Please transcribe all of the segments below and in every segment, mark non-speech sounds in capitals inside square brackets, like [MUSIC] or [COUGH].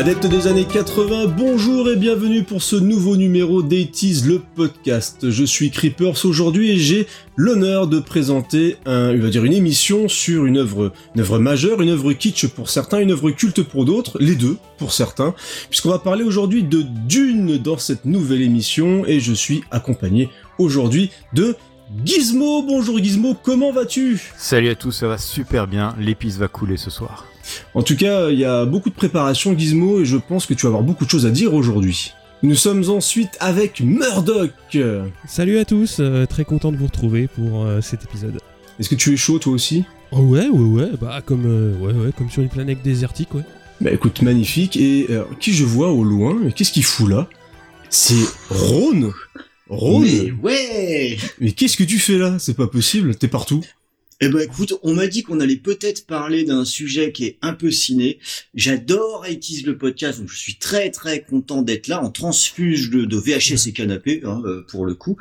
Adeptes des années 80, bonjour et bienvenue pour ce nouveau numéro d'Aities le podcast. Je suis Creepers aujourd'hui et j'ai l'honneur de présenter une émission sur une œuvre majeure, une œuvre kitsch pour certains, une œuvre culte pour d'autres, les deux pour certains, puisqu'on va parler aujourd'hui de Dune dans cette nouvelle émission et je suis accompagné aujourd'hui de Gizmo. Bonjour Gizmo, comment vas-tu? Salut à tous, ça va super bien, l'épice va couler ce soir. En tout cas, il y a beaucoup de préparation, Gizmo, et je pense que tu vas avoir beaucoup de choses à dire aujourd'hui. Nous sommes ensuite avec Murdoch. Salut à tous, euh, très content de vous retrouver pour euh, cet épisode. Est-ce que tu es chaud toi aussi? Oh ouais, ouais, ouais, bah comme, euh, ouais, ouais, comme sur une planète désertique, ouais. Bah écoute, magnifique. Et qui je vois au loin Qu'est-ce qu'il fout là? C'est Rhône Rhône Mais ouais Mais qu'est-ce que tu fais là? C'est pas possible, t'es partout. Eh ben écoute, on m'a dit qu'on allait peut-être parler d'un sujet qui est un peu ciné. J'adore IT's le podcast, donc je suis très très content d'être là en transfuge de, de VHS et canapé hein, euh, pour le coup.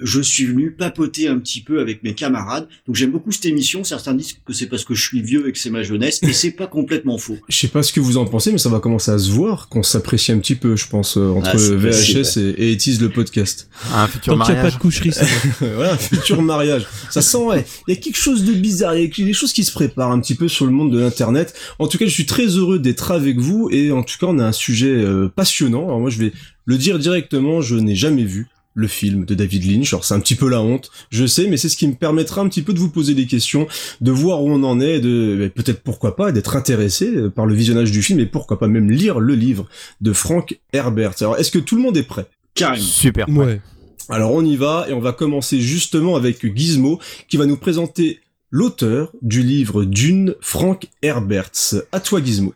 Je suis venu papoter un petit peu avec mes camarades, donc j'aime beaucoup cette émission. Certains disent que c'est parce que je suis vieux et que c'est ma jeunesse, et c'est pas complètement faux. Je sais pas ce que vous en pensez, mais ça va commencer à se voir, qu'on s'apprécie un petit peu, je pense, euh, entre Ah, VHS possible. et, et le podcast. Un futur Tant qu'il n'y a pas mariage. de coucherie, ça [LAUGHS] voilà, un futur mariage. Ça sent, ouais. Il y a quelque chose de bizarre, il y a des choses qui se préparent un petit peu sur le monde de l'internet. En tout cas, je suis très heureux d'être avec vous et en tout cas, on a un sujet euh, passionnant. Alors moi, je vais le dire directement, je n'ai jamais vu le film de David Lynch. Alors c'est un petit peu la honte, je sais, mais c'est ce qui me permettra un petit peu de vous poser des questions, de voir où on en est, de ben, peut-être pourquoi pas d'être intéressé euh, par le visionnage du film et pourquoi pas même lire le livre de Frank Herbert. Alors est-ce que tout le monde est prêt? Carrément. Super. Ouais. alors on y va et on va commencer justement avec Gizmo qui va nous présenter l'auteur du livre Dune, Frank Herberts. À toi Gizmo.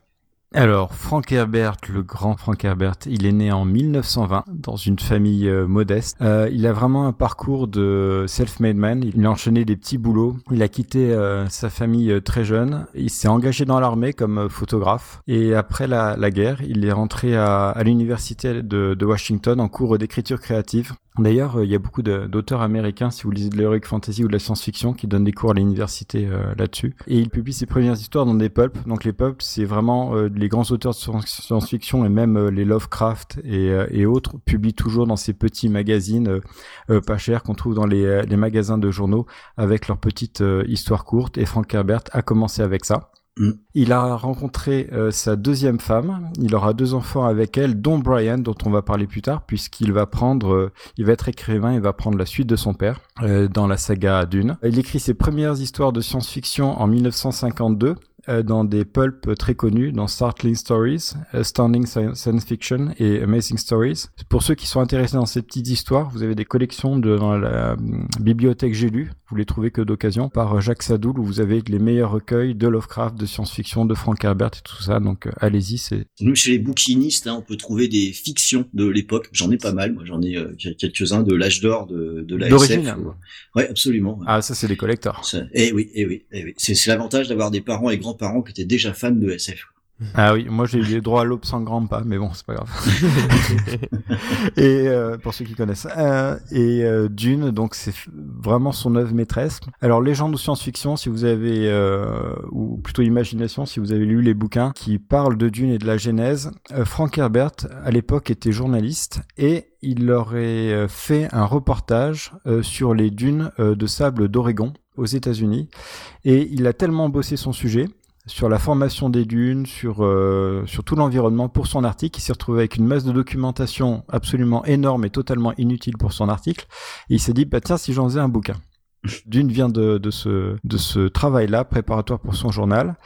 Alors, Frank Herbert, le grand Frank Herbert, il est né en 1920 dans une famille euh, modeste. Euh, il a vraiment un parcours de self-made man. Il a enchaîné des petits boulots. Il a quitté euh, sa famille très jeune. Il s'est engagé dans l'armée comme photographe. Et après la, guerre, il est rentré à, l'université de, Washington en cours d'écriture créative. D'ailleurs, il y a beaucoup d'auteurs américains, si vous lisez de l'heroic fantasy ou de la science-fiction, qui donnent des cours à l'université là-dessus. Et il publie ses premières histoires dans des pulps. Donc les pulps, c'est vraiment les grands auteurs de science- science-fiction et même euh, les Lovecraft et, euh, et autres publient toujours dans ces petits magazines euh, pas chers qu'on trouve dans les, les magasins de journaux avec leurs petites histoires courtes. Et Frank Herbert a commencé avec ça. Mm. Il a rencontré euh, sa deuxième femme. Il aura deux enfants avec elle, dont Brian, dont on va parler plus tard, puisqu'il va prendre, euh, il va être écrivain, il va prendre la suite de son père euh, dans la saga Dune. Il écrit ses premières histoires de science-fiction en 1952 euh, dans des pulps très connus, dans Startling Stories, euh, Standing Sci- Science Fiction et Amazing Stories. Pour ceux qui sont intéressés dans ces petites histoires, vous avez des collections de, dans la euh, bibliothèque J'ai lu, vous les trouvez que d'occasion, par euh, Jacques Sadoul, où vous avez les meilleurs recueils de Lovecraft, de science-fiction, de Frank Herbert et tout ça. Donc euh, allez-y, c'est Nous, chez les bouquinistes, hein, on peut trouver des fictions de l'époque. J'en ai pas mal. Moi, j'en ai euh, quelques-uns de l'âge d'or de, de la SF. Ouais, absolument. ah ça c'est les collecteurs. Ça- Eh oui, eh oui, eh oui. C'est l'avantage d'avoir des parents et grands-parents qui étaient déjà fans de SF. Ah oui, moi j'ai eu les droits à l'aube sans grand pas, mais bon, c'est pas grave. [LAUGHS] et euh, pour ceux qui connaissent. Euh, et euh, Dune, donc c'est vraiment son œuvre maîtresse. Alors légende ou science-fiction, si vous avez, ou plutôt imagination, si vous avez lu les bouquins qui parlent de Dune et de la Genèse, Frank Herbert à l'époque était journaliste et il aurait fait un reportage sur les dunes de sable d'Oregon aux États-Unis et il a tellement bossé son sujet sur la formation des dunes, sur, euh, sur tout l'environnement pour son article. Il s'est retrouvé avec une masse de documentation absolument énorme et totalement inutile pour son article. Et il s'est dit, bah tiens, si j'en faisais un bouquin. [LAUGHS] Dune vient de, de ce, de ce travail-là, préparatoire pour son journal.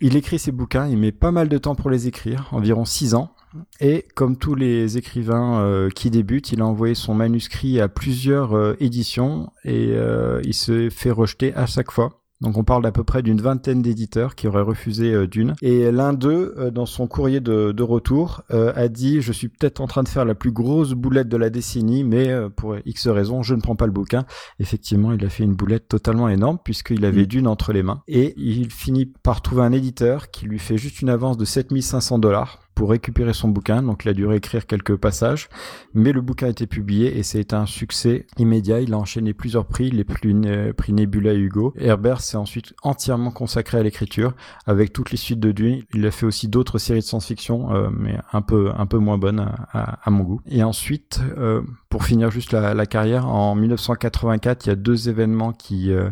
Il écrit ses bouquins, il met pas mal de temps pour les écrire, environ six ans. Et comme tous les écrivains euh, qui débutent, il a envoyé son manuscrit à plusieurs euh, éditions et euh, il se fait rejeter à chaque fois. Donc on parle d'à peu près d'une vingtaine d'éditeurs qui auraient refusé euh, Dune. Et l'un d'eux, euh, dans son courrier de, de retour, euh, a dit je suis peut-être en train de faire la plus grosse boulette de la décennie, mais pour X raisons, je ne prends pas le bouquin. Effectivement, il a fait une boulette totalement énorme puisqu'il avait Mm. Dune entre les mains. Et il finit par trouver un éditeur qui lui fait juste une avance de 7500 dollars pour récupérer son bouquin. Donc il a dû réécrire quelques passages, mais le bouquin a été publié et c'est un succès immédiat. Il a enchaîné plusieurs prix, les prix, prix Nebula et Hugo. Herbert s'est ensuite entièrement consacré à l'écriture avec toutes les suites de Dune. Il a fait aussi d'autres séries de science-fiction, euh, mais un peu un peu moins bonnes à, mon goût. Et ensuite, euh, pour finir juste la, la, carrière, en 1984, il y a deux événements qui euh,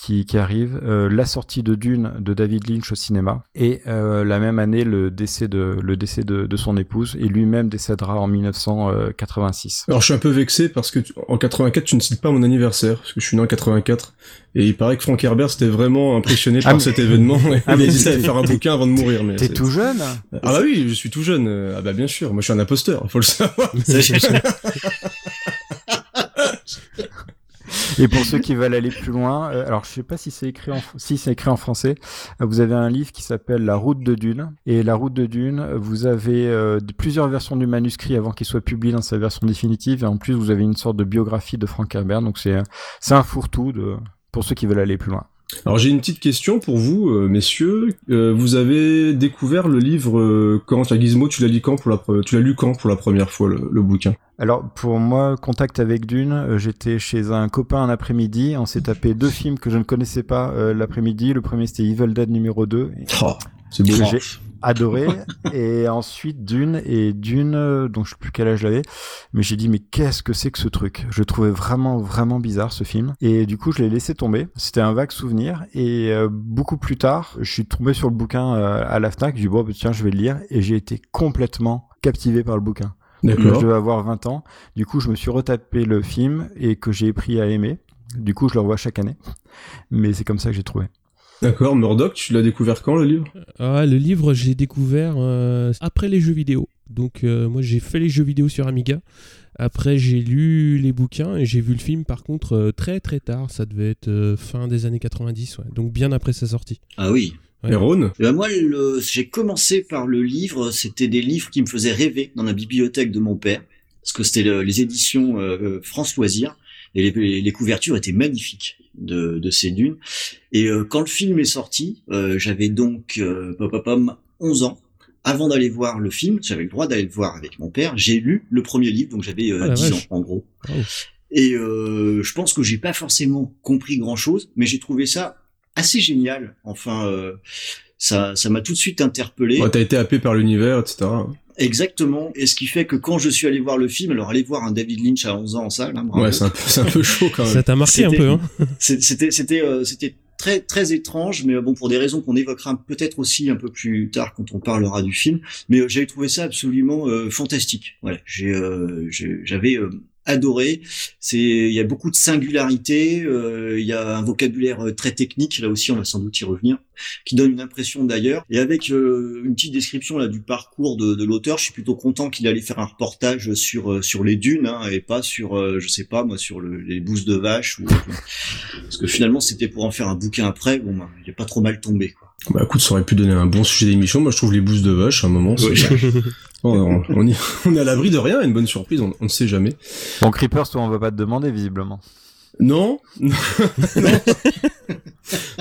qui, qui arrive, euh, la sortie de Dune de David Lynch au cinéma, et euh, la même année le décès de le décès de, de son épouse, et lui-même décédera en 1986. Alors je suis un peu vexé parce que tu, en 84 tu ne cites pas mon anniversaire parce que je suis né en 84 et il paraît que Frank Herbert c'était vraiment impressionné par ah, cet événement. [LAUGHS] Ah, il a dit à faire un bouquin avant de mourir. Mais t'es tout jeune Ah bah oui, je suis tout jeune. Ah bah bien sûr, moi je suis un imposteur, faut le savoir. [LAUGHS] [LAUGHS] Et pour ceux qui veulent aller plus loin, euh, alors je sais pas si c'est écrit en si c'est écrit en français. Euh, vous avez un livre qui s'appelle La Route de Dune et La Route de Dune, vous avez euh, plusieurs versions du manuscrit avant qu'il soit publié dans sa version définitive et en plus vous avez une sorte de biographie de Frank Herbert. Donc c'est c'est un fourre-tout pour ceux qui veulent aller plus loin. Alors j'ai une petite question pour vous, messieurs. vous avez découvert le livre quand? La Gizmo, tu l'as lu quand pour la tu l'as lu quand pour la première fois le bouquin? Alors pour moi, contact avec Dune, euh, j'étais chez un copain un après-midi, on s'est tapé deux films que je ne connaissais pas euh, l'après-midi. Le premier c'était Evil Dead numéro 2. Oh, c'est beau. Adoré. [LAUGHS] et ensuite Dune et Dune, euh, dont je sais plus quel âge j'avais, mais j'ai dit mais qu'est-ce que c'est que ce truc? Je trouvais vraiment vraiment bizarre ce film. Et du coup je l'ai laissé tomber. C'était un vague souvenir. Et beaucoup plus tard, je suis tombé sur le bouquin à la Fnac. J'ai dit bon bah, tiens je vais le lire et j'ai été complètement captivé par le bouquin. D'accord. Je devais avoir 20 ans. Du coup, je me suis retapé le film et que j'ai appris à aimer. Du coup, je le revois chaque année. Mais c'est comme ça que j'ai trouvé. D'accord, Murdoch, tu l'as découvert quand le livre? Ah, Le livre, j'ai découvert euh, après les jeux vidéo. Donc, euh, moi, j'ai fait les jeux vidéo sur Amiga. Après, j'ai lu les bouquins et j'ai vu le film, par contre, euh, très très tard. Ça devait être fin des années 90, ouais. donc bien après sa sortie. Ah oui. Et Rhône? Eh ben Moi, j'ai commencé par le livre. C'était des livres qui me faisaient rêver dans la bibliothèque de mon père, parce que c'était les éditions euh, France Loisirs, et les, couvertures étaient magnifiques de, de ces dunes. Et euh, quand le film est sorti, euh, j'avais donc euh, 11 ans. Avant d'aller voir le film, j'avais le droit d'aller le voir avec mon père. J'ai lu le premier livre, donc j'avais 10 euh, ans en gros. Et euh, je pense que j'ai pas forcément compris grand chose, mais j'ai trouvé ça assez génial. Enfin, euh, ça, ça m'a tout de suite interpellé. Ouais, T'as été happé par l'univers, etc. Exactement. Et ce qui fait que quand je suis allé voir le film, alors aller voir un David Lynch à 11 ans en salle, hein, ouais, c'est un, peu, un peu chaud quand même. Ça t'a marqué un peu, hein [LAUGHS] C'était, c'était, euh, c'était très très étrange, mais bon pour des raisons qu'on évoquera peut-être aussi un peu plus tard quand on parlera du film. Mais euh, j'avais trouvé ça absolument fantastique. Voilà, j'ai, j'avais adoré. C'est il y a beaucoup de singularité, euh, il y a un vocabulaire euh, très technique là aussi on va sans doute y revenir, qui donne une impression d'ailleurs. Et avec euh, une petite description là du parcours de, de l'auteur, je suis plutôt content qu'il allait faire un reportage sur sur les dunes hein, et pas sur je sais pas moi sur le, les bousses de vache ou parce que finalement c'était pour en faire un bouquin après. Bon, bah, il est pas trop mal tombé quoi. Bah écoute, ça aurait pu donner un bon sujet d'émission. Moi, je trouve les bousses de vache à un moment. [LAUGHS] on, [LAUGHS] on, est, à l'abri de rien, une bonne surprise, on, ne sait jamais. Bon, Creepers, toi, on va pas te demander, visiblement. Non, [LAUGHS] non.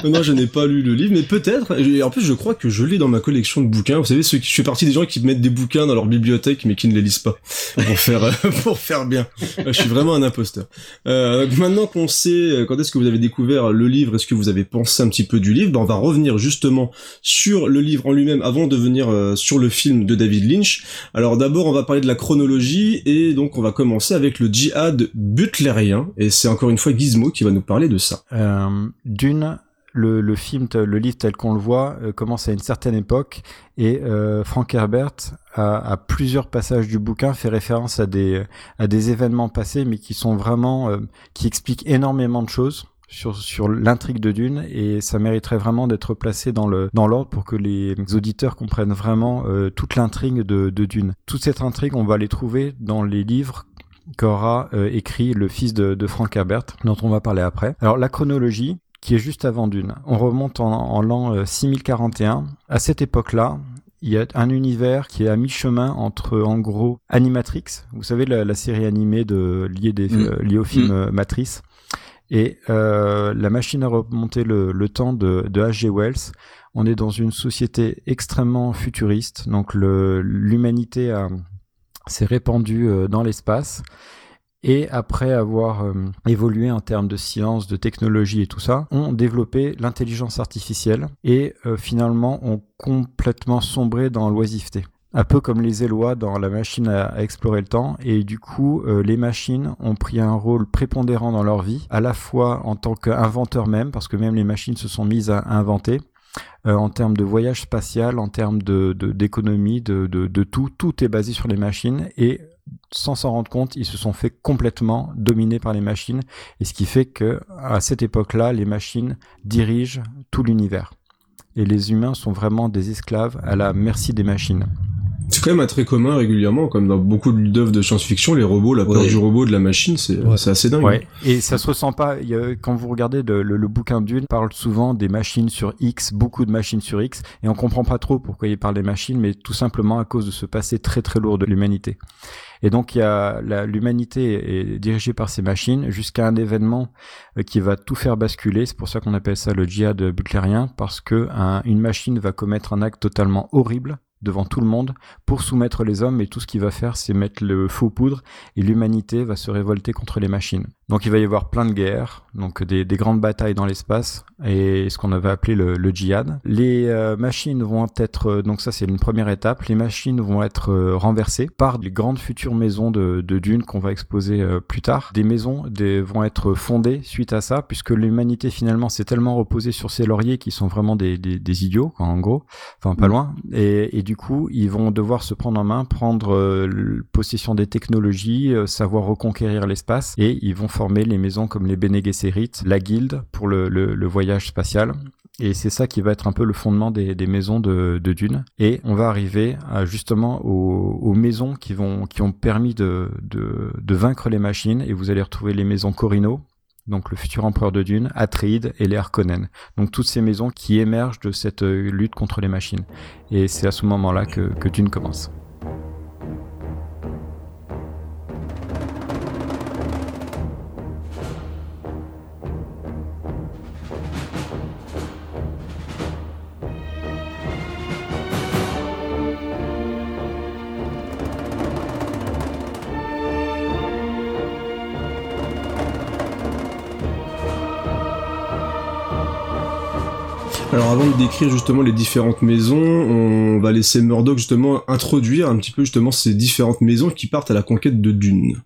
non, je n'ai pas lu le livre, mais peut-être. En plus, je crois que je l'ai dans ma collection de bouquins. Vous savez, je fais partie des gens qui mettent des bouquins dans leur bibliothèque, mais qui ne les lisent pas pour faire [LAUGHS] pour faire bien. Je suis vraiment un imposteur. Euh, maintenant qu'on sait euh, quand est-ce que vous avez découvert le livre, est-ce que vous avez pensé un petit peu du livre, ben on va revenir justement sur le livre en lui-même avant de venir euh, sur le film de David Lynch. Alors d'abord, on va parler de la chronologie et donc on va commencer avec le djihad butlérien et c'est encore une fois Gizmo qui va nous parler de ça. Euh, D'une le, film, le livre tel qu'on le voit, euh, commence à une certaine époque et euh, Frank Herbert a, à plusieurs passages du bouquin fait référence à des événements passés, mais qui sont vraiment euh, qui expliquent énormément de choses sur l'intrigue de Dune et ça mériterait vraiment d'être placé dans l'ordre pour que les auditeurs comprennent vraiment toute l'intrigue de, de Dune. Toute cette intrigue, on va les trouver dans les livres qu'aura écrit le fils de, de Frank Herbert, dont on va parler après. Alors la chronologie, qui est juste avant Dune. On remonte en, l'an 6041. Euh, à cette époque-là, il y a un univers qui est à mi-chemin entre, en gros, Animatrix, vous savez, la, série animée de, liée, des, mm. euh, liée au film mm. euh, Matrice, et la machine à remonter le, le temps de, de H.G. Wells. On est dans une société extrêmement futuriste, donc l'humanité s'est répandue dans l'espace. Et après avoir évolué en termes de science, de technologie et tout ça, ont développé l'intelligence artificielle et finalement ont complètement sombré dans l'oisiveté un peu comme les Élois dans la machine à, explorer le temps. Et du coup, euh, les machines ont pris un rôle prépondérant dans leur vie, à la fois en tant qu'inventeurs même, parce que même les machines se sont mises à, inventer. Euh, en termes de voyage spatial, en termes de d'économie, de, de, de, tout, tout est basé sur les machines et sans s'en rendre compte, ils se sont fait complètement dominer par les machines, et ce qui fait que à cette époque-là, les machines dirigent tout l'univers, et les humains sont vraiment des esclaves à la merci des machines. C'est quand même un très commun régulièrement, comme dans beaucoup d'œuvres de science-fiction, les robots, la peur du robot, de la machine, c'est assez dingue. Ouais. Et ça se ressent pas. quand vous regardez le, le, bouquin Dune, parle souvent des machines sur X, beaucoup de machines sur X, et on comprend pas trop pourquoi il parle des machines, mais tout simplement à cause de ce passé très très lourd de l'humanité. Et donc il y a l'humanité est dirigée par ces machines jusqu'à un événement euh, qui va tout faire basculer. C'est pour ça qu'on appelle ça le djihad butlérien parce que une machine va commettre un acte totalement horrible devant tout le monde pour soumettre les hommes et tout ce qu'il va faire c'est mettre le faux poudre et l'humanité va se révolter contre les machines. Donc il va y avoir plein de guerres, donc des, des grandes batailles dans l'espace et ce qu'on avait appelé le, le djihad. Les euh, machines vont être, euh, donc ça c'est une première étape, les machines vont être euh, renversées par les grandes futures maisons de, de dunes qu'on va exposer plus tard. Des maisons des, vont être fondées suite à ça puisque l'humanité finalement s'est tellement reposée sur ces lauriers qui sont vraiment des, des, des idiots en gros, enfin pas mm. loin. Et, et, du coup ils vont devoir se prendre en main, prendre possession des technologies, savoir reconquérir l'espace et ils vont former les maisons comme les Bene Gesserit, la guilde pour le, voyage spatial. Et c'est ça qui va être un peu le fondement des, maisons de, Dune. Et on va arriver à, justement aux, maisons qui, vont, qui ont permis de, vaincre les machines. Et vous allez retrouver les maisons Corino, donc le futur empereur de Dune, Atreides et les Harkonnen. Donc toutes ces maisons qui émergent de cette lutte contre les machines. Et c'est à ce moment-là que Dune commence. Alors avant de décrire justement les différentes maisons, on va laisser Murdoch justement introduire un petit peu justement ces différentes maisons qui partent à la conquête de Dune.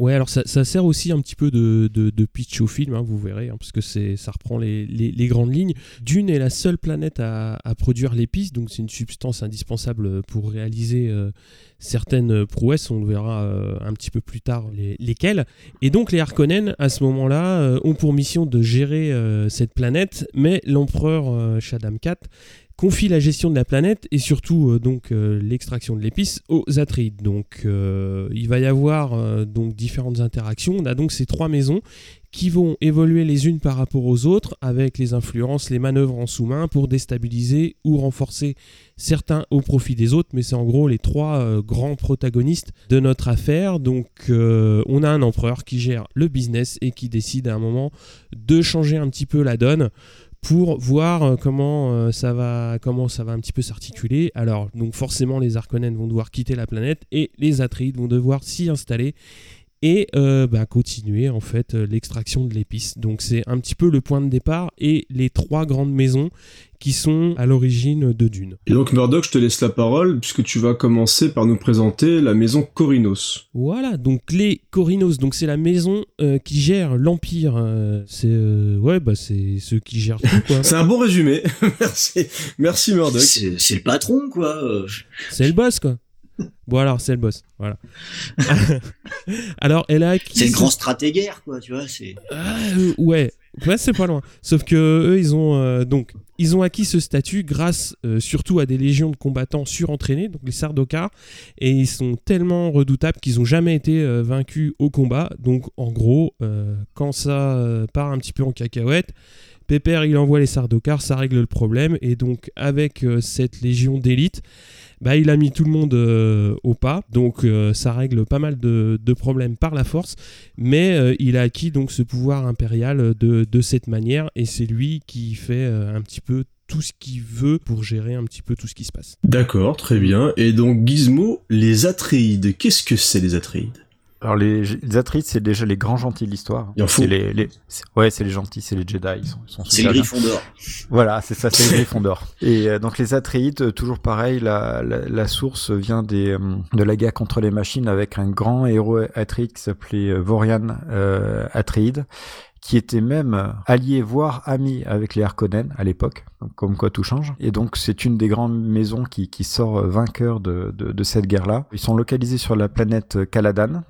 Ouais, alors ça, sert aussi un petit peu de, de, pitch au film, hein, vous verrez, hein, parce que ça reprend les, les, grandes lignes. Dune est la seule planète à, à produire l'épice, donc c'est une substance indispensable pour réaliser euh, certaines prouesses, on verra euh, un petit peu plus tard les, lesquelles. Et donc les Harkonnen, à ce moment-là, euh, ont pour mission de gérer cette planète, mais l'empereur Shaddam IV confie la gestion de la planète et surtout euh, donc euh, l'extraction de l'épice aux Atrides. Donc euh, il va y avoir donc différentes interactions. On a donc ces trois maisons qui vont évoluer les unes par rapport aux autres avec les influences, les manœuvres en sous-main pour déstabiliser ou renforcer certains au profit des autres. Mais c'est en gros les trois grands protagonistes de notre affaire. Donc on a un empereur qui gère le business et qui décide à un moment de changer un petit peu la donne pour voir euh, comment euh, ça va comment ça va un petit peu s'articuler. Alors donc forcément les Harkonnen vont devoir quitter la planète et les Atrides vont devoir s'y installer et euh, bah, continuer en fait l'extraction de l'épice. Donc c'est un petit peu le point de départ et les trois grandes maisons qui sont à l'origine de Dune. Et donc Murdoch, je te laisse la parole puisque tu vas commencer par nous présenter la maison Corinos. Voilà, donc les Corinos, donc c'est la maison euh, qui gère l'empire. Euh, c'est euh, ouais, bah c'est ceux qui gèrent tout quoi. [LAUGHS] c'est un bon résumé. [LAUGHS] merci, merci Murdoch. C'est le patron quoi. C'est le boss quoi. [LAUGHS] Bon alors, c'est le boss, voilà. [LAUGHS] alors, elle a C'est le grand stratégaire, quoi, tu vois. C'est. ouais, Ouais, c'est pas loin. Sauf que eux, ils ont euh, donc ils ont acquis ce statut grâce euh, surtout à des légions de combattants surentraînés, donc les Sardaukar, et ils sont tellement redoutables qu'ils n'ont jamais été euh, vaincus au combat. Donc en gros, quand ça part un petit peu en cacahuète, Pépère il envoie les Sardaukar, ça règle le problème, et donc avec cette légion d'élite, bah, il a mis tout le monde euh, au pas, donc euh, ça règle pas mal de, problèmes par la force, mais euh, il a acquis donc ce pouvoir impérial de, cette manière, et c'est lui qui fait un petit peu tout ce qu'il veut pour gérer un petit peu tout ce qui se passe. D'accord, très bien. Et donc Gizmo, les Atreides, qu'est-ce que c'est les Atreides? Alors les, les Atreides, c'est déjà les grands gentils de l'histoire. C'est les, les ouais, c'est les gentils, c'est les Jedi. Ils sont, c'est le Griffon d'or. Voilà, c'est ça, c'est le Griffon d'or. Et euh, donc les Atreides, euh, toujours pareil, la, la, la source vient des euh, de la guerre contre les machines avec un grand héros Atreide qui s'appelait Vorian euh, Atreide qui était même allié, voire ami avec les Harkonnen à l'époque, comme quoi tout change. Et donc c'est une des grandes maisons qui, qui sort vainqueur de, de, de cette guerre-là. Ils sont localisés sur la planète Caladan,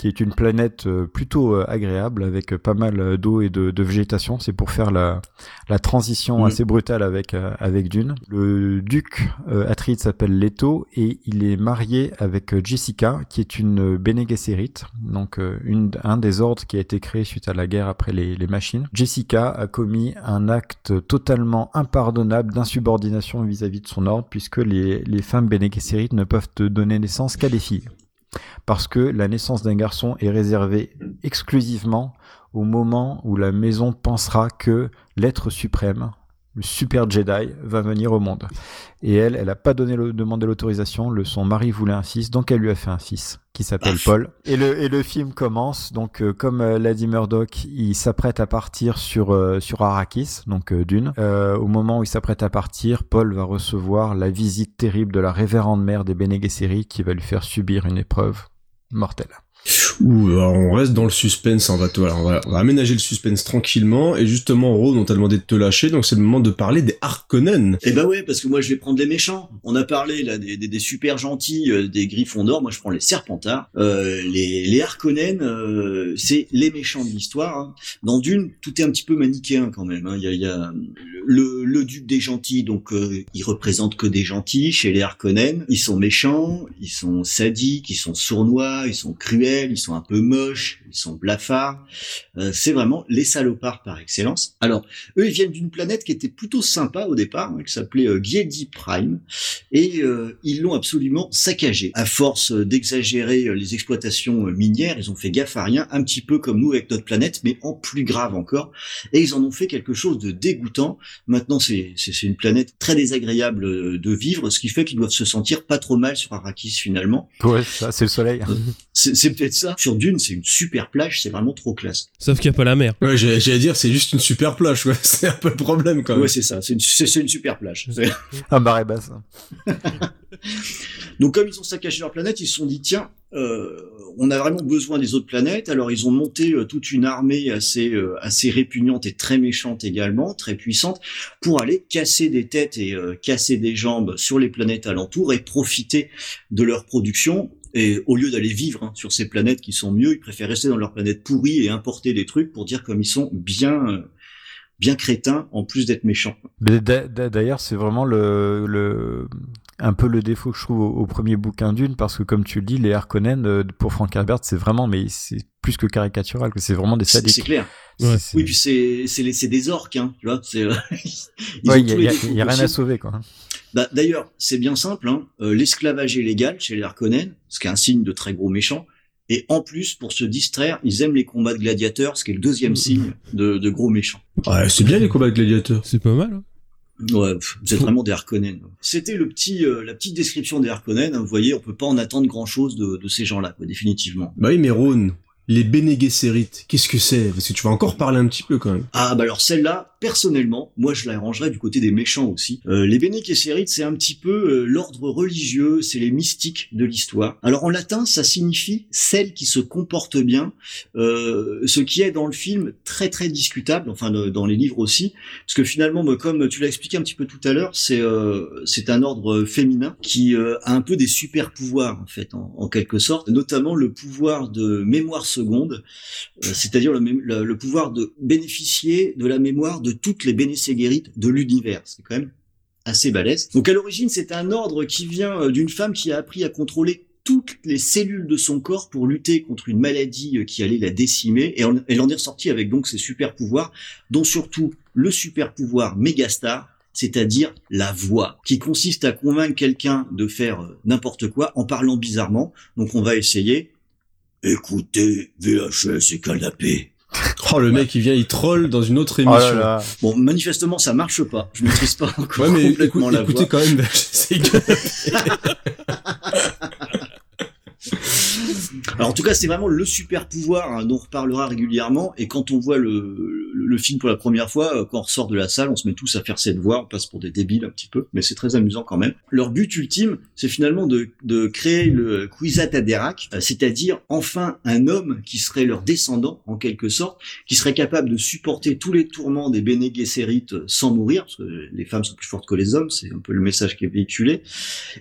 qui est une planète euh, plutôt euh, agréable avec pas mal d'eau et de, de végétation. C'est pour faire la, la transition mm. assez brutale avec euh, avec Dune. Le duc euh, Atride s'appelle Leto et il est marié avec Jessica, qui est une Bene Gesserit, donc une, un des ordres qui a été créé suite à la guerre après les, les machines. Jessica a commis un acte totalement impardonnable d'insubordination vis-à-vis de son ordre, puisque les, les femmes Bene Gesserit ne peuvent donner naissance qu'à des filles parce que la naissance d'un garçon est réservée exclusivement au moment où la maison pensera que l'être suprême, le super Jedi, va venir au monde. Et elle, elle n'a pas donné le, demandé l'autorisation, le, son mari voulait un fils, donc elle lui a fait un fils qui s'appelle Paul. Et le, et le film commence, donc euh, comme euh, l'a dit Murdoch, il s'apprête à partir sur, euh, sur Arrakis, donc Dune. au moment où il s'apprête à partir, Paul va recevoir la visite terrible de la révérende mère des Bene Gesserit qui va lui faire subir une épreuve mortelle. Ouh, on reste dans le suspense, on va, on va, on va aménager le suspense tranquillement, et justement, Rose, on t'a demandé de te lâcher, donc c'est le moment de parler des Harkonnen. Eh bah ouais, parce que moi je vais prendre les méchants. On a parlé là des, des, des super gentils, euh, des Griffons d'or, moi je prends les Serpentards. Euh, les, les Harkonnen, euh, c'est les méchants de l'histoire. Hein. Dans Dune, tout est un petit peu manichéen quand même. Hein. Il, y a, y a, le, le duc des gentils, donc euh, il représente que des gentils chez les Harkonnen. Ils sont méchants, ils sont sadiques, ils sont sournois, ils sont cruels, ils sont un peu moches, ils sont blafards. Euh, c'est vraiment les salopards par excellence. Alors, eux, ils viennent d'une planète qui était plutôt sympa au départ, hein, qui s'appelait euh, Prime, et euh, ils l'ont absolument saccagé. À force d'exagérer euh, les exploitations minières, ils ont fait gaffe à rien, un petit peu comme nous avec notre planète, mais en plus grave encore. Et ils en ont fait quelque chose de dégoûtant. Maintenant, c'est une planète très désagréable de vivre, ce qui fait qu'ils doivent se sentir pas trop mal sur Arrakis finalement. Ouais, ça, c'est le soleil. c'est peut-être ça sur Dune, c'est une super plage, c'est vraiment trop classe. Sauf qu'il n'y a pas la mer. Ouais, j'allais dire, c'est juste une super plage, ouais. [LAUGHS] C'est un peu le problème, quand même. Ouais, c'est ça, c'est une, une, super plage. [LAUGHS] un barré basse. Donc, comme ils ont saccagé leur planète, ils se sont dit, tiens, euh, on a vraiment besoin des autres planètes. Alors, ils ont monté euh, toute une armée assez, euh, assez répugnante et très méchante également, très puissante, pour aller casser des têtes et euh, casser des jambes sur les planètes alentours et profiter de leur production et au lieu d'aller vivre hein, sur ces planètes qui sont mieux, ils préfèrent rester dans leur planète pourrie et importer des trucs pour dire comme ils sont bien euh, bien crétins en plus d'être méchants. D'ailleurs, c'est vraiment le, le un peu le défaut que je trouve au, premier bouquin d'une parce que comme tu le dis, les Harkonnen euh, pour Frank Herbert, c'est vraiment mais c'est plus que caricatural, que c'est vraiment des sadiques. C'est clair. Oui, puis c'est c'est des orques, hein, tu vois. C'est [LAUGHS] il y, a, rien à sauver quoi. Bah, D'ailleurs, c'est bien simple. Hein, euh, L'esclavage est légal chez les Harkonnen, ce qui est un signe de très gros méchants. Et en plus, pour se distraire, ils aiment les combats de gladiateurs, ce qui est le deuxième signe de, de gros méchants. Ouais, c'est bien les combats de gladiateurs. C'est pas mal. Hein Ouais, vous êtes vraiment des Harkonnen. C'était le petit, euh, la petite description des Harkonnen. Hein, vous voyez, on peut pas en attendre grand chose de, de ces gens-là, définitivement. Bah oui, mais Rhône, les Bene qu'est-ce que c'est? Parce que tu vas encore parler un petit peu quand même. Ah bah alors celle-là, personnellement, moi je la rangerais du côté des méchants aussi. Euh, les Bene c'est un petit peu euh, l'ordre religieux, c'est les mystiques de l'histoire. Alors en latin, ça signifie celle qui se comporte bien, euh, ce qui est dans le film très très discutable, enfin dans les livres aussi, parce que finalement, comme tu l'as expliqué un petit peu tout à l'heure, c'est c'est un ordre féminin qui a un peu des super pouvoirs en fait, en, quelque sorte, notamment le pouvoir de mémoire seconde, euh, c'est-à-dire le, pouvoir de bénéficier de la mémoire toutes les bénécégérites de l'univers. C'est quand même assez balèze. Donc à l'origine, c'est un ordre qui vient euh, d'une femme qui a appris à contrôler toutes les cellules de son corps pour lutter contre une maladie euh, qui allait la décimer et elle en est ressortie avec donc ses super pouvoirs dont surtout le super pouvoir mégastar c'est-à-dire la voix, qui consiste à convaincre quelqu'un de faire n'importe quoi en parlant bizarrement. Donc on va essayer. Écoutez, VHS et canapé. Oh, le mec, il vient, il troll dans une autre Oh émission. là là. Bon, manifestement, ça marche pas. Je maîtrise pas encore Ouais, mais complètement écoute- la écoutez voix. quand même, [LAUGHS] c'est [LAUGHS] Alors en tout cas, c'est vraiment le super pouvoir hein, dont on reparlera régulièrement. Et quand on voit le, le, le film pour la première fois, euh, quand on ressort de la salle, on se met tous à faire cette voix, on passe pour des débiles un petit peu, mais c'est très amusant quand même. Leur but ultime, c'est finalement de, de créer le Kwisatz Haderach, euh, c'est-à-dire enfin un homme qui serait leur descendant en quelque sorte, qui serait capable de supporter tous les tourments des Bene Gesserit euh, sans mourir, parce que les femmes sont plus fortes que les hommes, c'est un peu le message qui est véhiculé,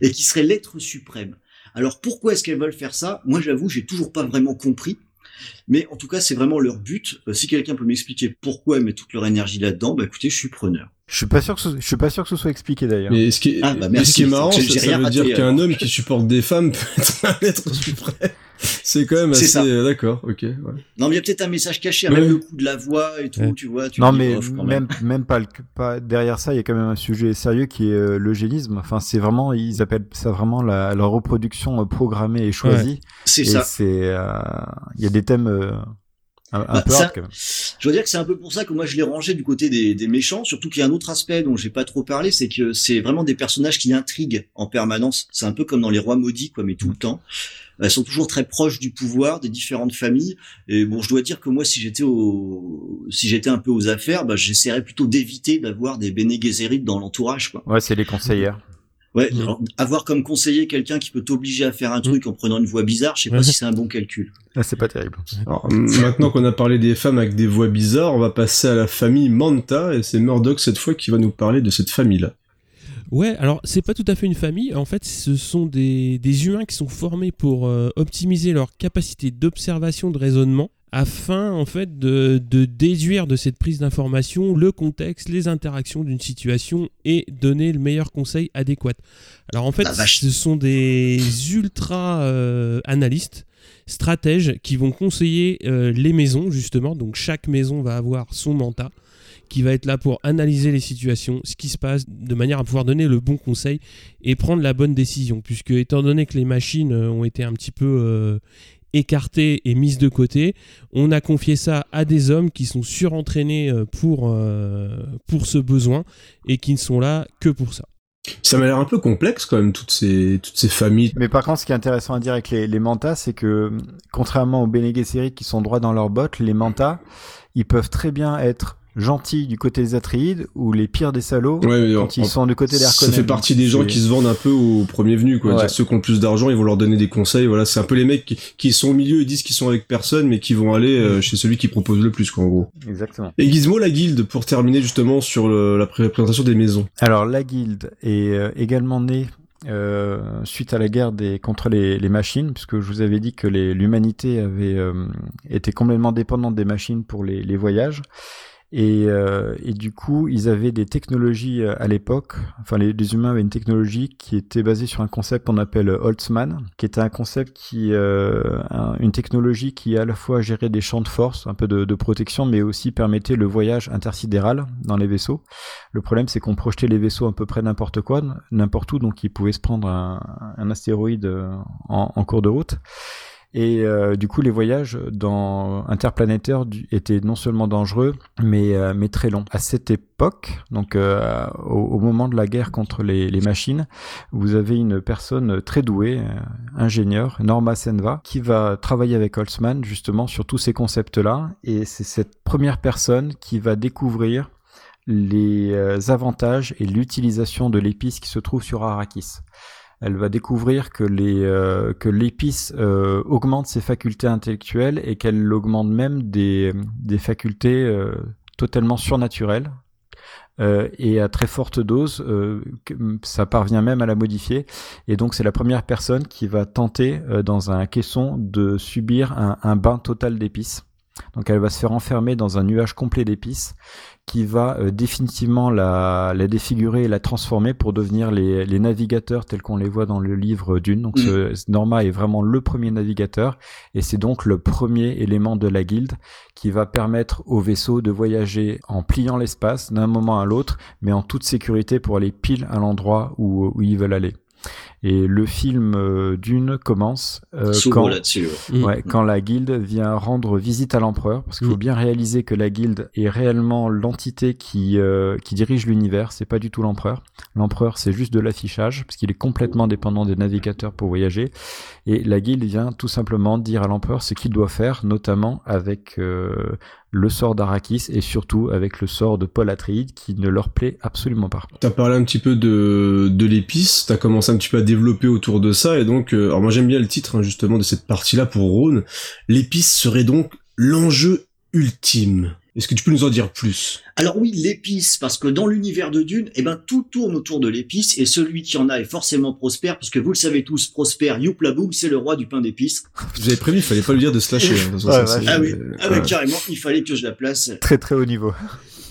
et qui serait l'être suprême. Alors pourquoi est-ce qu'elles veulent faire ça? Moi j'avoue, j'ai toujours pas vraiment compris. Mais en tout cas, c'est vraiment leur but. Euh, si quelqu'un peut m'expliquer pourquoi elles mettent toute leur énergie là-dedans, bah écoutez, je suis preneur. Je suis pas sûr que ce, je suis pas sûr que ce soit expliqué d'ailleurs. Mais ce qui est, Ah, bah, mais ce qui est merci. marrant, ça, ça veut dire qu'un homme qui supporte des femmes [LAUGHS] peut être un être suprême. C'est quand même C'est assez, ça. euh, d'accord, ok. ouais. Non, mais il y a peut-être un message caché, Ouais. même le coup de la voix et tout, Ouais. tu vois. Tu Non mais quand même. même même pas, le, pas derrière ça, il y a quand même un sujet sérieux qui est euh, l'eugénisme. Enfin, c'est vraiment ils appellent ça vraiment la, la reproduction euh, programmée et choisie. C'est Et ça. c'est euh, il y a des thèmes euh, un, Bah, peu ça- hard, quand même. Je veux dire que c'est un peu pour ça que moi je l'ai rangé du côté des, des méchants, surtout qu'il y a un autre aspect dont j'ai pas trop parlé, c'est que c'est vraiment des personnages qui intriguent en permanence. C'est un peu comme dans les rois maudits, quoi, mais tout le temps. Elles sont toujours très proches du pouvoir des différentes familles. Et bon, je dois dire que moi, si j'étais au, si j'étais un peu aux affaires, bah, j'essaierais plutôt d'éviter d'avoir des Bene Gesserit dans l'entourage, quoi. Ouais, c'est les conseillères. Ouais, alors, avoir comme conseiller quelqu'un qui peut t'obliger à faire un truc en prenant une voix bizarre, je sais pas si c'est un bon calcul. Ah, c'est pas terrible. Alors, m- maintenant qu'on a parlé des femmes avec des voix bizarres, on va passer à la famille Manta, et c'est Murdoch cette fois qui va nous parler de cette famille-là. Ouais, alors c'est pas tout à fait une famille. En fait, ce sont des, des humains qui sont formés pour euh, optimiser leur capacité d'observation, de raisonnement, afin en fait de, de déduire de cette prise d'information le contexte, les interactions d'une situation et donner le meilleur conseil adéquat. Alors en fait, ce sont des ultra euh, analystes stratèges qui vont conseiller euh, les maisons justement. Donc chaque maison va avoir son manta qui va être là pour analyser les situations, ce qui se passe, de manière à pouvoir donner le bon conseil et prendre la bonne décision. Puisque, étant donné que les machines euh, ont été un petit peu euh, écartées et mises de côté, on a confié ça à des hommes qui sont surentraînés euh, pour, euh, pour ce besoin et qui ne sont là que pour ça. Ça m'a l'air un peu complexe quand même, toutes ces, toutes ces familles. Mais par contre, ce qui est intéressant à dire avec les, les mantas, c'est que contrairement aux Bene Gesserit qui sont droits dans leurs bottes, les mantas, ils peuvent très bien être gentils du côté des Atreides ou les pires des salauds Ouais, quand ils sont du côté des ça Harkonnen. fait partie des gens qui se vendent un peu aux premiers venus, quoi. Ouais. Ceux qui ont plus d'argent, ils vont leur donner des conseils. Voilà, c'est un peu les mecs qui, qui sont au milieu et disent qu'ils sont avec personne, mais qui vont aller euh, chez celui qui propose le plus, quoi, en gros. Exactement. Et Gizmo, la guilde, pour terminer justement sur le- la pré- présentation des maisons. Alors la guilde est euh, également née euh, suite à la guerre des, contre les, les machines, puisque je vous avais dit que l'humanité avait euh, été complètement dépendante des machines pour les, les voyages. Et, euh, et du coup, ils avaient des technologies euh, à l'époque. Enfin, les, humains avaient une technologie qui était basée sur un concept qu'on appelle Holtzman, qui était un concept qui, euh, un- une technologie qui à la fois gérait des champs de force, un peu de, protection, mais aussi permettait le voyage intersidéral dans les vaisseaux. Le problème, c'est qu'on projetait les vaisseaux à peu près n'importe quoi, n'importe où, donc ils pouvaient se prendre un, astéroïde euh, en cours de route. Et euh, du coup, les voyages dans interplanétaires étaient non seulement dangereux, mais, euh, mais très longs. À cette époque, donc euh, au, moment de la guerre contre les, machines, vous avez une personne très douée, euh, ingénieur, Norma Senva, qui va travailler avec Holtzman justement sur tous ces concepts-là. Et c'est cette première personne qui va découvrir les avantages et l'utilisation de l'épice qui se trouve sur Arrakis. Elle va découvrir que les euh, que l'épice euh, augmente ses facultés intellectuelles et qu'elle augmente même des des facultés euh, totalement surnaturelles. Et à très forte dose, ça parvient même à la modifier. Et donc c'est la première personne qui va tenter dans un caisson de subir un, un bain total d'épices. Donc elle va se faire enfermer dans un nuage complet d'épices qui va euh, définitivement la, la défigurer et la transformer pour devenir les, les navigateurs tels qu'on les voit dans le livre Dune. Donc ce, Norma est vraiment le premier navigateur et c'est donc le premier élément de la guilde qui va permettre au vaisseau de voyager en pliant l'espace d'un moment à l'autre mais en toute sécurité pour aller pile à l'endroit où, où ils veulent aller. Et le film euh, Dune commence euh, quand, ouais. Mm. ouais, quand la guilde vient rendre visite à l'empereur, parce qu'il faut Mm. bien réaliser que la guilde est réellement l'entité qui, euh, qui dirige l'univers, c'est pas du tout l'empereur. L'empereur, c'est juste de l'affichage, parce qu'il est complètement dépendant des navigateurs pour voyager. Et la guilde vient tout simplement dire à l'empereur ce qu'il doit faire, notamment avec euh, le sort d'Arakis et surtout avec le sort de Paul Atreides qui ne leur plaît absolument pas. T'as parlé un petit peu de, l'épice, t'as commencé un petit peu à développer autour de ça, et donc, euh, alors moi j'aime bien le titre hein, justement de cette partie-là pour Rhône. L'épice serait donc l'enjeu ultime. Est-ce que tu peux nous en dire plus? Alors oui, l'épice, parce que dans l'univers de Dune, eh ben tout tourne autour de l'épice, et celui qui en a est forcément prospère, puisque vous le savez tous, prospère, youpla boum, c'est le roi du pain d'épices. Vous avez prévu, il fallait pas le dire de se lâcher. hein, Ouais, ouais. Ah oui, euh, ah ouais, carrément, il fallait que je la place. Très très haut niveau.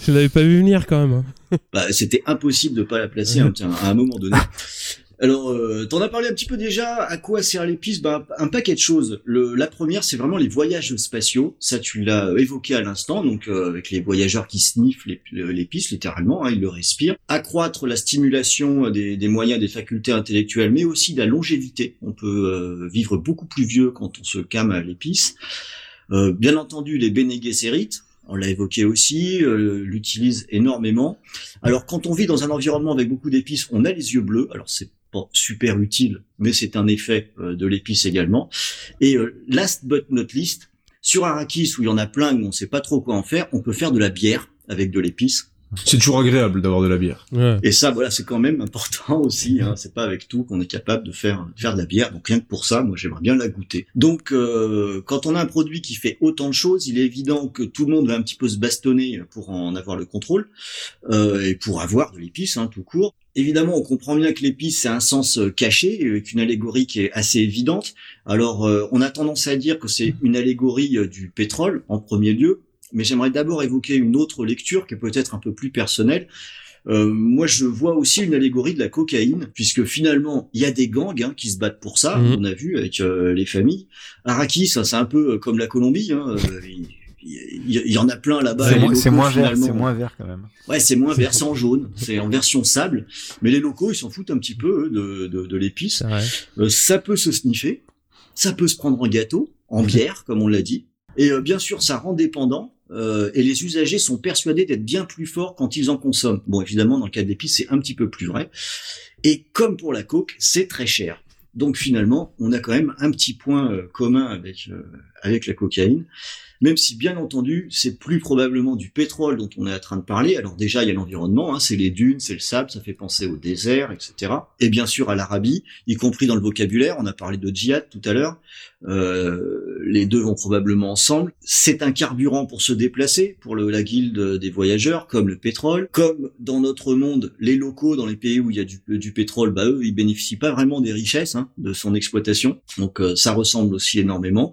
Je l'avais pas vu venir quand même. hein. Bah, c'était impossible de pas la placer hein, tiens, à un moment donné. [LAUGHS] Alors, euh, t'en as parlé un petit peu déjà. À quoi sert l'épice Bah, un paquet de choses. Le, la première, c'est vraiment les voyages spatiaux. Ça, tu l'as évoqué à l'instant. Donc, euh, avec les voyageurs qui sniffent l'ép- l'épice, littéralement, hein, ils le respirent. Accroître la stimulation des, moyens, des facultés intellectuelles, mais aussi de la longévité. On peut euh, vivre beaucoup plus vieux quand on se calme à l'épice. Euh, bien entendu, les Bene on l'a évoqué aussi, euh, énormément. Alors quand on vit dans un environnement avec beaucoup d'épices, on a les yeux bleus. Alors c'est pas super utile, mais c'est un effet euh, de l'épice également. Et euh, last but not least, sur Arrakis où il y en a plein où on sait pas trop quoi en faire, on peut faire de la bière avec de l'épice. C'est toujours agréable d'avoir de la bière. Ouais. Et ça, voilà, c'est quand même important aussi. Hein. C'est pas avec tout qu'on est capable de faire de faire de la bière. Donc rien que pour ça, moi, j'aimerais bien la goûter. Donc, euh, quand on a un produit qui fait autant de choses, il est évident que tout le monde va un petit peu se bastonner pour en avoir le contrôle euh, et pour avoir de l'épice, hein, tout court. Évidemment, on comprend bien que l'épice c'est un sens euh, caché, avec une allégorie qui est assez évidente. Alors, euh, on a tendance à dire que c'est une allégorie euh, du pétrole en premier lieu, mais j'aimerais d'abord évoquer une autre lecture qui est peut-être un peu plus personnelle. Euh, moi, je vois aussi une allégorie de la cocaïne, puisque finalement, il y a des gangs hein, qui se battent pour ça. Mhm. On a vu avec euh, les familles. Arrakis, ça, c'est un peu euh, comme la Colombie. Hein, euh, il, y en a plein là-bas. c'est moins, vert, c'est moins vert quand même. Ouais, c'est moins vert, c'est en jaune, c'est en version sable. Mais les locaux, ils s'en foutent un petit peu eux, de, de, de l'épice. Euh, ça peut se sniffer, ça peut se prendre en gâteau, en bière, comme on l'a dit. Et euh, bien sûr, ça rend dépendant. Euh, et les usagers sont persuadés d'être bien plus forts quand ils en consomment. Bon, évidemment, dans le cas de l'épice, c'est un petit peu plus vrai. Et comme pour la coke, c'est très cher. Donc finalement, on a quand même un petit point euh, commun avec euh, avec la cocaïne, même si bien entendu, c'est plus probablement du pétrole dont on est en train de parler. Alors déjà, il y a l'environnement, hein, c'est les dunes, c'est le sable, ça fait penser au désert, etc. Et bien sûr à l'Arabie, y compris dans le vocabulaire. On a parlé de djihad tout à l'heure. Euh, les deux vont probablement ensemble. C'est un carburant pour se déplacer, pour la guilde des voyageurs, comme le pétrole. Comme dans notre monde, les locaux dans les pays où il y a du, pétrole, bah eux, ils bénéficient pas vraiment des richesses hein, de son exploitation. Donc euh, ça ressemble aussi énormément.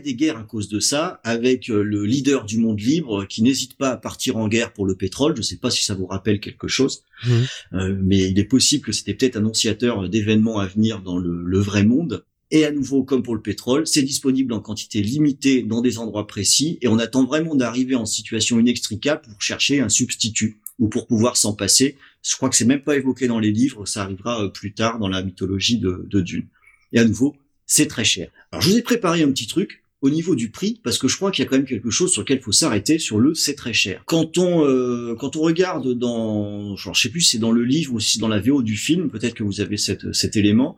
Des guerres à cause de ça, avec euh, le leader du monde libre euh, qui n'hésite pas à partir en guerre pour le pétrole. Je sais pas si ça vous rappelle quelque chose, Mhm. Euh, mais il est possible que c'était peut-être annonciateur d'événements à venir dans le, le vrai monde. Et à nouveau, comme pour le pétrole, c'est disponible en quantité limitée dans des endroits précis, et on attend vraiment d'arriver en situation inextricable pour chercher un substitut ou pour pouvoir s'en passer. Je crois que c'est même pas évoqué dans les livres, ça arrivera plus tard dans la mythologie de, de Dune. Et à nouveau, c'est très cher. Alors je vous ai préparé un petit truc au niveau du prix parce que je crois qu'il y a quand même quelque chose sur lequel il faut s'arrêter sur le c'est très cher. Quand on euh, quand on regarde dans genre, je sais plus c'est dans le livre ou si dans la VO du film, peut-être que vous avez cette, cet élément,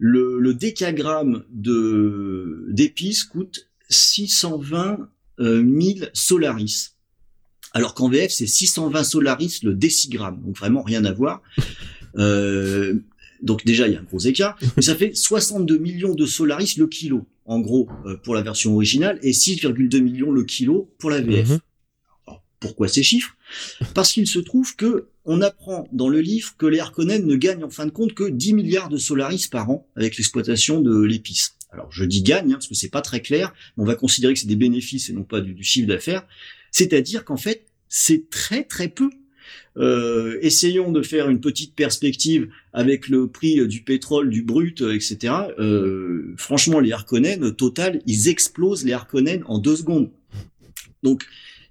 le, le décagramme de d'épices coûte 620 euh, 000 Solaris. Alors qu'en VF, c'est 620 Solaris le décigramme, donc vraiment rien à voir. Euh, donc déjà, il y a un gros écart. [LAUGHS] Mais ça fait 62 millions de Solaris le kilo, en gros, euh, pour la version originale, et 6,2 millions le kilo pour la VF. Mhm. Alors, pourquoi ces chiffres? Parce qu'il se trouve que on apprend dans le livre que les Harkonnen ne gagnent en fin de compte que 10 milliards de Solaris par an avec l'exploitation de l'épice. Alors je dis gagne, hein, parce que c'est pas très clair, mais on va considérer que c'est des bénéfices et non pas du, du chiffre d'affaires. C'est-à-dire qu'en fait, c'est très très peu. Euh, essayons de faire une petite perspective avec le prix du pétrole, du brut, euh, etc. Euh, franchement, les Harkonnen, total, ils explosent les Harkonnen en deux secondes. Donc,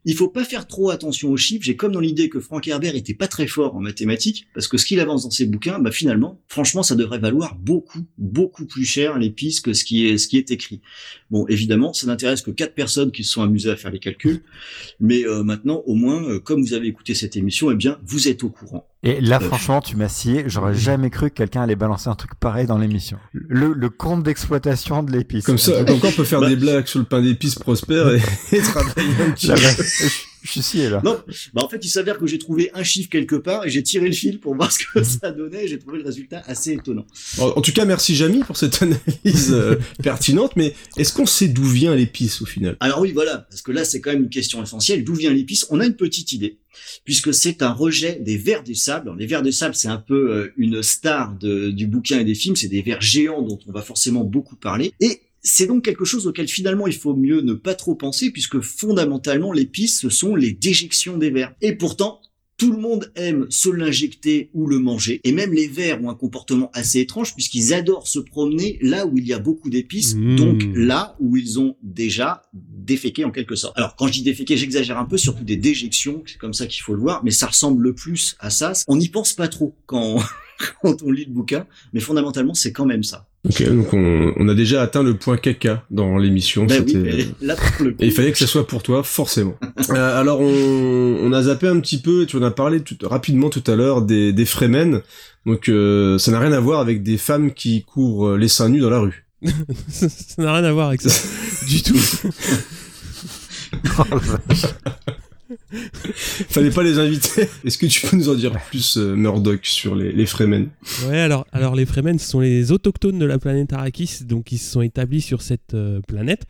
il faut pas faire trop attention aux chiffres. J'ai comme dans l'idée que Frank Herbert était pas très fort en mathématiques, parce que ce qu'il avance dans ses bouquins, bah finalement, franchement, ça devrait valoir beaucoup, beaucoup plus cher les pistes que ce qui est, écrit. Bon, évidemment, ça n'intéresse que quatre personnes qui se sont amusées à faire les calculs, mais euh, maintenant, au moins, euh, comme vous avez écouté cette émission, eh bien, vous êtes au courant. Et là, franchement, tu m'as scié. J'aurais jamais cru que quelqu'un allait balancer un truc pareil dans l'émission. Le, le compte d'exploitation de l'épice. Comme ça, [LAUGHS] comme quoi on peut faire Bah- des blagues sur le pain d'épices prospère et, [LAUGHS] et travailler [LAUGHS] un petit je, [LAUGHS] je suis scié là. Non, bah en fait, il s'avère que j'ai trouvé un chiffre quelque part et j'ai tiré le fil pour voir ce que ça donnait et j'ai trouvé le résultat assez étonnant. En, en tout cas, merci Jamy pour cette analyse euh, [LAUGHS] pertinente, mais est-ce qu'on sait d'où vient l'épice au final? Alors oui, voilà, parce que là, c'est quand même une question essentielle. D'où vient l'épice? On a une petite idée, puisque c'est un rejet des vers du sable. Alors, les vers de sable, c'est un peu euh, une star de- du bouquin et des films. C'est des vers géants dont on va forcément beaucoup parler. Et c'est donc quelque chose auquel finalement il faut mieux ne pas trop penser, puisque fondamentalement, l'épice, ce sont les déjections des vers. Et pourtant, tout le monde aime se l'injecter ou le manger, et même les vers ont un comportement assez étrange puisqu'ils adorent se promener là où il y a beaucoup d'épices, Mmh. donc là où ils ont déjà déféqué en quelque sorte. Alors quand je dis déféqué, j'exagère un peu, surtout des déjections, c'est comme ça qu'il faut le voir, mais ça ressemble le plus à ça. On n'y pense pas trop quand, [LAUGHS] quand on lit le bouquin, mais fondamentalement c'est quand même ça. Ok, donc on, on a déjà atteint le point caca dans l'émission. Ben oui, c'était- mais là pour le coup, [LAUGHS] Et il fallait que ça soit pour toi, forcément. [LAUGHS] Euh, alors, on, on a zappé un petit peu, tu en as parlé tout, rapidement tout à l'heure des, des Fremen. Donc, euh, ça n'a rien à voir avec des femmes qui courent les seins nus dans la rue. ça ça n'a rien à voir avec ça du tout. [LAUGHS] Fallait pas les inviter. Est-ce que tu peux nous en dire plus, euh, Murdoch, sur les, les Fremen? Ouais, alors, alors les Fremen ce sont les autochtones de la planète Arrakis, donc ils se sont établis sur cette euh, planète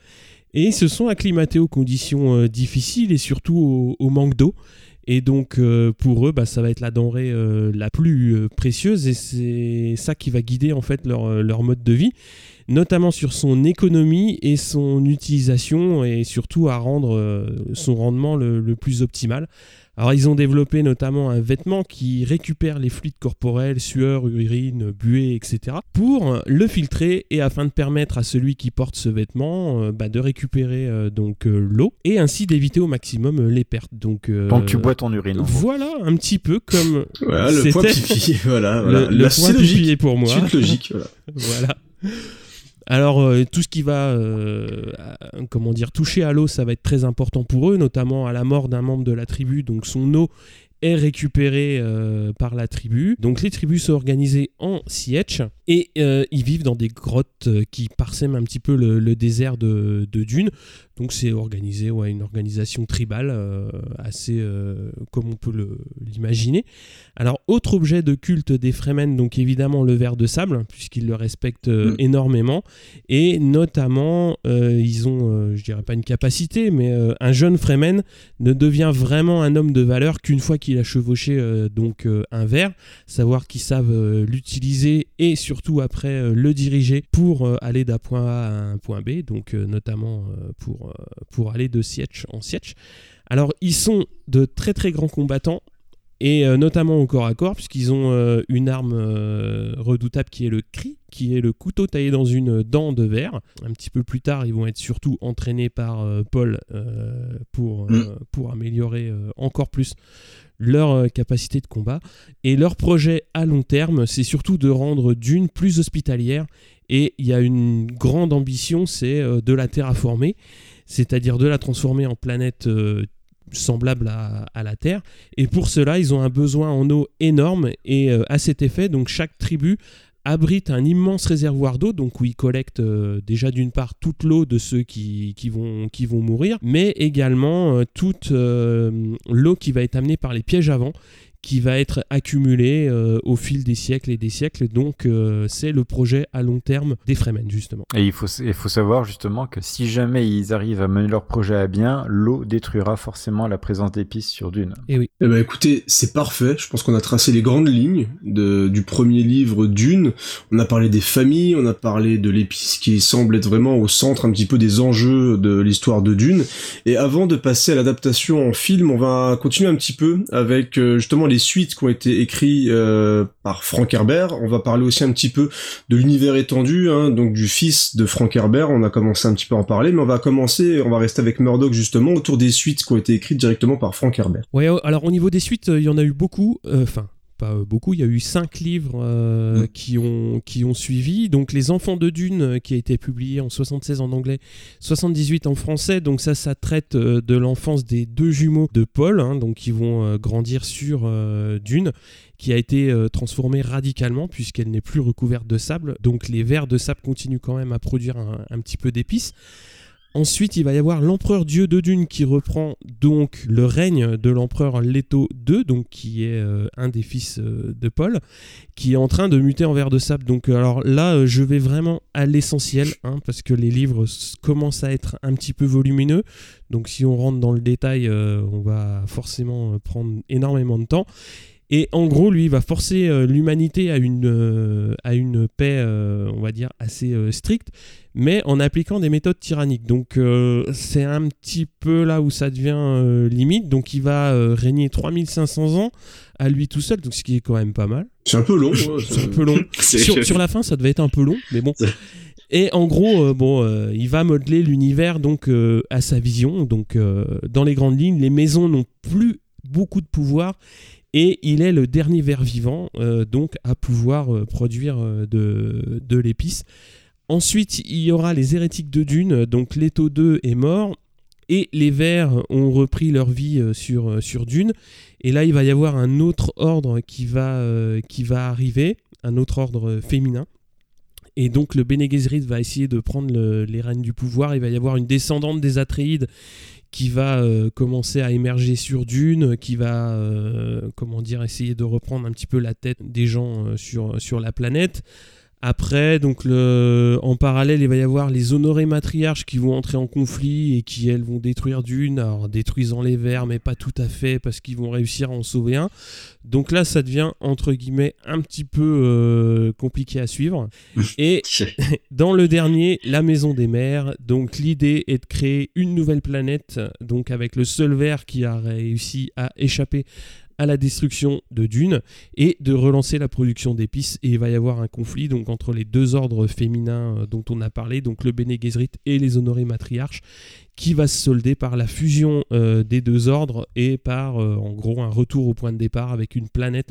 et ils se sont acclimatés aux conditions euh, difficiles et surtout au, au manque d'eau. Et donc pour eux, bah, ça va être la denrée la plus précieuse et c'est ça qui va guider en fait leur, leur mode de vie, notamment sur son économie et son utilisation et surtout à rendre euh, son rendement le, le plus optimal. Alors ils ont développé notamment un vêtement qui récupère les fluides corporels, sueur, urine, buée, etc. pour le filtrer et afin de permettre à celui qui porte ce vêtement euh, bah, de récupérer euh, donc euh, l'eau et ainsi d'éviter au maximum euh, les pertes. Donc, euh, Donc tu bois ton urine. Voilà un petit peu comme Voilà, le point pipi. [LAUGHS] Voilà, voilà. le, point c'est pipi est pour moi. Suite logique, voilà. [LAUGHS] voilà. Alors euh, tout ce qui va, euh, comment dire, toucher à l'eau, ça va être très important pour eux, notamment à la mort d'un membre de la tribu. Donc son eau est récupérée euh, par la tribu. Donc les tribus sont organisées en sietch et ils vivent dans des grottes qui parsèment un petit peu le, désert de, de dunes. Donc c'est organisé, ouais, une organisation tribale euh, assez euh, comme on peut l'imaginer. Alors, autre objet de culte des Fremen, donc évidemment le ver de sable, puisqu'ils le respectent euh, Mm. énormément. Et notamment, ils ont, je dirais pas une capacité, mais un jeune Fremen ne devient vraiment un homme de valeur qu'une fois qu'il a chevauché donc un ver, savoir qu'ils savent l'utiliser et surtout après le diriger pour aller d'un point A à un point B, donc notamment euh, pour, euh, pour aller de sietch en sietch. Alors, ils sont de très très grands combattants et euh, notamment au corps à corps, puisqu'ils ont euh, une arme euh, redoutable qui est le cri, qui est le couteau taillé dans une dent de verre. Un petit peu plus tard, ils vont être surtout entraînés par Paul pour, euh, pour améliorer encore plus leur capacité de combat. Et leur projet à long terme, c'est surtout de rendre Dune plus hospitalière. Et il y a une grande ambition, c'est de la terraformer, c'est-à-dire de la transformer en planète euh, semblable à, la Terre. Et pour cela, ils ont un besoin en eau énorme. Et euh, à cet effet, chaque tribu abrite un immense réservoir d'eau, donc où ils collectent euh, déjà d'une part toute l'eau de ceux qui, vont, mourir, mais également toute l'eau qui va être amenée par les pièges à vent, qui va être accumulée euh, au fil des siècles et des siècles. Donc euh, c'est le projet à long terme des Fremen, justement. Et il faut, il faut savoir justement que si jamais ils arrivent à mener leur projet à bien, l'eau détruira forcément la présence d'épices sur Dune. Et oui. Eh ben écoutez, c'est parfait. Je pense qu'on a tracé les grandes lignes de, du premier livre Dune. On a parlé des familles, on a parlé de l'épice qui semble être vraiment au centre un petit peu des enjeux de l'histoire de Dune. Et avant de passer à l'adaptation en film, on va continuer un petit peu avec euh, justement les les suites qui ont été écrites euh, par Frank Herbert. On va parler aussi un petit peu de l'univers étendu, hein, donc du fils de Frank Herbert. On a commencé un petit peu à en parler, mais on va commencer, on va rester avec Murdoch justement autour des suites qui ont été écrites directement par Frank Herbert. Ouais, alors au niveau des suites, il y en a eu beaucoup. Enfin, pas beaucoup, il y a eu cinq livres euh, mm. qui, ont, qui ont suivi. Donc Les Enfants de Dune, euh, qui a été publié en 76 en anglais, 78 en français. Donc ça, ça traite euh, de l'enfance des deux jumeaux de Paul, hein, donc qui vont grandir sur Dune qui a été transformée radicalement puisqu'elle n'est plus recouverte de sable. Donc les vers de sable continuent quand même à produire un petit peu d'épices. Ensuite, il va y avoir l'empereur Dieu de Dune qui reprend donc le règne de l'empereur Leto II, donc qui est euh, un des fils euh, de Paul, qui est en train de muter en verre de sable. Donc alors là, euh, je vais vraiment à l'essentiel, hein, parce que les livres commencent à être un petit peu volumineux. Donc si on rentre dans le détail, on va forcément prendre énormément de temps. Et en gros, lui, il va forcer euh, l'humanité à une, euh, à une paix, euh, on va dire, assez stricte, mais en appliquant des méthodes tyranniques. Donc c'est un petit peu là où ça devient limite. Donc il va régner 3500 ans à lui tout seul, donc ce qui est quand même pas mal. C'est un peu long. c'est un peu long. [LAUGHS] sur, [LAUGHS] sur, la fin, ça devait être un peu long, mais bon. Et en gros, bon, il va modeler l'univers donc à sa vision. Donc dans les grandes lignes, les maisons n'ont plus beaucoup de pouvoir et il est le dernier ver vivant, euh, donc à pouvoir euh, produire euh, de, l'épice. Ensuite, il y aura les hérétiques de Dune, donc Leto 2 est mort, et les vers ont repris leur vie sur, Dune. Et là, il va y avoir un autre ordre qui va, qui va arriver, un autre ordre féminin. Et donc le Bene va essayer de prendre les rênes du pouvoir. Il va y avoir une descendante des Atréides qui va euh, commencer à émerger sur Dune, qui va euh, comment dire essayer de reprendre un petit peu la tête des gens euh, sur, sur la planète. Après, donc le, en parallèle, il va y avoir les honorés matriarches qui vont entrer en conflit et qui, elles, vont détruire Dune, alors détruisant les vers, mais pas tout à fait, parce qu'ils vont réussir à en sauver un. Donc là, ça devient, entre guillemets, un petit peu euh, compliqué à suivre. [LAUGHS] Et [LAUGHS] dans le dernier, la Maison des Mers, donc l'idée est de créer une nouvelle planète, donc avec le seul ver qui a réussi à échapper à la destruction de Dune et de relancer la production d'épices. Et il va y avoir un conflit donc entre les deux ordres féminins euh, dont on a parlé, donc le Bene et les honorés matriarches, qui va se solder par la fusion euh, des deux ordres et par euh, en gros un retour au point de départ avec une planète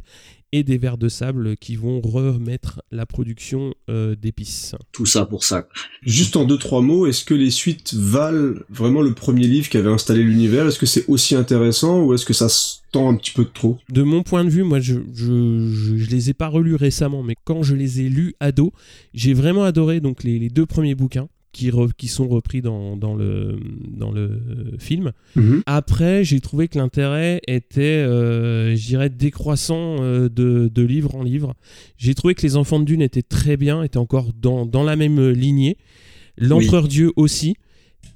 et des vers de sable qui vont remettre la production euh, d'épices. Tout ça pour ça. Juste en deux trois mots, est-ce que les suites valent vraiment le premier livre qui avait installé l'univers? Est-ce que c'est aussi intéressant ou est-ce que ça se tend un petit peu de trop? De mon point de vue, moi je, je, je, les ai pas relus récemment, mais quand je les ai lus ado, j'ai vraiment adoré donc les, les deux premiers bouquins qui, qui sont repris dans, dans, le, dans le film. Mhm. Après, j'ai trouvé que l'intérêt était, euh, je dirais, décroissant euh, de, de, livre en livre. J'ai trouvé que Les Enfants de Dune étaient très bien, étaient encore dans, dans la même lignée. L'Empereur Dieu aussi.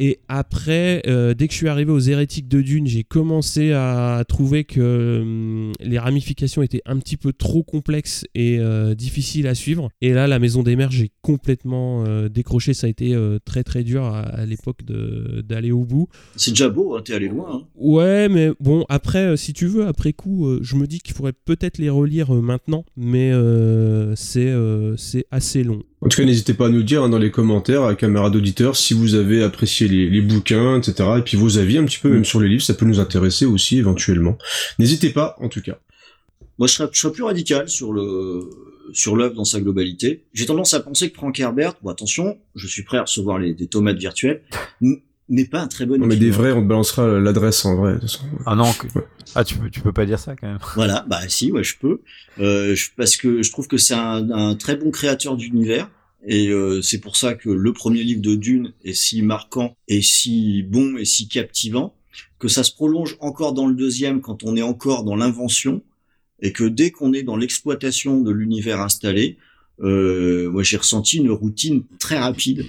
Et après, euh, dès que je suis arrivé aux hérétiques de Dune, j'ai commencé à trouver que hum, les ramifications étaient un petit peu trop complexes et euh, difficiles à suivre. Et là, la Maison des Mers, j'ai complètement euh, décroché. Ça a été très très dur à, l'époque d'aller au bout. C'est déjà beau, hein, t'es allé loin. Hein. Ouais, mais bon, après, si tu veux, après coup, je me dis qu'il faudrait peut-être les relire maintenant, mais c'est c'est assez long. En tout cas, n'hésitez pas à nous dire hein, dans les commentaires, à caméra d'auditeur, si vous avez apprécié les, bouquins, etc. Et puis vos avis un petit peu, même sur les livres, ça peut nous intéresser aussi éventuellement. N'hésitez pas, en tout cas. Moi, je serais, plus radical sur le sur l'œuvre dans sa globalité. J'ai tendance à penser que Frank Herbert, bon attention, je suis prêt à recevoir des tomates virtuelles, n'est pas un très bon. Non, mais des vrais, on te balancera l'adresse en vrai. Ah non, ah tu peux, tu peux pas dire ça quand même. [LAUGHS] Voilà, bah si, ouais, je peux, euh, parce que je trouve que c'est un, un, très bon créateur d'univers. Et euh, c'est pour ça que le premier livre de Dune est si marquant et si bon et si captivant, que ça se prolonge encore dans le deuxième quand on est encore dans l'invention, et que dès qu'on est dans l'exploitation de l'univers installé, euh, moi j'ai ressenti une routine très rapide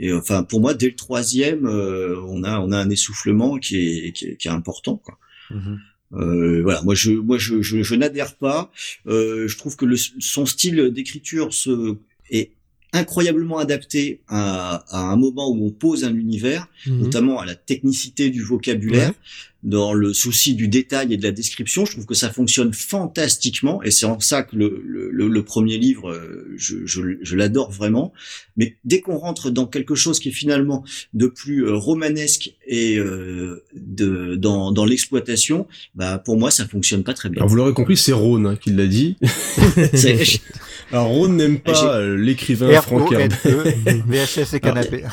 et enfin, pour moi, dès le troisième, euh, on a on a un essoufflement qui est qui est, qui est important. Quoi. Mhm. Euh, voilà, moi je moi je je, je n'adhère pas. Euh, je trouve que le, son style d'écriture se est incroyablement adapté à, à, un moment où on pose un univers, Mhm. notamment à la technicité du vocabulaire. Dans le souci du détail et de la description. Je trouve que ça fonctionne fantastiquement, et c'est en ça que le, le, le- premier livre, euh, je, je, je l'adore vraiment. Mais dès qu'on rentre dans quelque chose qui est finalement de plus euh, romanesque et euh, de, dans, dans l'exploitation, bah pour moi ça fonctionne pas très bien. Alors vous l'aurez compris, c'est Rhône hein, qui l'a dit. [LAUGHS] [LAUGHS] Alors n'aime Ah, pas euh, l'écrivain Frank Herbert. VHS et canapé.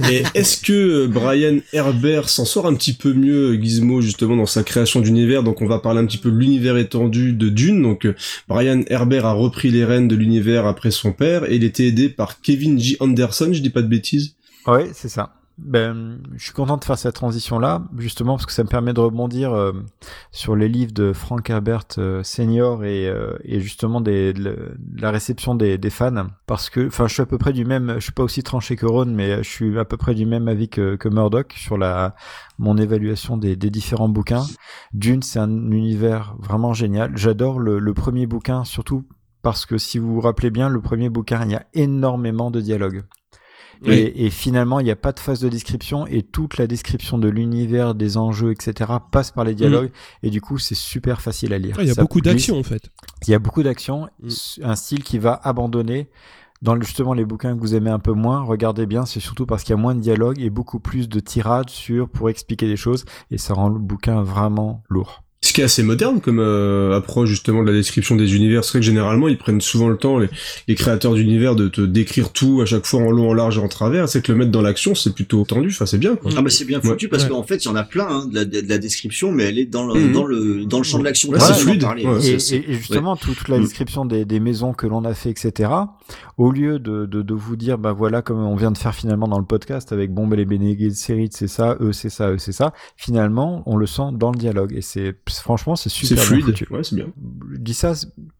mais, est-ce que Brian Herbert s'en sort un petit peu mieux, Gizmo, justement, dans sa création d'univers? Donc on va parler un petit peu de l'univers étendu de Dune. Donc euh, Brian Herbert a repris les rênes de l'univers après son père, et il était aidé par Kevin J. Anderson, je dis pas de bêtises. Ouais, c'est ça. Ben, je suis content de faire cette transition-là, justement parce que ça me permet de rebondir euh, sur les livres de Frank Herbert euh, senior et, euh, et justement des, de la- réception des, des fans. Parce que, enfin, je suis à peu près du même, je suis pas aussi tranché que Ron, mais je suis à peu près du même avis que, que Murdoch sur la mon évaluation des, des différents bouquins. Dune, c'est un univers vraiment génial. J'adore le, le premier bouquin, surtout parce que si vous vous rappelez bien, le premier bouquin, il y a énormément de dialogues. Oui. Et, et finalement, il n'y a pas de phase de description et toute la description de l'univers, des enjeux, etc. passe par les dialogues et du coup, c'est super facile à lire. Ah, Il y a Ça beaucoup d'action en fait. Il y a beaucoup d'action, Mm. un style qui va abandonner. Dans le- justement les bouquins que vous aimez un peu moins, regardez bien, c'est surtout parce qu'il y a moins de dialogue et beaucoup plus de tirades sur pour expliquer des choses et ça rend le bouquin vraiment lourd. Ce qui est assez moderne comme euh, approche justement de la description des univers, c'est vrai que généralement ils prennent souvent le temps, les, les créateurs d'univers, de te décrire tout à chaque fois en long, en large et en travers. C'est que le mettre dans l'action, c'est plutôt tendu. Enfin, c'est bien. Quoi. Ah bah c'est bien foutu parce Ouais. qu'en fait il y en a plein hein, de, la, de la description mais elle est dans le Mhm. dans le dans le champ de l'action. Ouais, c'est fluide. Et, et- et justement, tout- toute la Mm. description des, des maisons que l'on a fait, etc., au lieu de, de, de vous dire, bah voilà, comme on vient de faire finalement dans le podcast avec Bombe et les Bene Gesserit, c'est ça, eux c'est ça, eux c'est ça, finalement, on le sent dans le dialogue. Et c'est, franchement, c'est C'est super bien fluide. foutu. Ouais, c'est bien. Je dis ça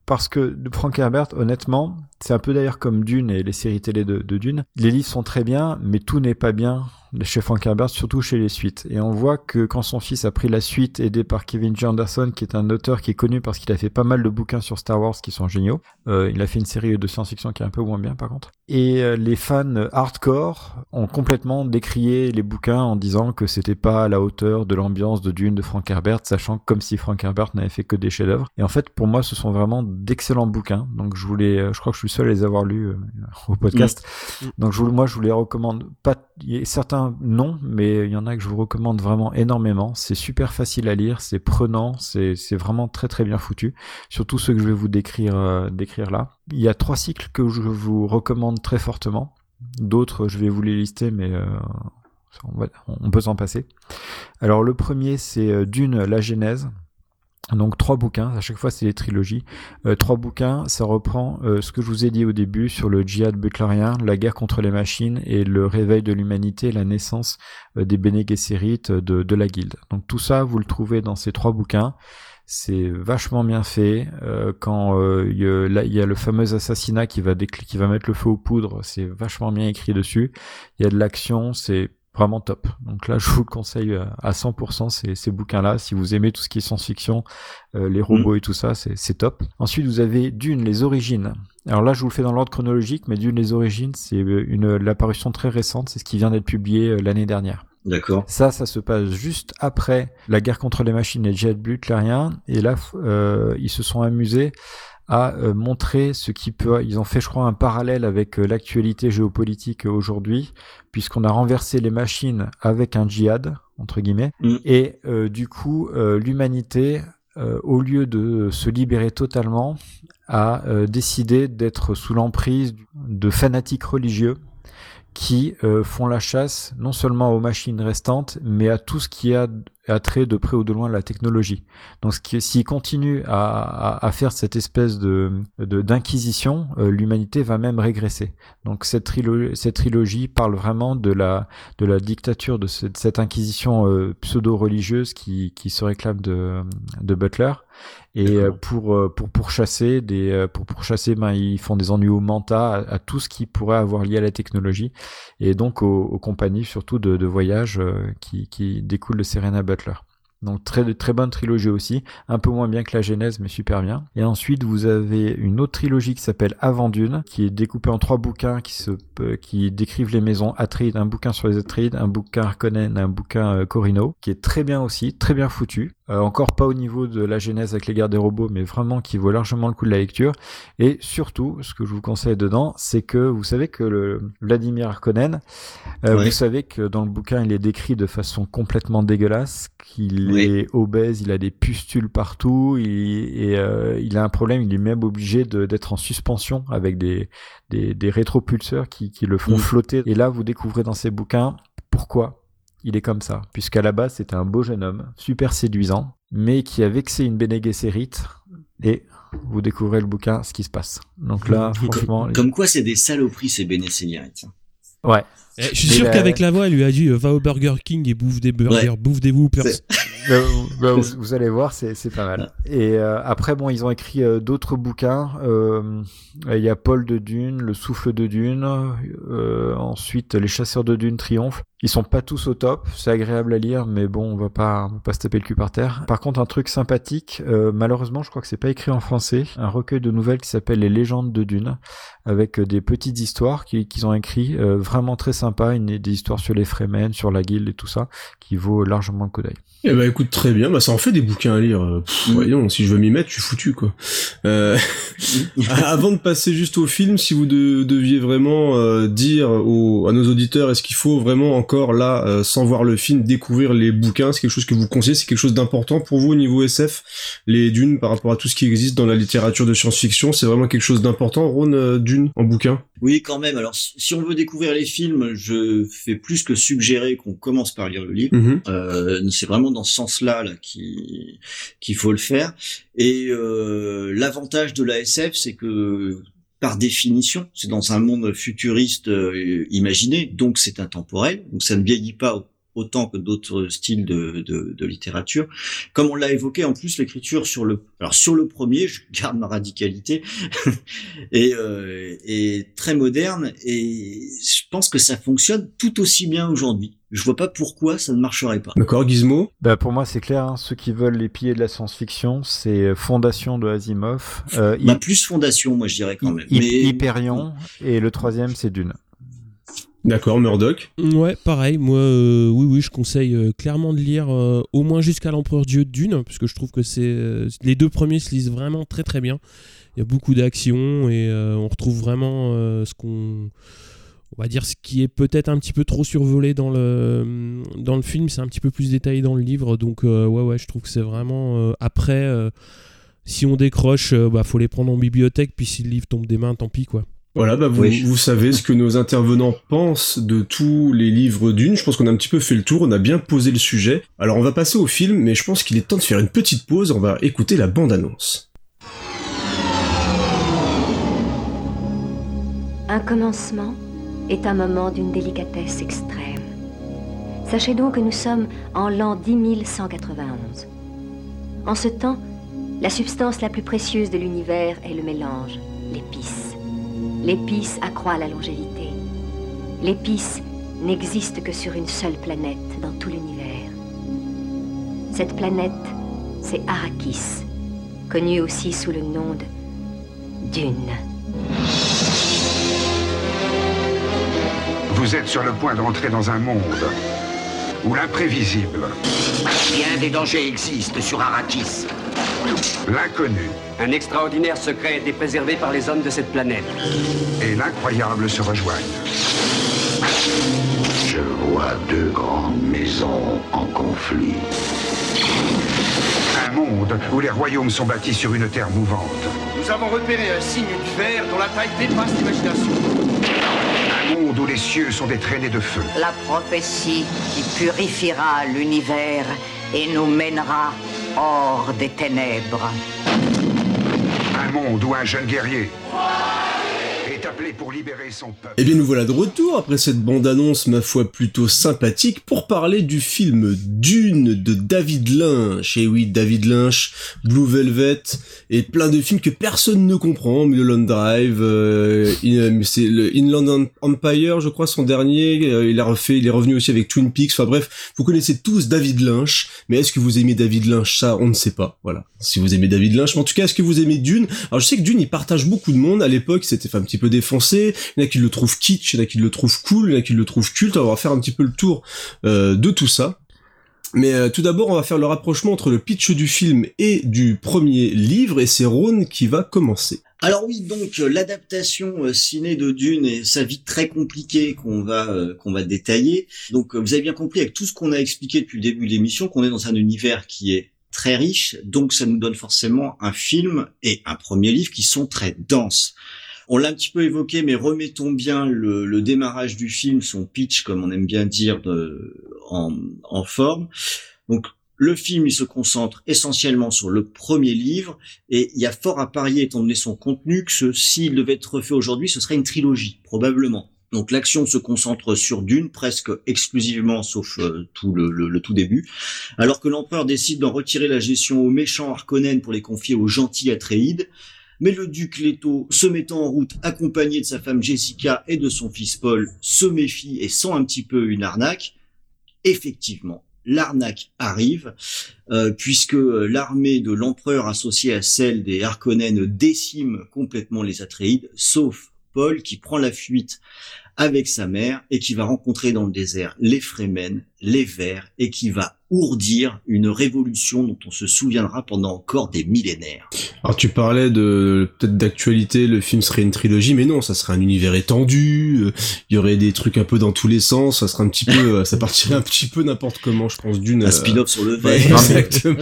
parce que Frank Herbert, honnêtement, c'est un peu d'ailleurs comme Dune et les séries télé de, de Dune. Les livres sont très bien, mais tout n'est pas bien chez Frank Herbert, surtout chez les suites. Et on voit que quand son fils a pris la suite, aidé par Kevin J. Anderson, qui est un auteur qui est connu parce qu'il a fait pas mal de bouquins sur Star Wars qui sont géniaux. Euh, il a fait une série de science-fiction qui est un peu moins bien par contre. Et euh, les fans hardcore ont complètement décrié les bouquins en disant que c'était pas à la hauteur de l'ambiance de Dune de Frank Herbert, sachant comme si Frank Herbert n'avait fait que des chefs-d'œuvre. Et en fait, pour moi, ce sont vraiment d'excellents bouquins. Donc je voulais, euh, je crois que je suis seul à les avoir lus euh, [LAUGHS] au podcast. Mm. Donc je vous, moi, je vous les recommande. Pas il y a certains non, mais il y en a que je vous recommande vraiment énormément. C'est super facile à lire, c'est prenant, c'est c'est vraiment très très bien foutu. Surtout ceux que je vais vous décrire euh, décrire là. Il y a trois cycles que je vous recommande très fortement. D'autres, je vais vous les lister, mais euh, on, va- on peut s'en passer. Alors le premier, c'est euh, Dune, la Genèse. Donc trois bouquins, à chaque fois c'est des trilogies. Euh, trois bouquins, ça reprend euh, ce que je vous ai dit au début sur le djihad butlerien, la guerre contre les machines et le réveil de l'humanité, la naissance euh, des Bene de, la guilde. Donc tout ça, vous le trouvez dans ces trois bouquins. C'est vachement bien fait. Quand il y, a- le fameux assassinat qui va qui va mettre le feu aux poudres, c'est vachement bien écrit dessus. Il y a de l'action, c'est vraiment top. Donc là, [LAUGHS] je vous le conseille à à 100% ces, ces bouquins-là. Si vous aimez tout ce qui est science-fiction, euh, les robots et tout ça, c'est c'est top. Ensuite, vous avez Dune, les origines. Alors là, je vous le fais dans l'ordre chronologique, mais Dune, les origines, c'est euh, une l'apparition très récente. C'est ce qui vient d'être publié euh, l'année dernière. D'accord. Ça, ça se passe juste après la guerre contre les machines et jet butlérien. Et là, euh, ils se sont amusés à euh, montrer ce qui peut. Ils ont fait, je crois, un parallèle avec euh, l'actualité géopolitique aujourd'hui, puisqu'on a renversé les machines avec un djihad entre guillemets. Mm. Et euh, du coup, euh, l'humanité, au lieu de se libérer totalement, a décidé d'être sous l'emprise de fanatiques religieux qui font la chasse non seulement aux machines restantes, mais à tout ce qui a a trait de près ou de loin la technologie. Donc, s'ils continuent à, faire cette espèce de d'inquisition, euh, l'humanité va même régresser. Donc, cette, trilo- cette trilogie parle vraiment de la de la dictature de cette, inquisition euh, pseudo-religieuse qui se réclame de Butler. Et D'accord. euh, pour euh, pour pourchasser des euh, pour pourchasser, ben ils font des ennuis au manta à, à tout ce qui pourrait avoir lié à la technologie et donc aux, aux compagnies surtout de, de voyage euh, qui qui découlent de Serena Butler. Donc très très bonne trilogie aussi, un peu moins bien que la Genèse mais super bien. Et ensuite vous avez une autre trilogie qui s'appelle Avant Dune, qui est découpée en trois bouquins qui se qui décrivent les maisons Atreides, un bouquin sur les Atreides, un bouquin Harkonnen, un bouquin euh, Corino, qui est très bien aussi, très bien foutu. Euh, encore pas au niveau de la Genèse avec les guerres des robots, mais vraiment qui vaut largement le coup de la lecture. Et surtout, ce que je vous conseille dedans, c'est que vous savez que le Vladimir Harkonnen, euh, vous savez que dans le bouquin, il est décrit de façon complètement dégueulasse, qu'il est obèse, il a des pustules partout, il, et euh, il a un problème, il est même obligé d'être en suspension avec des, des, des rétropulseurs qui, qui le font mm. flotter. Et là, vous découvrez dans ces bouquins pourquoi il est comme ça, puisqu'à la base c'était un beau jeune homme, super séduisant, mais qui a vexé une Bene et vous découvrez le bouquin, ce qui se passe. Donc là, franchement... Comme, quoi c'est des saloperies ces Bene Ouais. Eh, je suis sûr qu'avec la voix, elle lui a dit euh, va au Burger King et bouffe des burgers, bouffe des whoopers. [LAUGHS] Bah, bah, vous, allez voir, c'est pas mal. Et euh, après, bon, ils ont écrit euh, d'autres bouquins. Il y a Paul de Dune, Le souffle de Dune. ensuite, Les chasseurs de Dune triomphent. Ils sont pas tous au top, c'est agréable à lire, mais bon, on va pas, on va pas se taper le cul par terre. Par contre, un truc sympathique, malheureusement, je crois que c'est pas écrit en français, un recueil de nouvelles qui s'appelle Les légendes de Dune, avec des petites histoires qu'ils ont écrit, vraiment très sympa, une, des histoires sur les Fremen, sur la guilde et tout ça, qui vaut largement le coup d'œil. Eh ben écoute très bien, bah ça en fait des bouquins à lire. Euh, mm. voyons, si je veux m'y mettre, je suis foutu quoi. Euh, [LAUGHS] avant de passer juste au film, si vous deviez vraiment euh, dire aux, à nos auditeurs, est-ce qu'il faut vraiment encore là, euh, sans voir le film, découvrir les bouquins? C'est quelque chose que vous conseillez? C'est quelque chose d'important pour vous au niveau SF Les dunes par rapport à tout ce qui existe dans la littérature de science-fiction, c'est vraiment quelque chose d'important. Ron, dune en bouquin? Oui, quand même. Alors si on veut découvrir les films, je fais plus que suggérer qu'on commence par lire le livre. Mm-hmm. c'est vraiment dans ce sens-là là, qu'il faut le faire. Et euh, l'avantage de la SF, c'est que par définition, c'est dans un monde futuriste euh, imaginé, donc c'est intemporel, donc ça ne vieillit pas autant que d'autres styles de, de, de, littérature. Comme on l'a évoqué, en plus l'écriture sur le alors sur le premier, je garde ma radicalité [LAUGHS] et euh, est très moderne et je pense que ça fonctionne tout aussi bien aujourd'hui. Je vois pas pourquoi ça ne marcherait pas. D'accord, Gizmo? Bah Pour moi, c'est clair. Hein. ceux qui veulent les piliers de la science-fiction, c'est Fondation de Asimov. Euh, bah, plus Fondation, moi je dirais quand même. Mais... Hyperion. Et le troisième, c'est Dune. D'accord, Murdoch. Ouais, pareil. Moi, euh, oui, oui, je conseille euh, clairement de lire euh, au moins jusqu'à l'Empereur Dieu Dune, parce que je trouve que c'est les deux premiers se lisent vraiment très très bien. Il y a beaucoup d'action et on retrouve vraiment ce qu'on, on va dire, ce qui est peut-être un petit peu trop survolé dans le dans le film. C'est un petit peu plus détaillé dans le livre, donc ouais, ouais, je trouve que c'est vraiment après. si on décroche, bah faut les prendre en bibliothèque, puis si le livre tombe des mains, tant pis quoi. Voilà, bah vous, vous savez ce que nos intervenants pensent de tous les livres d'une. Je pense qu'on a un petit peu fait le tour, on a bien posé le sujet. Alors on va passer au film, mais je pense qu'il est temps de faire une petite pause, on va écouter la bande-annonce. Un commencement est un moment d'une délicatesse extrême. Sachez donc que nous sommes en l'an 10191. En ce temps, la substance la plus précieuse de l'univers est le mélange, l'épice. L'épice accroît la longévité. L'épice n'existe que sur une seule planète dans tout l'univers. Cette planète, c'est Arrakis, connue aussi sous le nom de Dune. Vous êtes sur le point d'entrer dans un monde où l'imprévisible. Bien des dangers existent sur Arrakis. L'inconnu. Un extraordinaire secret est préservé par les hommes de cette planète. Et l'incroyable se rejoignent. Je vois deux grandes maisons en conflit. Un monde où les royaumes sont bâtis sur une terre mouvante. Nous avons repéré un signe du fer dont la taille dépasse l'imagination. Un monde où les cieux sont des traînées de feu. La prophétie qui purifiera l'univers et nous mènera hors des ténèbres. Un monde où un jeune guerrier est. Eh bien nous voilà de retour après cette bande-annonce ma foi plutôt sympathique pour parler du film Dune de David Lynch. Et oui, David Lynch, Blue Velvet et plein de films que personne ne comprend. Mulholland Drive, euh, in, c'est le Inland Empire, je crois son dernier. Euh, il a refait, il est revenu aussi avec Twin Peaks. Enfin bref, vous connaissez tous David Lynch. Mais est-ce que vous aimez David Lynch? Ça, on ne sait pas. Voilà. Si vous aimez David Lynch, mais en tout cas, est-ce que vous aimez Dune? Alors je sais que Dune, il partage beaucoup de monde. À l'époque, c'était un petit peu défoncé. Il y en a qui le trouvent kitsch, il y en a qui le trouvent cool, il y en a qui le trouvent culte. on va faire un petit peu le tour euh, de tout ça. Mais euh, tout d'abord, on va faire le rapprochement entre le pitch du film et du premier livre, et c'est Ron qui va commencer. Alors oui, donc euh, l'adaptation ciné de Dune et sa vie très compliquée qu'on va qu'on va détailler. Donc vous avez bien compris avec tout ce qu'on a expliqué depuis le début de l'émission qu'on est dans un univers qui est très riche, donc ça nous donne forcément un film et un premier livre qui sont très denses. On l'a un petit peu évoqué, mais remettons bien le, démarrage du film, son pitch, comme on aime bien dire, en, forme. Donc, le film, il se concentre essentiellement sur le premier livre, et il y a fort à parier, étant donné son contenu, que s'il devait être refait aujourd'hui, ce serait une trilogie, probablement. Donc l'action se concentre sur Dune presque exclusivement, sauf euh, tout le, tout début, alors que l'empereur décide d'en retirer la gestion aux méchants Harkonnen pour les confier aux gentils Atreides. Mais le duc Leto, se mettant en route, accompagné de sa femme Jessica et de son fils Paul, se méfie et sent un petit peu une arnaque. Effectivement, l'arnaque arrive, euh, puisque l'armée de l'empereur associée à celle des Harkonnen décime complètement les Atreides, sauf Paul qui prend la fuite avec sa mère et qui va rencontrer dans le désert les Fremen, les Verts et qui va ourdir une révolution dont on se souviendra pendant encore des millénaires. Alors tu parlais de peut-être d'actualité, le film serait une trilogie, mais non, ça serait un univers étendu, euh, il y aurait des trucs un peu dans tous les sens, ça serait un petit peu, euh, ça partirait un petit peu n'importe comment, je pense, d'une... Un euh, spin-off sur le verre. [LAUGHS] exactement.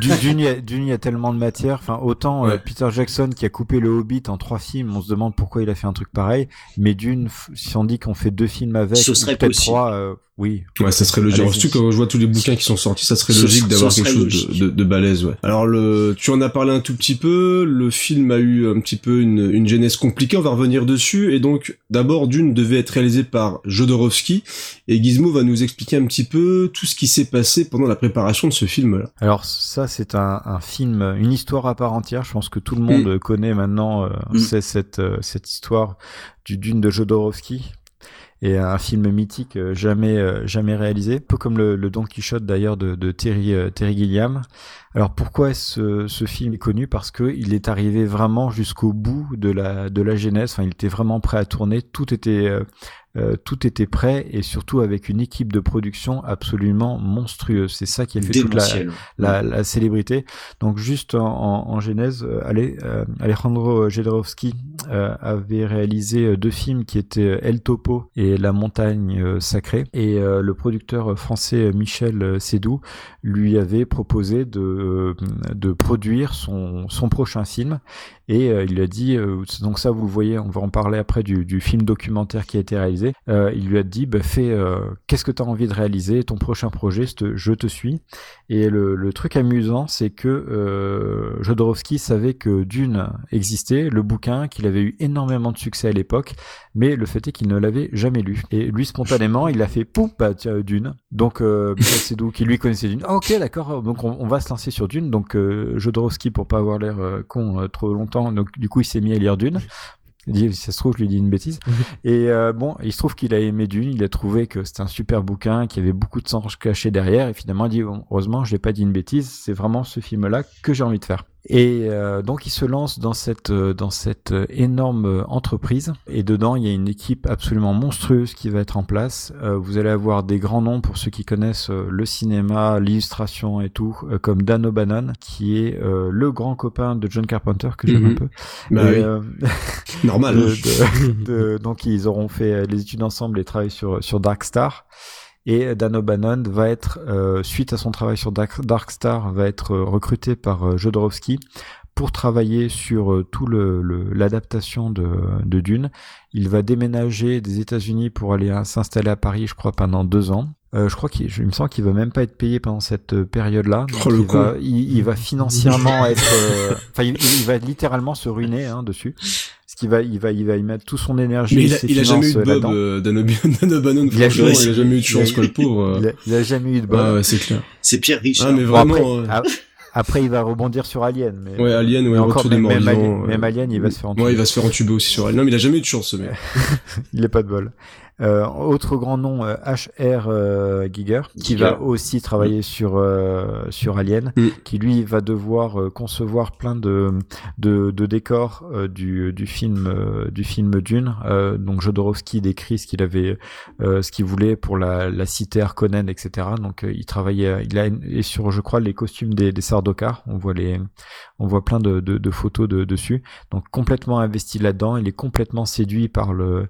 d'une, il y, a tellement de matière, enfin autant Peter Jackson qui a coupé le Hobbit en trois films, on se demande pourquoi il a fait un truc pareil, mais d'une, si on dit qu'on fait deux films avec, ce serait peut-être trois oui. Ouais, ça serait logique. Surtout quand je vois tous les bouquins qui sont sortis, ça serait logique d'avoir quelque chose de, de, de, balèze, ouais. Alors le, tu en as parlé un tout petit peu. Le film a eu un petit peu une, une genèse compliquée. On va revenir dessus. Et donc, d'abord, Dune devait être réalisé par Jodorowsky. Et Gizmo va nous expliquer un petit peu tout ce qui s'est passé pendant la préparation de ce film-là. Alors ça, c'est un, un, film, une histoire à part entière. Je pense que tout le monde mm. connaît maintenant euh, mm. cette, euh, cette histoire du Dune de Jodorowsky et un film mythique euh, jamais euh, jamais réalisé, peu comme le, Don Quichotte d'ailleurs de, euh, Terry Gilliam. Alors pourquoi ce, ce film est connu? Parce que il est arrivé vraiment jusqu'au bout de la de la genèse. Enfin, il était vraiment prêt à tourner. Tout était euh, tout était prêt et surtout avec une équipe de production absolument monstrueuse. C'est ça qui a fait toute la, la, la, célébrité. Donc juste en, en, genèse, euh, euh, Alejandro Jodorowsky avait réalisé deux films qui étaient El Topo et La Montagne Sacrée. Et le producteur français Michel Sédou lui avait proposé de, de produire son, son prochain film. Et il a dit, donc ça vous le voyez, on va en parler après du, du film documentaire qui a été réalisé euh, il lui a dit bah, fais euh, qu'est-ce que tu as envie de réaliser, ton prochain projet, je te suis. Et le, truc amusant, c'est que euh, Jodorowsky savait que Dune existait, le bouquin, qu'il avait eu énormément de succès à l'époque, mais le fait est qu'il ne l'avait jamais lu. Et lui, spontanément, il a fait pouf, bah tiens, Dune. Donc, euh, c'est d'où qui lui connaissait Dune. Ah, ok, d'accord. Donc, on, va se lancer sur Dune. Donc, Jodorowsky, pour pas avoir l'air con trop longtemps, donc du coup, il s'est mis à lire Dune. Il dit, si ça se trouve, je lui dis une bêtise. Mhm. et euh, bon, il se trouve qu'il a aimé Dune, il a trouvé que c'était un super bouquin, qu'il y avait beaucoup de sens caché derrière, et finalement, il dit, heureusement, je n'ai pas dit une bêtise, c'est vraiment ce film-là que j'ai envie de faire. Et euh, donc il se lance dans cette euh, dans cette euh, énorme entreprise et dedans il y a une équipe absolument monstrueuse qui va être en place. vous allez avoir des grands noms pour ceux qui connaissent le cinéma, l'illustration et tout, comme Dan O'Bannon qui est le grand copain de John Carpenter que j'aime un mhm. peu. Bah [LAUGHS] Normal. [LAUGHS] donc ils auront fait les études ensemble et travaillé sur sur Dark Star. Et Dan O'Bannon va être, euh, suite à son travail sur Dark, Star, va être euh, recruté par euh, Jodorowsky pour travailler sur euh, tout le l'adaptation de, de, Dune. Il va déménager des États-Unis pour aller s'installer à Paris, je crois, pendant deux ans. Euh, je crois qu'il, je me sens qu'il va même pas être payé pendant cette période-là. Oh, il, va, il, va financièrement [LAUGHS] être, enfin, il, va littéralement se ruiner hein, dessus qu'il va, il va, il va y mettre tout son énergie. Mais il a, ses il a jamais eu de finances, Bob euh, [LAUGHS] Danobanon, Il a jamais- il a jamais eu de chance, quoi, le pauvre. Il a, il a jamais eu de Bob. Ah ouais, c'est clair. C'est Pierre Richard. Ah, mais Bon, vraiment. après, euh, après, il va rebondir sur Alien. Mais, Ouais, Alien, ouais, mais encore, Retour des même, morts même, Alien, même Alien, il va se faire entuber. Ouais, il va se faire entuber aussi sur elle. Non, mais il a jamais eu de chance, ce mec. [LAUGHS] il est pas de bol. Euh, autre grand nom, euh, H.R. euh, Giger, qui Giger. va aussi travailler sur euh, sur Alien, Mm. qui lui va devoir euh, concevoir plein de de, de décors euh, du du film euh, du film Dune. Euh, donc Jodorowsky décrit ce qu'il avait, euh, ce qu'il voulait pour la la cité Harkonnen, etc. Donc euh, il travaillait, il a et sur je crois les costumes des des Sardaukar. On voit les on voit plein de de, de photos de, dessus. Donc complètement investi là-dedans. Il est complètement séduit par le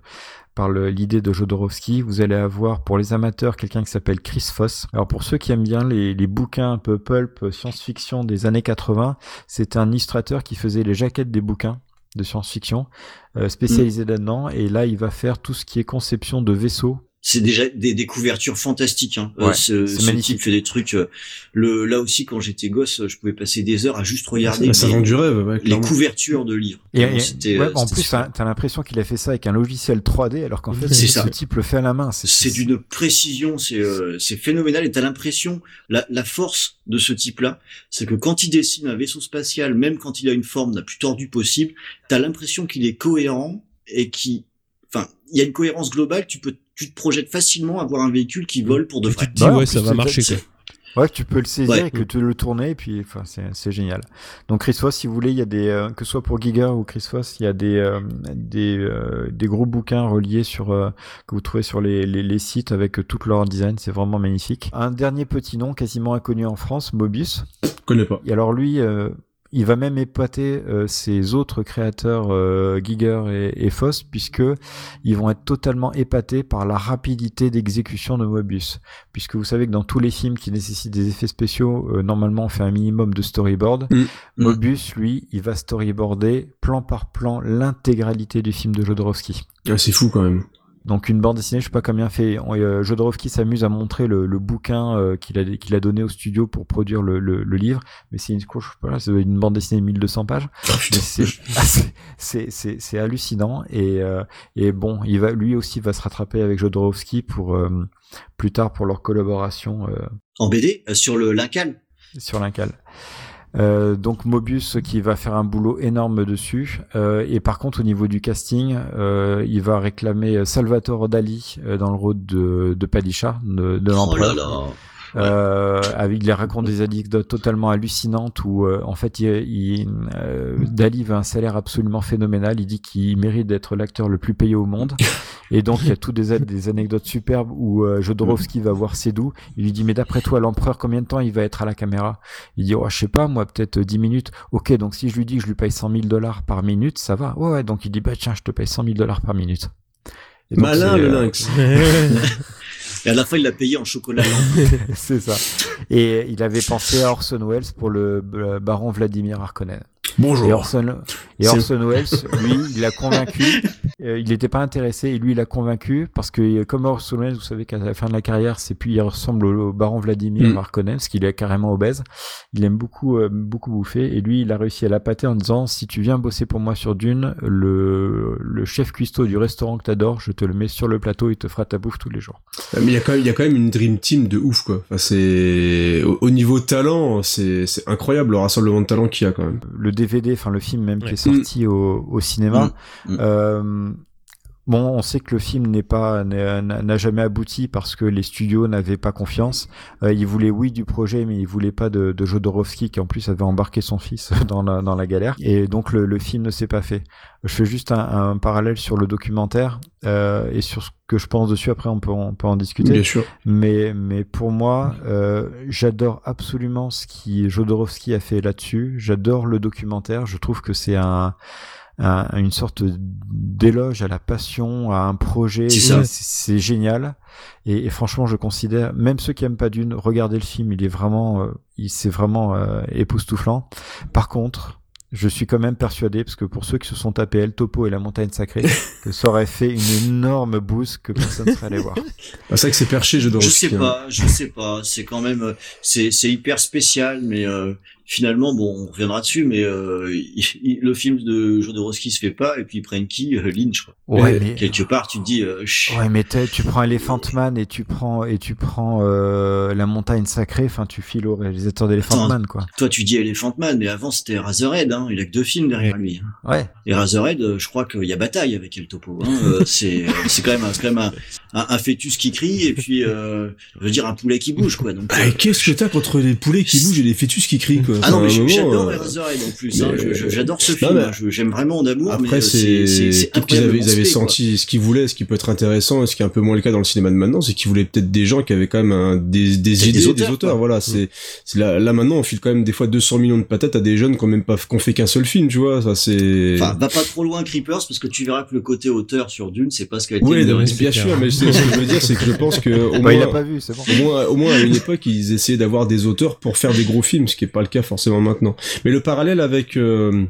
par l'idée de Jodorowsky. Vous allez avoir pour les amateurs quelqu'un qui s'appelle Chris Foss. Alors pour ceux qui aiment bien les, les bouquins un peu pulp, science-fiction des années 80, c'est un illustrateur qui faisait les jaquettes des bouquins de science-fiction, euh, spécialisé là-dedans. Et là, il va faire tout ce qui est conception de vaisseaux. C'est déjà des, des couvertures fantastiques. Hein. Ouais, ce c'est ce magnifique. type fait des trucs. euh, le là aussi, quand j'étais gosse, je pouvais passer des heures à juste regarder Ça les, du rêve, ouais, les couvertures de livres. Et, c'était, ouais, euh, en plus, t'as t'as l'impression qu'il a fait ça avec un logiciel 3D, alors qu'en fait, C'est ce type le fait à la main. c'est d'une précision, c'est euh, c'est phénoménal et t'as l'impression la, la force de ce type-là, c'est que quand il dessine un vaisseau spatial, même quand il a une forme la plus tordue possible, t'as l'impression qu'il est cohérent et qui, il y a une cohérence globale. Tu peux, tu te projettes facilement à voir un véhicule qui vole pour de Tu vrai. te dis, Ouais, ça va marcher, quoi. Ouais, que tu peux le saisir Ouais. et que tu le tourner, et puis enfin, c'est c'est génial. Donc Chris Foss, si vous voulez, il y a des euh, que ce soit pour Giga ou Chris Foss, il y a des euh, des euh, des gros bouquins reliés sur euh, que vous trouvez sur les, les, les sites avec euh, tout leur design, c'est vraiment magnifique. Un dernier petit nom quasiment inconnu en France, Mobius. Je connais pas. Et alors lui, euh, il va même épater euh, ses autres créateurs euh, Giger et, et Foss puisque ils vont être totalement épatés par la rapidité d'exécution de Mobius. Puisque vous savez que dans tous les films qui nécessitent des effets spéciaux, euh, normalement on fait un minimum de storyboard. Mm. Mobius, lui, il va storyboarder plan par plan l'intégralité du film de Jodorowsky. Ah, c'est fou, quand même. Donc une bande dessinée, je sais pas combien fait. euh, Jodorowsky s'amuse à montrer le, le bouquin euh, qu'il a qu'il a donné au studio pour produire le, le, le livre, mais c'est une, une bande dessinée de 1200 pages. [LAUGHS] C'est [LAUGHS] ah, c'est- hallucinant et euh, et bon, il va lui aussi va se rattraper avec Jodorowsky pour euh, plus tard pour leur collaboration euh, En BD, euh, sur le Lincal. sur l'Incal. Euh, donc Mobius qui va faire un boulot énorme dessus Euh, et par contre au niveau du casting euh, il va réclamer Salvatore Dali euh, dans le rôle de, de Padishah de, de Oh l'empereur. Euh, avec, il raconte des anecdotes totalement hallucinantes où euh, en fait il, il, euh, Dali veut un salaire absolument phénoménal. Il dit qu'il mérite d'être l'acteur le plus payé au monde. Et donc il y a toutes des, des anecdotes superbes où euh, Jodorowsky va voir Sédou. Il lui dit mais d'après toi l'empereur combien de temps il va être à la caméra? Il dit oh je sais pas moi peut-être 10 minutes. Ok donc si je lui dis que je lui paye 100 000 dollars par minute ça va. Ouais, ouais donc il dit bah tiens je te paye 100 000 dollars par minute. Et donc, Malin, le euh, lynx. [LAUGHS] Et à la fin, il l'a payé en chocolat. [LAUGHS] c'est ça. Et il avait pensé à Orson Welles pour le euh, baron Vladimir Harkonnen. Bonjour. Et Orson, et Orson Welles, [LAUGHS] lui, il l'a convaincu. euh, il n'était pas intéressé et lui, il l'a convaincu parce que euh, comme Orson Welles, vous savez qu'à la fin de la carrière, c'est puis il ressemble au, au baron Vladimir Mm. Harkonnen, parce qu'il est carrément obèse. Il aime beaucoup, euh, beaucoup bouffer et lui, il a réussi à l'appâter en disant si tu viens bosser pour moi sur Dune, le, le chef cuistot du restaurant que t'adores, je te le mets sur le plateau, il te fera ta bouffe tous les jours. Mais il y a quand même, il y a quand même une dream team de ouf, quoi. Enfin, c'est, au, au niveau talent, c'est, c'est incroyable le rassemblement de talent qu'il y a quand même. le DVD, enfin le film même qui est sorti au, au cinéma. Mm. Mm. Bon, on sait que le film n'est pas n'a jamais abouti parce que les studios n'avaient pas confiance. Euh, ils voulaient oui du projet, mais ils voulaient pas de, de Jodorowsky qui en plus avait embarqué son fils [LAUGHS] dans la, dans la galère. Et donc le, le film ne s'est pas fait. Je fais juste un, un parallèle sur le documentaire euh, et sur ce que je pense dessus. Après, on peut en, on peut en discuter. Bien sûr. Mais, mais pour moi, euh, j'adore absolument ce qui Jodorowsky a fait là-dessus. J'adore le documentaire. Je trouve que c'est un, un- une sorte d'éloge à la passion, à un projet. C'est ça. C'est c'est génial. Et, et franchement, je considère, même ceux qui aiment pas Dune, regardez le film. Il est vraiment, euh, il c'est vraiment euh, époustouflant. Par contre. Je suis quand même persuadé, parce que pour ceux qui se sont tapés El Topo et la montagne sacrée, [LAUGHS] que ça aurait fait une énorme bouse que personne ne serait allé voir. [LAUGHS] Ah, c'est vrai que c'est perché, je Je sais pas, je sais pas. C'est quand même, euh, c'est c'est hyper spécial, mais euh, finalement, bon, on reviendra dessus, mais euh, il- [LAUGHS] il- le film de Jodorowsky se fait pas, et puis ils prennent qui euh, Lynch. Quoi. Ouais, Et mais- quelque part, tu te dis, euh, chut, Ouais, mais tu prends Elephant Man et tu prends et tu prends euh, la montagne sacrée. Enfin, tu files au réalisateur d'Elephant Man, quoi. toi tu dis Elephant Man, mais avant c'était Razorhead, hein, il a que deux films derrière lui. hein. Ouais. Et Razorhead, euh, je crois qu'il y a bataille avec El Topo. Hein. Euh, [LAUGHS] c'est c'est quand même, un, c'est quand même un, un, un fœtus qui crie et puis, euh, je veux dire, un poulet qui bouge, quoi. Donc, Bah, euh, qu'est-ce que t'as contre les poulets qui bougent et les fœtus qui crient, quoi? Ah non, mais j'adore euh, Razorhead en plus. hein. je- J'adore ce film. hein. J'aime vraiment d'amour. Après, euh, c'est c'est c'est peut-être qu'ils avaient, avaient senti ce qu'ils voulaient, ce qui peut être intéressant, et ce qui est un peu moins le cas dans le cinéma de maintenant, c'est qu'ils voulaient peut-être des gens qui avaient quand même un, des, des idées, des auteurs. Voilà, c'est c'est là, là maintenant, on file quand même des fois 200 millions de patates à des jeunes qui ont même pas qu'on fait qu'un seul film, tu vois. Ça c'est. Enfin, va pas trop loin, Creepers, parce que tu verras que le côté auteur sur Dune, c'est pas ce qu'a été. oui, bien sûr, mais c'est- ce que je veux dire, c'est que je pense que au Bah, moins, il a pas vu, c'est bon. au moins, au moins à une époque, ils essayaient d'avoir des auteurs pour faire des gros films, ce qui est pas le cas forcément maintenant. Mais le parallèle avec euh,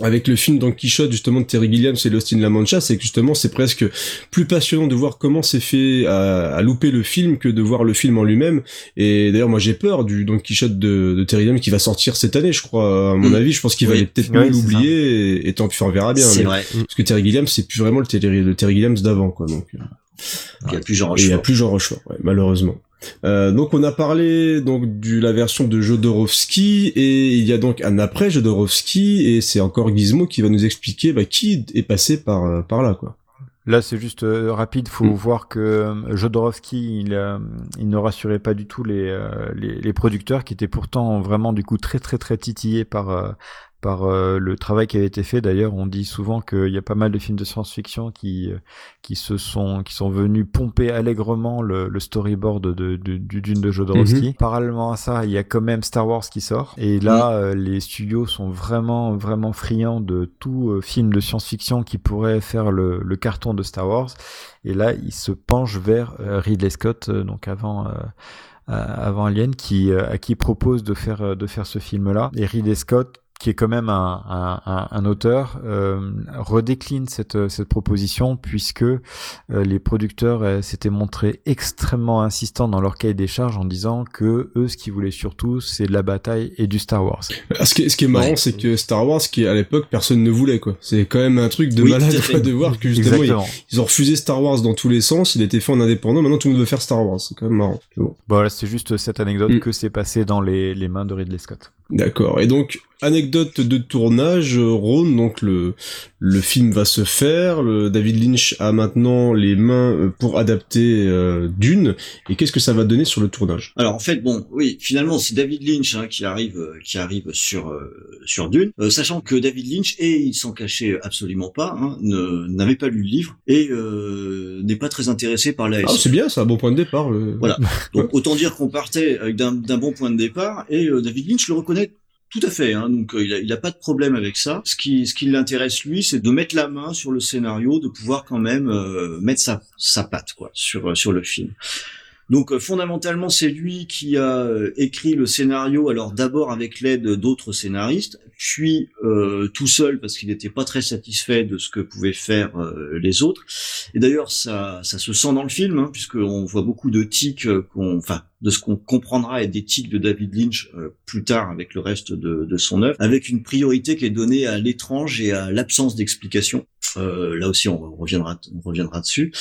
avec le film Don Quichotte justement de Terry Gilliam et Lost in La Mancha, c'est que justement c'est presque plus passionnant de voir comment c'est fait à, à louper le film que de voir le film en lui-même. Et d'ailleurs moi j'ai peur du Don Quichotte de, de Terry Gilliam qui va sortir cette année, je crois. À mon Mm. avis, je pense qu'il va Oui. peut-être mieux c'est l'oublier et, et tant pis, on verra bien. C'est mais- vrai. Parce que Terry Gilliam c'est plus vraiment le Terry, le Terry Gilliam d'avant quoi. Donc Il y a plus genre et il y a plus Jean Rochefort, ouais, malheureusement. Euh, donc on a parlé donc de la version de Jodorowsky et il y a donc un après Jodorowsky et c'est encore Gizmo qui va nous expliquer bah, qui est passé par euh, par là quoi. Là, c'est juste euh, rapide. Faut Mm. voir que euh, Jodorowsky, il, euh, il ne rassurait pas du tout les, euh, les, les producteurs, qui étaient pourtant vraiment du coup très très très titillés par euh, par euh, le travail qui avait été fait. D'ailleurs, on dit souvent qu'il y a pas mal de films de science-fiction qui euh, qui se sont qui sont venus pomper allègrement le, le storyboard de, de- du Dune de Jodorowsky. Parallèlement à ça, il y a quand même Star Wars qui sort. Et là, euh, les studios sont vraiment vraiment friands de tout euh, film de science-fiction qui pourrait faire le, le carton de Star Wars. Et là, ils se penchent vers Ridley Scott, donc avant. avant Alien qui à qui propose de faire de faire ce film là et Ridley Scott qui est quand même un, un, un, auteur, euh, redécline cette, cette proposition puisque euh, les producteurs euh, s'étaient montrés extrêmement insistants dans leur cahier des charges en disant que eux, ce qu'ils voulaient surtout, c'est de la bataille et du Star Wars. Ah, Ce qui est, ce qui est marrant Ouais. c'est que Star Wars qui à l'époque personne ne voulait quoi. C'est quand même un truc de Oui, malade quoi, de voir que justement ils, ont refusé Star Wars dans tous les sens, il était fait en indépendant, maintenant tout le monde veut faire Star Wars. C'est quand même marrant. Bon. Bon, Voilà, c'est juste cette anecdote Mm. que c'est passé dans les, les mains de Ridley Scott. D'accord. Et donc, anecdote de tournage, euh, Rhône, donc le, le film va se faire, le, David Lynch a maintenant les mains euh, pour adapter euh, Dune, et qu'est-ce que ça va donner sur le tournage? Alors en fait, bon, oui, finalement c'est David Lynch hein, qui arrive, qui arrive sur euh, sur Dune, Euh, sachant que David Lynch et il s'en cachait absolument pas, hein, ne- n'avait pas lu le livre et euh, n'est pas très intéressé par la Ah, c'est bien, c'est un bon point de départ. le- Voilà. [LAUGHS] Donc autant dire qu'on partait avec d'un d'un bon point de départ et euh, David Lynch le reconnaît tout à fait. Hein, donc euh, il, a, pas de problème avec ça. Ce qui ce qui l'intéresse lui, c'est de mettre la main sur le scénario, de pouvoir quand même euh, mettre sa sa patte quoi sur euh, sur le film. Donc euh, fondamentalement, c'est lui qui a euh, écrit le scénario. Alors d'abord avec l'aide d'autres scénaristes, puis euh, tout seul parce qu'il n'était pas très satisfait de ce que pouvaient faire euh, les autres. Et d'ailleurs, ça, ça se sent dans le film, hein, puisqu'on voit beaucoup de tics, euh, qu'on, enfin, de ce qu'on comprendra être des tics de David Lynch euh, plus tard avec le reste de, de son œuvre, avec une priorité qui est donnée à l'étrange et à l'absence d'explication. Là aussi, on reviendra, on reviendra dessus.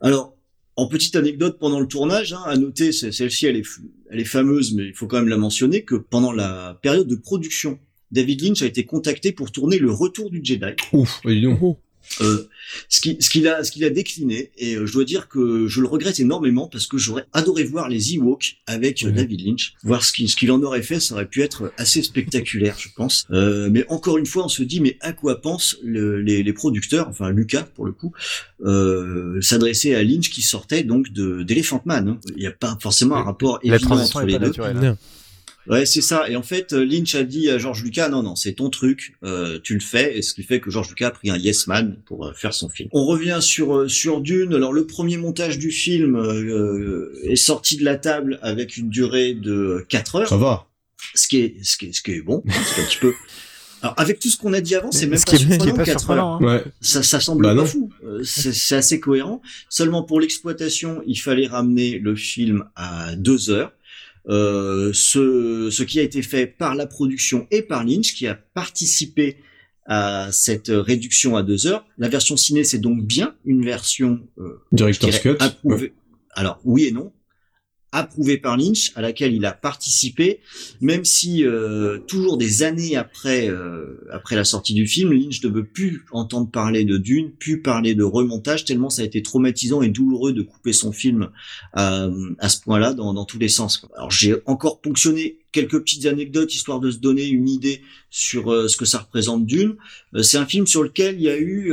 Alors, en petite anecdote pendant le tournage, hein, à noter, celle-ci, elle est, elle est fameuse, mais il faut quand même la mentionner, que pendant la période de production, David Lynch a été contacté pour tourner Le Retour du Jedi. Ouf, dis donc. Euh, ce qui- ce qu'il a, ce qu'il a décliné, et euh, je dois dire que je le regrette énormément parce que j'aurais adoré voir les Ewoks avec euh. David Lynch, voir ce qu'il, ce qu'il en aurait fait, ça aurait pu être assez spectaculaire, je pense. Euh, mais encore une fois, on se dit, mais à quoi pensent le- les, les producteurs, enfin Lucas pour le coup, euh, s'adresser à Lynch qui sortait donc de d'Elephant Man. hein. Il n'y a pas forcément un rapport La évident entre les deux. naturelle. hein. Ouais, c'est ça. Et en fait, euh, Lynch a dit à George Lucas, non, non, c'est ton truc, euh, tu le fais. Et ce qui fait que George Lucas a pris un yes man pour euh, faire son film. On revient sur euh, sur Dune. Alors le premier montage du film euh, est sorti de la table avec une durée de 4 heures, Ça va. ce qui est ce qui est ce qui est bon, hein, c'est un petit peu. Alors avec tout ce qu'on a dit avant, c'est même Ce pas qui est, ce qui est surprenant, pas 4 heures. hein. Ouais. Ça, ça semble Bah pas non. fou. C'est c'est assez cohérent. Seulement pour l'exploitation, il fallait ramener le film à deux heures. Euh, ce, ce qui a été fait par la production et par Lynch, qui a participé à cette réduction à deux heures. La version ciné, c'est donc bien une version euh, Director's Cut. approuvée. Alors oui et non approuvé par Lynch, à laquelle il a participé, même si euh, toujours des années après euh, après la sortie du film, Lynch ne veut plus entendre parler de Dune, plus parler de remontage, tellement ça a été traumatisant et douloureux de couper son film à, à ce point-là dans, dans tous les sens. Alors j'ai encore ponctionné quelques petites anecdotes histoire de se donner une idée sur euh, ce que ça représente Dune. c'est un film sur lequel il y a eu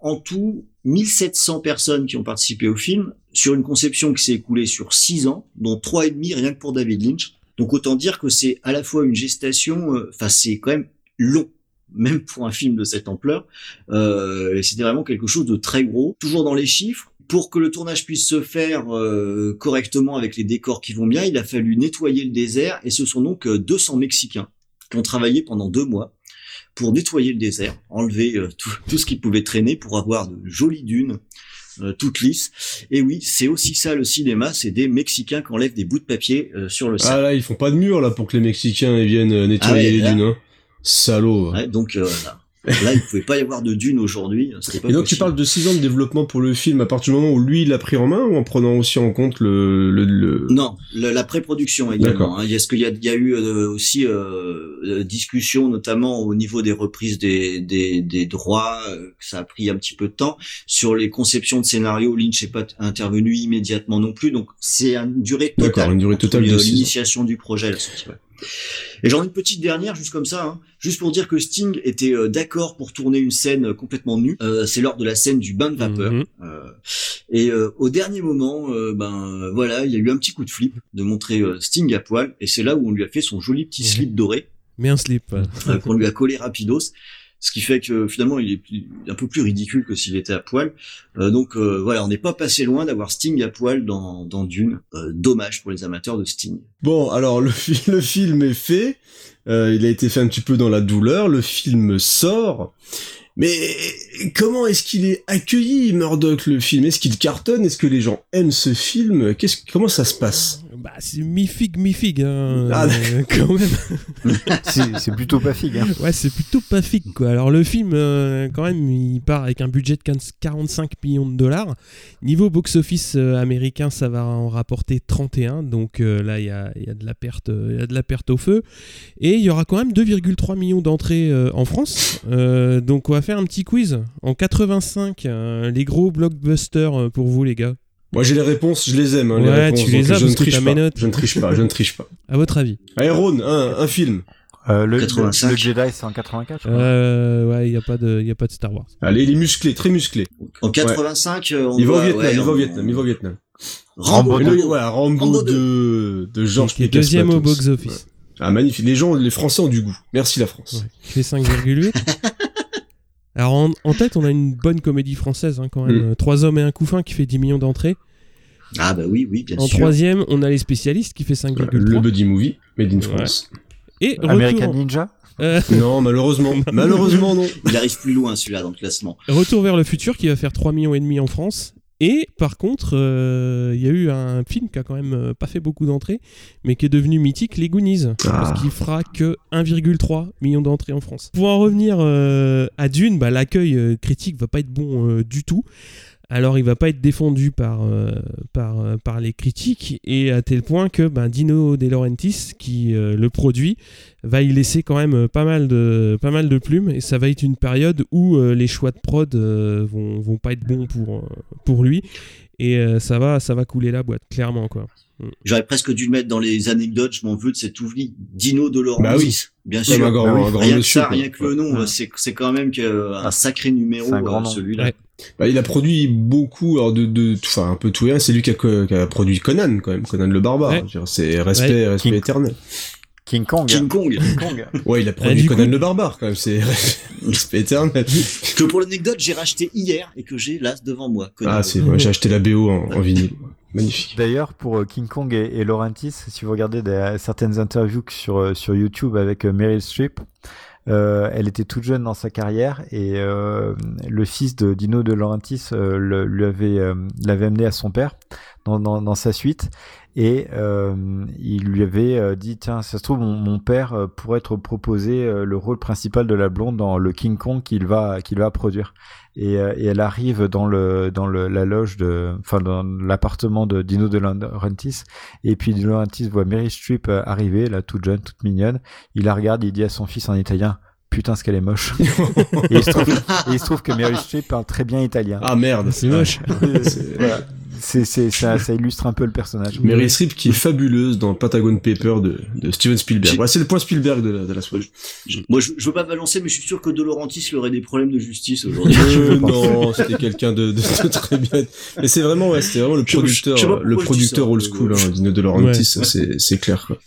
en tout 1700 personnes qui ont participé au film sur une conception qui s'est écoulée sur 6 ans, dont trois et demi rien que pour David Lynch. Donc autant dire que c'est à la fois une gestation, enfin c'est quand même long même pour un film de cette ampleur. Euh, C'était vraiment quelque chose de très gros. Toujours dans les chiffres, pour que le tournage puisse se faire euh, correctement avec les décors qui vont bien, il a fallu nettoyer le désert et ce sont donc 200 Mexicains qui ont travaillé pendant deux mois pour nettoyer le désert, enlever euh, tout, tout, ce qui pouvait traîner pour avoir de jolies dunes euh, toutes lisses. Et oui, c'est aussi ça le cinéma, c'est des Mexicains qui enlèvent des bouts de papier euh, sur le sol. Ah là, ils font pas de mur là pour que les Mexicains ils viennent nettoyer ah les dunes. Hein. Salaud. Ouais, donc voilà. Là, il pouvait pas y avoir de dune aujourd'hui. Et donc tu parles de 6 ans de développement pour le film à partir du moment où lui il l'a pris en main ou en prenant aussi en compte le... le, le... Non, la pré-production également. Hein. Il y a ce qu'il y a, il y a eu euh, aussi euh, euh, discussion notamment au niveau des reprises des, des, des droits, euh, que ça a pris un petit peu de temps. Sur les conceptions de scénario, Lynch n'est pas intervenu immédiatement non plus, donc c'est une durée totale. une durée totale de l'initiation du projet. Là, et j'en ai une petite dernière, juste comme ça, hein, juste pour dire que Sting était euh, d'accord pour tourner une scène euh, complètement nue. Euh, c'est lors de la scène du bain de vapeur. Mhm. et au dernier moment, ben voilà, il y a eu un petit coup de flip de montrer Sting à poil, et c'est là où on lui a fait son joli petit mhm. slip doré. Mais un slip. qu'on lui a collé rapidos ce qui fait que finalement il est un peu plus ridicule que s'il était à poil. Euh, donc euh, voilà, on n'est pas passé loin d'avoir Sting à poil dans, Dune. Euh, dommage pour les amateurs de Sting. Bon, alors le, film est fait, il a été fait un petit peu dans la douleur, le film sort. Mais comment est-ce qu'il est accueilli, Murdoch, le film? Est-ce qu'il cartonne? Est-ce que les gens aiment ce film? Qu'est-ce, Comment ça se passe? Bah, c'est mi-figue, mi-figue, hein, ah, euh, [LAUGHS] quand même. [LAUGHS] c'est plutôt pas figue. Hein. Ouais, c'est plutôt pas figue, quoi. Alors, le film, euh, quand même, il part avec un budget de 45 millions de dollars. Niveau box-office euh, américain, ça va en rapporter 31. Donc là, il y a, y a, de la perte, y a de la perte au feu. Et il y aura quand même 2,3 millions d'entrées en France. donc, on va faire un petit quiz. En 85, les gros blockbusters pour vous, les gars. Moi j'ai les réponses, je les aime. Hein, ouais, les réponses, tu les as je ne triche pas. Je ne triche pas, je ne triche pas. À votre avis Allez, Ron, un, un film. Euh, le, le, le, Jedi, c'est en 84. Euh, ouais, il n'y a, pas de, y a pas de Star Wars. Allez, il est musclé, très musclé. En 85, ouais. on il, va au Vietnam, ouais, il va au Vietnam, il va au Vietnam. Rambo, Rambo, le, ouais, Rambo, Rambo de, de Georges Lucas. Deuxième au box-office. Ah, magnifique. Les gens, les Français ont du goût. Merci la France. Il fait 5,8. Alors, en, en, tête, on a une bonne comédie française, hein, quand même. Mm. Trois hommes et un couffin qui fait 10 millions d'entrées. Ah bah oui, oui, bien en sûr. En troisième, on a les spécialistes qui fait 5,3. Le buddy movie, made in France. Et American retour... Ninja euh... [LAUGHS] Non, malheureusement. [LAUGHS] malheureusement, non. Il arrive plus loin, celui-là, dans le classement. Retour vers le futur qui va faire 3 millions et demi en France. Et par contre, il euh, y a eu un film qui a quand même euh, pas fait beaucoup d'entrées, mais qui est devenu mythique, Les Goonies, ah. parce qu'il fera que 1,3 million d'entrées en France. Pour en revenir euh, à Dune, bah, l'accueil critique va pas être bon du tout. Alors il va pas être défendu par, euh, euh, par les critiques et à tel point que ben, Dino De Laurentiis qui euh, le produit va y laisser quand même pas mal de, pas mal de plumes et ça va être une période où les choix de prod vont, vont pas être bons pour, pour lui et ça, va, ça va couler la boîte clairement quoi. Mm. J'aurais presque dû le mettre dans les anecdotes, je m'en veux de cet oubli. Dino de Laurentiis. Bah oui. Bien sûr. Grand, bah oui. un grand rien monsieur, que ça, rien que le nom, c'est, c'est quand même un sacré numéro, celui-là. Ouais. Bah, il a produit beaucoup, alors de, de, enfin un peu tout rien. C'est lui qui a, qui a, produit Conan quand même, Conan le barbare. Ouais. C'est respect, Ouais. respect King- éternel. King Kong. King Kong. King Kong. [LAUGHS] Ouais, il a produit du Conan coup- le barbare quand même. C'est [LAUGHS] respect éternel. que pour l'anecdote, j'ai racheté hier et que j'ai là devant moi. Conan. Ah, c'est, j'ai acheté la BO en, en vinyle. Magnifique. D'ailleurs, pour euh, King Kong et, et Laurentis, si vous regardez certaines interviews sur, euh, sur YouTube avec euh, Meryl Streep, elle était toute jeune dans sa carrière et le fils de Dino de Laurentiis l'avait amené à son père dans, dans sa suite et euh, il lui avait euh, dit tiens ça se trouve mon, mon père euh, pourrait être proposé euh, le rôle principal de la blonde dans le King Kong qu'il va qu'il va produire et, euh, et, elle arrive dans le dans le, la loge de enfin dans l'appartement de Dino De Laurentiis et puis De Laurentiis voit Mary Streep arriver là toute jeune toute mignonne il la regarde il dit à son fils en italien putain ce qu'elle est moche. [LAUGHS] et, il se trouve, et il se trouve que Meryl Streep parle très bien italien. Ah merde, c'est moche. [LAUGHS] voilà. C'est, c'est, ça, [LAUGHS] ça illustre un peu le personnage. Meryl Streep qui est fabuleuse dans Pentagon Paper de, de Steven Spielberg. Voilà, c'est le point Spielberg de la, de la soirée. Moi, je, je veux pas balancer, mais je suis sûr que De Laurentiis aurait des problèmes de justice aujourd'hui. Euh, [LAUGHS] non, c'était quelqu'un de, de, de, très bien. Mais c'est vraiment, ouais, c'était vraiment le producteur, je, je le producteur old school, hein, Dino ouais. c'est, c'est clair, quoi.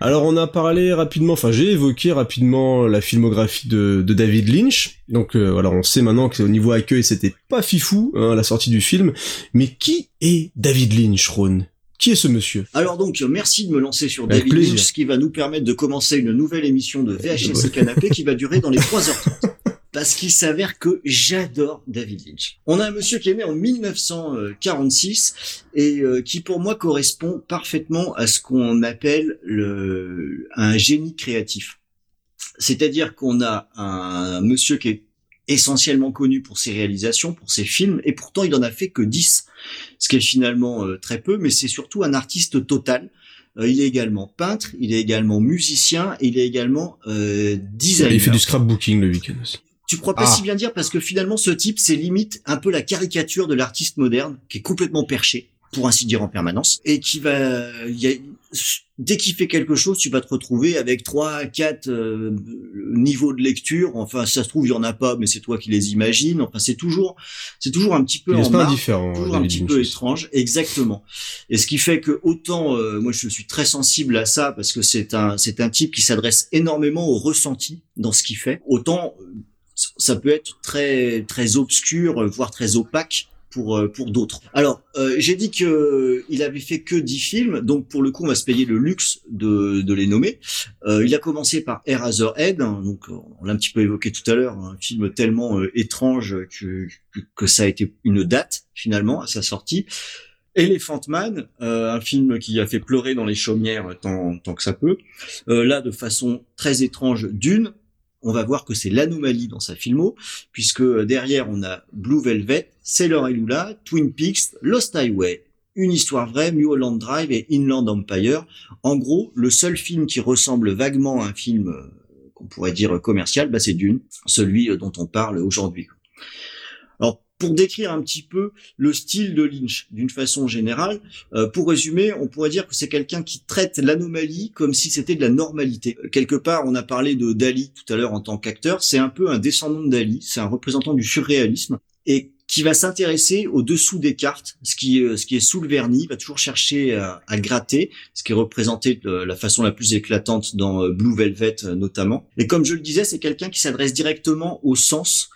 Alors, on a parlé rapidement, enfin, j'ai évoqué rapidement la filmographie de, de David Lynch. Donc, euh, voilà, on sait maintenant qu'au niveau accueil, c'était pas fifou, hein, à la sortie du film. Mais qui est David Lynch, Ron qui est ce monsieur? Alors donc, merci de me lancer sur Avec David plaisir. Lynch, ce qui va nous permettre de commencer une nouvelle émission de VHS et Canapé qui va durer dans les 3h30. [LAUGHS] Parce qu'il s'avère que j'adore David Lynch. On a un monsieur qui est né en 1946 et euh, qui pour moi correspond parfaitement à ce qu'on appelle le, un génie créatif. C'est-à-dire qu'on a un monsieur qui est essentiellement connu pour ses réalisations, pour ses films, et pourtant il en a fait que 10, ce qui est finalement euh, très peu, mais c'est surtout un artiste total. Euh, il est également peintre, il est également musicien, et il est également euh, designer. Il fait du scrapbooking le week-end aussi. Tu crois pas ah. si bien dire parce que finalement ce type c'est limite un peu la caricature de l'artiste moderne qui est complètement perché pour ainsi dire en permanence et qui va il y a, dès qu'il fait quelque chose, tu vas te retrouver avec trois, quatre euh, niveaux de lecture. Enfin, ça se trouve, il y en a pas, mais c'est toi qui les imagines. Enfin, c'est toujours, c'est toujours un petit peu en toujours un petit peu étrange, exactement. Et ce qui fait que autant, euh, moi, je suis très sensible à ça parce que c'est un, c'est un type qui s'adresse énormément au ressenti dans ce qu'il fait. Autant, ça peut être très, très obscur, voire très opaque pour euh, pour d'autres. Alors, euh, j'ai dit que euh, il avait fait que 10 films, donc pour le coup, on va se payer le luxe de, de les nommer. Euh, il a commencé par Eraserhead, hein, donc on l'a un petit peu évoqué tout à l'heure, un film tellement euh, étrange que, que, que ça a été une date finalement à sa sortie. Elephant Man, euh, un film qui a fait pleurer dans les chaumières tant, tant que ça peut. Euh, là, de façon très étrange, Dune, on va voir que c'est l'anomalie dans sa filmo, puisque derrière on a Blue Velvet, Sailor et Lula, Twin Peaks, Lost Highway, Une histoire vraie, Mulholland Drive et Inland Empire. En gros, le seul film qui ressemble vaguement à un film euh, qu'on pourrait dire commercial, bah c'est Dune, celui euh, dont on parle aujourd'hui. Pour décrire un petit peu le style de Lynch d'une façon générale, euh, pour résumer, on pourrait dire que c'est quelqu'un qui traite l'anomalie comme si c'était de la normalité. Euh, quelque part, on a parlé de Dali tout à l'heure en tant qu'acteur, c'est un peu un descendant de Dali, c'est un représentant du surréalisme et qui va s'intéresser au dessous des cartes, ce qui, euh, ce qui est sous le vernis, va toujours chercher à, à, gratter, ce qui est représenté de la façon la plus éclatante dans euh, Blue Velvet notamment. Et comme je le disais, c'est quelqu'un qui s'adresse directement au sens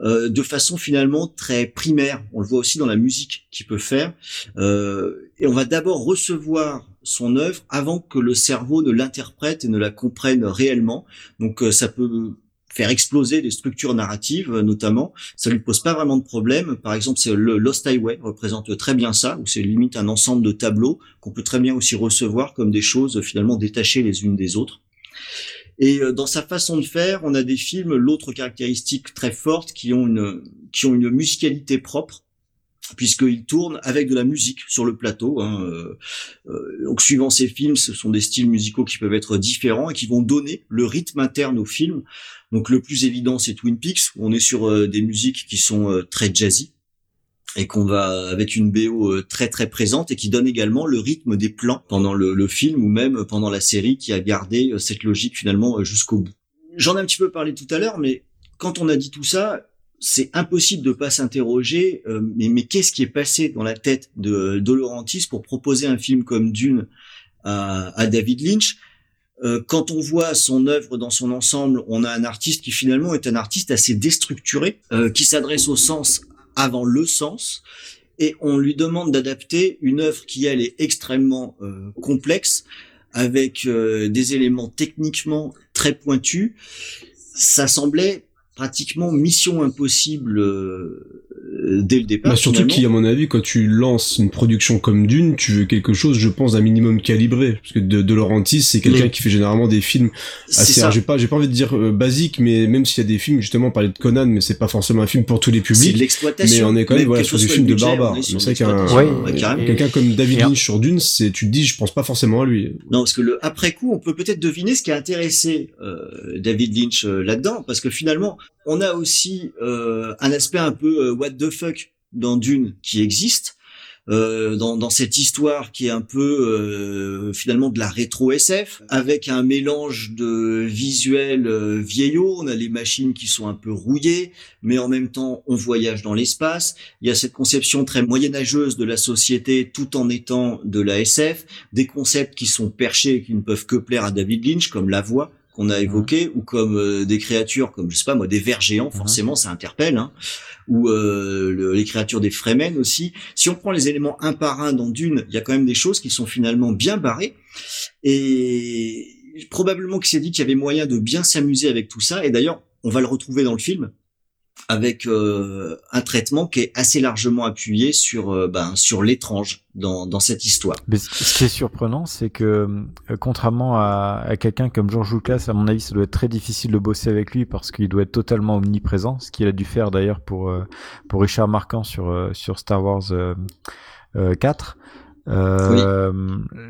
euh, de façon finalement très primaire. On le voit aussi dans la musique qu'il peut faire. Euh, et on va d'abord recevoir son œuvre avant que le cerveau ne l'interprète et ne la comprenne réellement. Donc euh, ça peut faire exploser des structures narratives notamment. Ça lui pose pas vraiment de problème. Par exemple, c'est le Lost Highway représente très bien ça, où c'est limite un ensemble de tableaux qu'on peut très bien aussi recevoir comme des choses finalement détachées les unes des autres. Et euh, dans sa façon de faire, on a des films, l'autre caractéristique très forte, qui ont une, qui ont une musicalité propre puisqu'il tourne avec de la musique sur le plateau. Hein. Euh, euh, suivant ces films, ce sont des styles musicaux qui peuvent être différents et qui vont donner le rythme interne au film. Donc le plus évident, c'est Twin Peaks, où on est sur des musiques qui sont très jazzy et qu'on va avec une BO euh, très très présente et qui donne également le rythme des plans pendant le, le film ou même pendant la série qui a gardé euh, cette logique finalement euh, jusqu'au bout. J'en ai un petit peu parlé tout à l'heure, mais quand on a dit tout ça, c'est impossible de pas s'interroger. Euh, mais, mais qu'est-ce qui est passé dans la tête de, de Laurentis pour proposer un film comme Dune à, à David Lynch? Euh, Quand on voit son œuvre dans son ensemble, on a un artiste qui finalement est un artiste assez déstructuré, euh, qui s'adresse au sens avant le sens et on lui demande d'adapter une œuvre qui elle est extrêmement euh, complexe avec euh, des éléments techniquement très pointus. Ça semblait pratiquement mission impossible euh, dès le départ. Bah, surtout finalement. qui, à mon avis, quand tu lances une production comme Dune, tu veux quelque chose, je pense, d'un minimum calibré. Parce que de, de Laurentiis, c'est quelqu'un Mm. qui fait généralement des films assez, j'ai pas, j'ai pas envie de dire euh, basique, mais même s'il y a des films, justement, on parlait de Conan, mais c'est pas forcément un film pour tous les C'est de publics. l'exploitation. Mais on est quand même, voilà, sur des films de barbares. C'est vrai qu'un-. Quelqu'un comme David un- Lynch sur Dune, c'est, tu te dis, je pense pas forcément à lui. Non, parce que le après coup, on peut peut-être deviner ce qui a intéressé euh, David Lynch euh, là-dedans, parce que finalement, on a aussi euh, un aspect un peu euh, what the fuck dans Dune qui existe. euh, dans, dans cette histoire qui est un peu euh, finalement de la rétro SF avec un mélange de visuels euh, vieillots. On a les machines qui sont un peu rouillées mais en même temps on voyage dans l'espace. Il y a cette conception très moyenâgeuse de la société tout en étant de la SF des concepts qui sont perchés et qui ne peuvent que plaire à David Lynch, comme la voix qu'on a évoqué, ou comme euh, des créatures, comme je sais pas moi, des vers géants, forcément ça interpelle, hein, ou euh, le- les créatures des Fremen aussi. Si on prend les éléments un par un dans Dune, il y a quand même des choses qui sont finalement bien barrées, et probablement qu'il s'est dit qu'il y avait moyen de bien s'amuser avec tout ça, et d'ailleurs on va le retrouver dans le film avec euh, un traitement qui est assez largement appuyé sur euh, ben, sur l'étrange dans, dans cette histoire. Mais ce qui est surprenant, c'est que euh, contrairement à, à quelqu'un comme George Lucas, à mon avis, ça doit être très difficile de bosser avec lui parce qu'il doit être totalement omniprésent, ce qu'il a dû faire d'ailleurs pour euh, pour Richard Marquand sur sur Star Wars euh, euh, 4.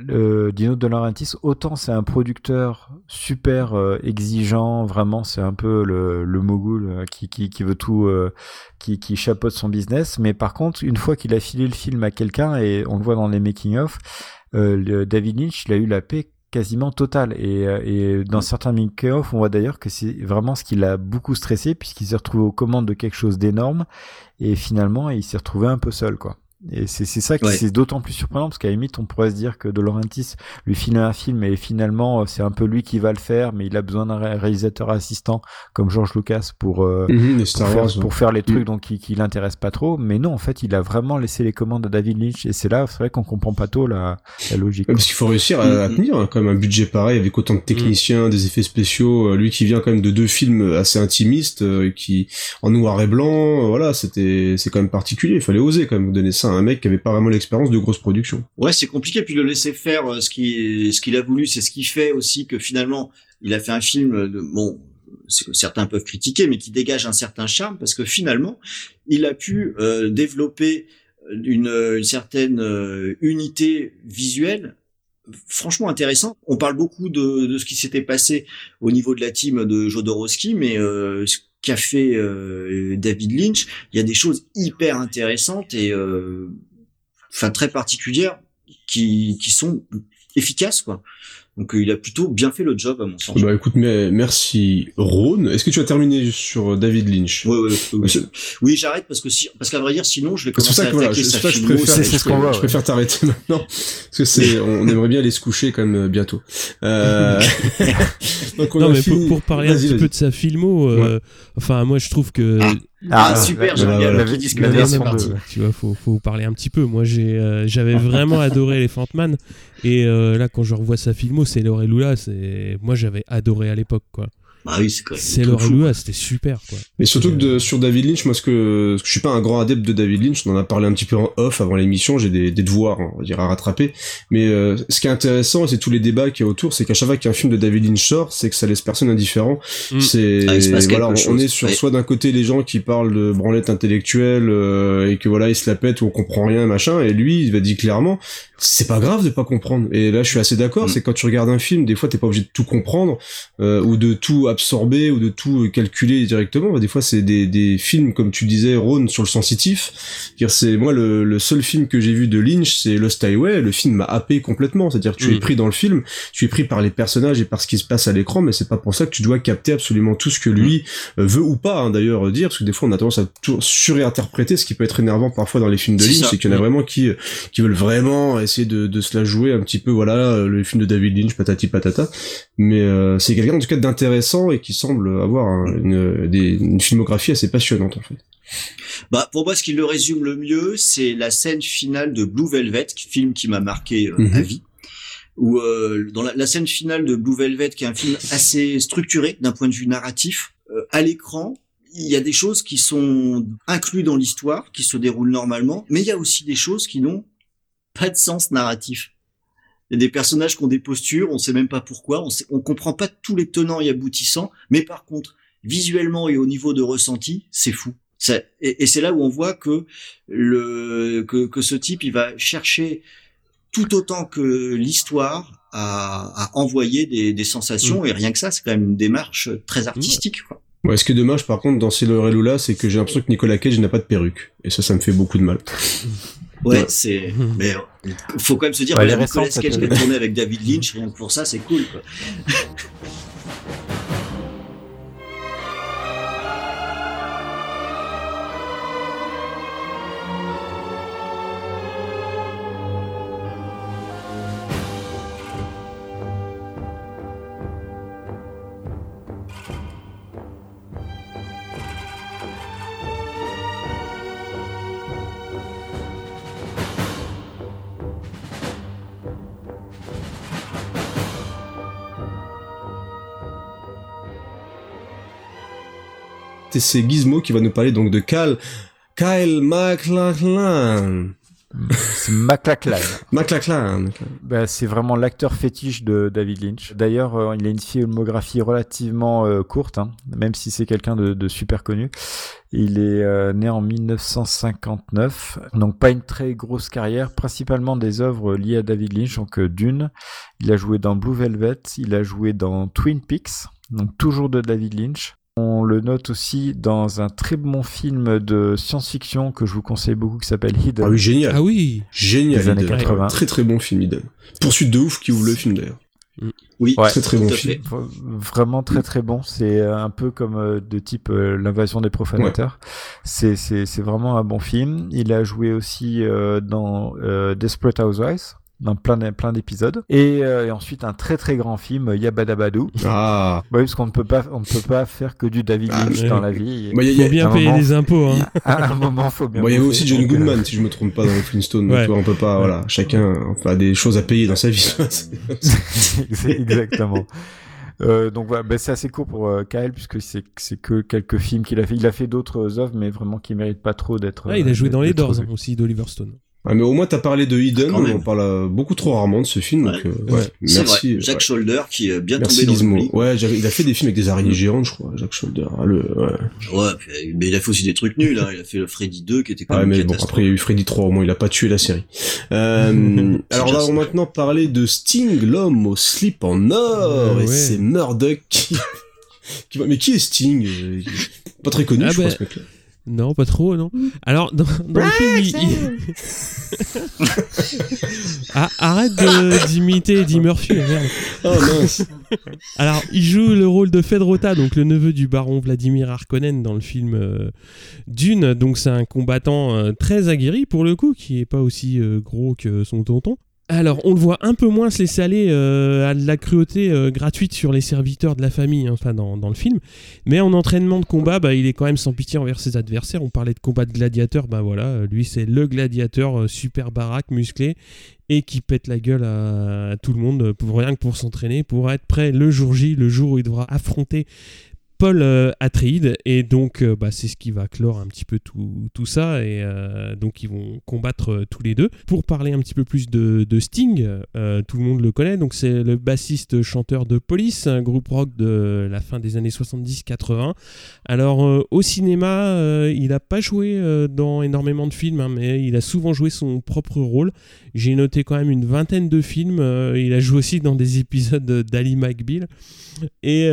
Le Dino De Laurentiis, autant c'est un producteur super euh, exigeant, vraiment c'est un peu le, le mogul euh, qui, qui, qui veut tout, euh, qui, qui chapeaute son business. Mais par contre, une fois qu'il a filé le film à quelqu'un, et on le voit dans les making-of, euh, David Lynch, il a eu la paix quasiment totale. Et, euh, et dans certains making-of, on voit d'ailleurs que c'est vraiment ce qui l'a beaucoup stressé, puisqu'il s'est retrouvé aux commandes de quelque chose d'énorme, et finalement, il s'est retrouvé un peu seul, quoi. Et c'est c'est ça qui Ouais. c'est d'autant plus surprenant parce qu'à la limite on pourrait se dire que De Laurentiis lui file un film et finalement euh, c'est un peu lui qui va le faire mais il a besoin d'un ré- réalisateur assistant comme George Lucas pour euh, Mhm, pour, Star faire, Wars. ouais. pour faire les trucs Mm. donc qui, qui l'intéressent pas trop mais non en fait il a vraiment laissé les commandes à David Lynch et c'est là c'est vrai qu'on comprend pas trop la, la logique Ouais. Parce qu'il faut réussir à, à Mm. tenir hein, quand même un budget pareil avec autant de techniciens, des effets spéciaux. euh, Lui qui vient quand même de deux films assez intimistes, euh, qui en noir et blanc, euh, voilà, c'était c'est quand même particulier. Il fallait oser quand même donner ça un mec qui avait pas vraiment l'expérience de grosse production. Ouais, c'est compliqué. Puis le laisser faire euh, ce qui ce qu'il a voulu, c'est ce qui fait aussi que finalement, il a fait un film de bon. que Certains peuvent critiquer, mais qui dégage un certain charme parce que finalement, il a pu euh, développer une, une certaine euh, unité visuelle franchement intéressant. On parle beaucoup de, de ce qui s'était passé au niveau de la team de Jodorowsky, mais euh, qu'a fait euh, David Lynch, il y a des choses hyper intéressantes et euh, enfin très particulières qui, qui sont efficaces quoi. Donc euh, il a plutôt bien fait le job à mon sens. Bah écoute, mais merci Rhône. Est-ce que tu as terminé sur David Lynch? Ouais, ouais, ouais, oui, Oui, j'arrête parce que si, parce qu'à vrai dire, sinon je vais C'est pour commencer ça à que voilà, attaquer je, sa c'est pour ça que je préfère, ça- c'est ce qu'on je, voit, je ouais. préfère t'arrêter [LAUGHS] maintenant parce que c'est, [LAUGHS] on aimerait bien aller se coucher quand même euh, bientôt. Euh... [LAUGHS] Donc on non, a mais fini. pour, pour parler un petit vas-y. peu de sa filmo, euh, enfin, moi je trouve que. Ah, super, j'aime bien la, de Tu vois, faut, faut parler un petit peu. Moi, j'ai, euh, j'avais vraiment [LAUGHS] adoré Elephant Man. Et euh, là, quand je revois sa filmo, c'est Lorelula. C'est, moi, j'avais adoré à l'époque, quoi. Bah oui, c'est quand même C'est tout fou. C'était super, quoi. Mais surtout que de- sur David Lynch, moi, ce que, je suis pas un grand adepte de David Lynch, on en a parlé un petit peu en off avant l'émission, j'ai des, des devoirs, on va dire, à rattraper. Mais euh, ce qui est intéressant, c'est tous les débats qu'il y a autour, c'est qu'à chaque fois qu'un film de David Lynch sort, c'est que ça laisse personne indifférent. Mm. C'est Ah, voilà, on, quelque on chose. est sur Ouais. soit d'un côté les gens qui parlent de branlette intellectuelle euh, et que voilà, ils se la pètent ou on comprend rien, machin, et lui, il va dire clairement, c'est pas grave de pas comprendre. Et là, je suis assez d'accord, Mm. c'est quand tu regardes un film, des fois, t'es pas obligé de tout comprendre euh, ou de tout absorber ou de tout calculer directement. Des fois, c'est des, des films, comme tu disais, Ron, sur le sensitif. C'est moi le, le seul film que j'ai vu de Lynch, c'est Lost Highway. Le film m'a happé complètement. C'est-à-dire, tu es Mm. pris dans le film, tu es pris par les personnages et par ce qui se passe à l'écran, mais c'est pas pour ça que tu dois capter absolument tout ce que lui euh, veut ou pas, hein, d'ailleurs, dire, parce que des fois, on a tendance à tout surinterpréter, ce qui peut être énervant parfois dans les films de Lynch, c'est qu'il y en a Mm. vraiment qui qui veulent vraiment essayer de, de se la jouer un petit peu, voilà, euh, le film de David Lynch, patati patata. Mais euh, c'est quelqu'un en tout cas d'intéressant et qui semble avoir un- une, des- une filmographie assez passionnante en fait. Bah, pour moi, ce qui le résume le mieux, c'est la scène finale de Blue Velvet, film qui m'a marqué euh, Mhm. à vie. Où euh, dans la, la scène finale de Blue Velvet, qui est un film assez structuré d'un point de vue narratif, euh, à l'écran, il y a des choses qui sont incluses dans l'histoire, qui se déroulent normalement, mais il y a aussi des choses qui n'ont pas de sens narratif. Il y a des personnages qui ont des postures, on sait même pas pourquoi, on, sait, on comprend pas tous les tenants et aboutissants, mais par contre, visuellement et au niveau de ressenti, c'est fou. Ça, et, et c'est là où on voit que le que, que ce type, il va chercher tout autant que l'histoire à, à envoyer des, des sensations, Mm. et rien que ça, c'est quand même une démarche très artistique. Quoi. Ouais, ce qui est dommage, par contre, dans Sailor et Lula, c'est que j'ai l'impression que Nicolas Cage n'a pas de perruque. Et ça, ça me fait beaucoup de mal. Ouais, Ouais. c'est. [LAUGHS] Mais euh, faut quand même se dire, Ouais, que les Nicolas Cage qui a tourné avec David Lynch, rien que pour ça, c'est cool. Quoi. [LAUGHS] Et c'est Gizmo qui va nous parler donc de Cal, Kyle MacLachlan. C'est McLachlan. [LAUGHS] MacLachlan. Bah, c'est vraiment l'acteur fétiche de David Lynch. D'ailleurs, euh, il a une filmographie relativement euh, courte, hein, même si c'est quelqu'un de, de super connu. Il est euh, né en 1959, donc pas une très grosse carrière, principalement des œuvres liées à David Lynch, donc Dune. Il a joué dans Blue Velvet, il a joué dans Twin Peaks, donc toujours de David Lynch. On le note aussi dans un très bon film de science-fiction que je vous conseille beaucoup qui s'appelle Hidden. Ah oui, génial. Ah oui Génial. Des années Eden. 80. Très très bon film, Eden. Poursuite de ouf qui ouvre le film d'ailleurs. Oui, Ouais. Très très bon film. Vraiment très très bon. C'est euh, un peu comme euh, de type euh, l'invasion des profanateurs. C'est vraiment un bon film. Il a joué aussi euh, dans euh, Desperate Housewives, dans plein plein d'épisodes. Et, euh, et ensuite un très très grand film Yabadabadou. Ah. Bah oui, parce qu'on ne peut pas on ne peut pas faire que du David Ah, Lynch dans la vie. Bah, y a- y Faut a- bien payer les impôts, hein. [LAUGHS] À un moment, faut bien. Bon, il y avait aussi John euh, Goodman, si je me trompe pas, dans les Flintstones. Ouais. Tu vois, on peut pas, voilà, chacun enfin, a des choses à payer dans sa vie. [LAUGHS] C'est exactement. Euh, donc voilà, bah, c'est assez court pour euh, Kyle puisque c'est c'est que quelques films qu'il a fait. Il a fait d'autres œuvres, mais vraiment qui méritent pas trop d'être. Ah, il a euh, joué dans les Doors aussi d'Oliver Stone. Ah, mais au moins, t'as parlé de même. on parle euh, beaucoup trop rarement de ce film, donc, euh, ouais. Merci. vrai. Jack ouais. Shoulder qui est bien Merci tombé dans Gizmo. l'oubli. Ouais, j'avais- il a fait des films avec des araignées géantes, je crois, Jack Shoulder. Ah, le, ouais. Ouais, puis, mais il a fait aussi des trucs nuls. Hein. Il a fait le Freddy 2 qui était quand Ouais, même mais bon, après, il y a eu Freddy 3, au moins, il a pas tué la série. Euh, [LAUGHS] alors, on déjà va maintenant parler de Sting, l'homme au slip en or, Euh, et ouais. c'est Murdoch qui, [LAUGHS] qui va, mais qui est Sting? Euh, Pas très connu, Ah, je crois, bah, ce mec-là. Non, pas trop, non. Alors, dans, dans le film, il... [LAUGHS] Ah, arrête [LAUGHS] d'imiter Eddie Murphy, merde. Oh, mince. Alors, il joue le rôle de Fedrota, donc le neveu du baron Vladimir Harkonnen dans le film euh, Dune. Donc, c'est un combattant euh, très aguerri pour le coup, qui est pas aussi euh, gros que son tonton. Alors, on le voit un peu moins se laisser aller euh, à de la cruauté euh, gratuite sur les serviteurs de la famille, hein, enfin dans, le film. Mais en entraînement de combat, bah, il est quand même sans pitié envers ses adversaires. On parlait de combat de gladiateur, bah voilà, euh, lui c'est le gladiateur super baraque, musclé, et qui pète la gueule à, à tout le monde pour rien que pour s'entraîner, pour être prêt le jour J, le jour où il devra affronter Paul euh. Et donc, euh, bah, c'est ce qui va clore un petit peu tout, tout ça. Et euh, donc, ils vont combattre tous les deux. Pour parler un petit peu plus de, Sting, tout le monde le connaît. Donc, c'est le bassiste-chanteur de Police, un groupe rock de la fin des années 70-80. Alors, au cinéma, il n'a pas joué dans énormément de films, hein, mais il a souvent joué son propre rôle. J'ai noté quand même une vingtaine de films. Il a joué aussi dans des [LAUGHS] épisodes d'Ali McBeal. Et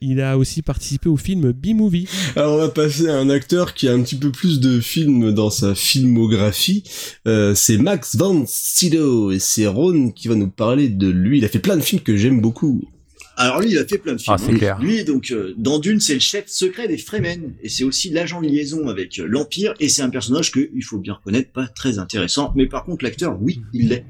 il a aussi participé au film B-Movie. Alors on va passer à un acteur qui a un petit peu plus de films dans sa filmographie. Euh, c'est Max von Sydow et c'est Ron qui va nous parler de lui. Il a fait plein de films que j'aime beaucoup. Alors lui, il a fait plein de films. Ah, c'est clair. Lui, donc, euh, dans Dune, c'est le chef secret des Fremen, et c'est aussi l'agent de liaison avec euh, l'Empire, et c'est un personnage que, il faut bien reconnaître, pas très intéressant, mais par contre, l'acteur, oui, il l'est.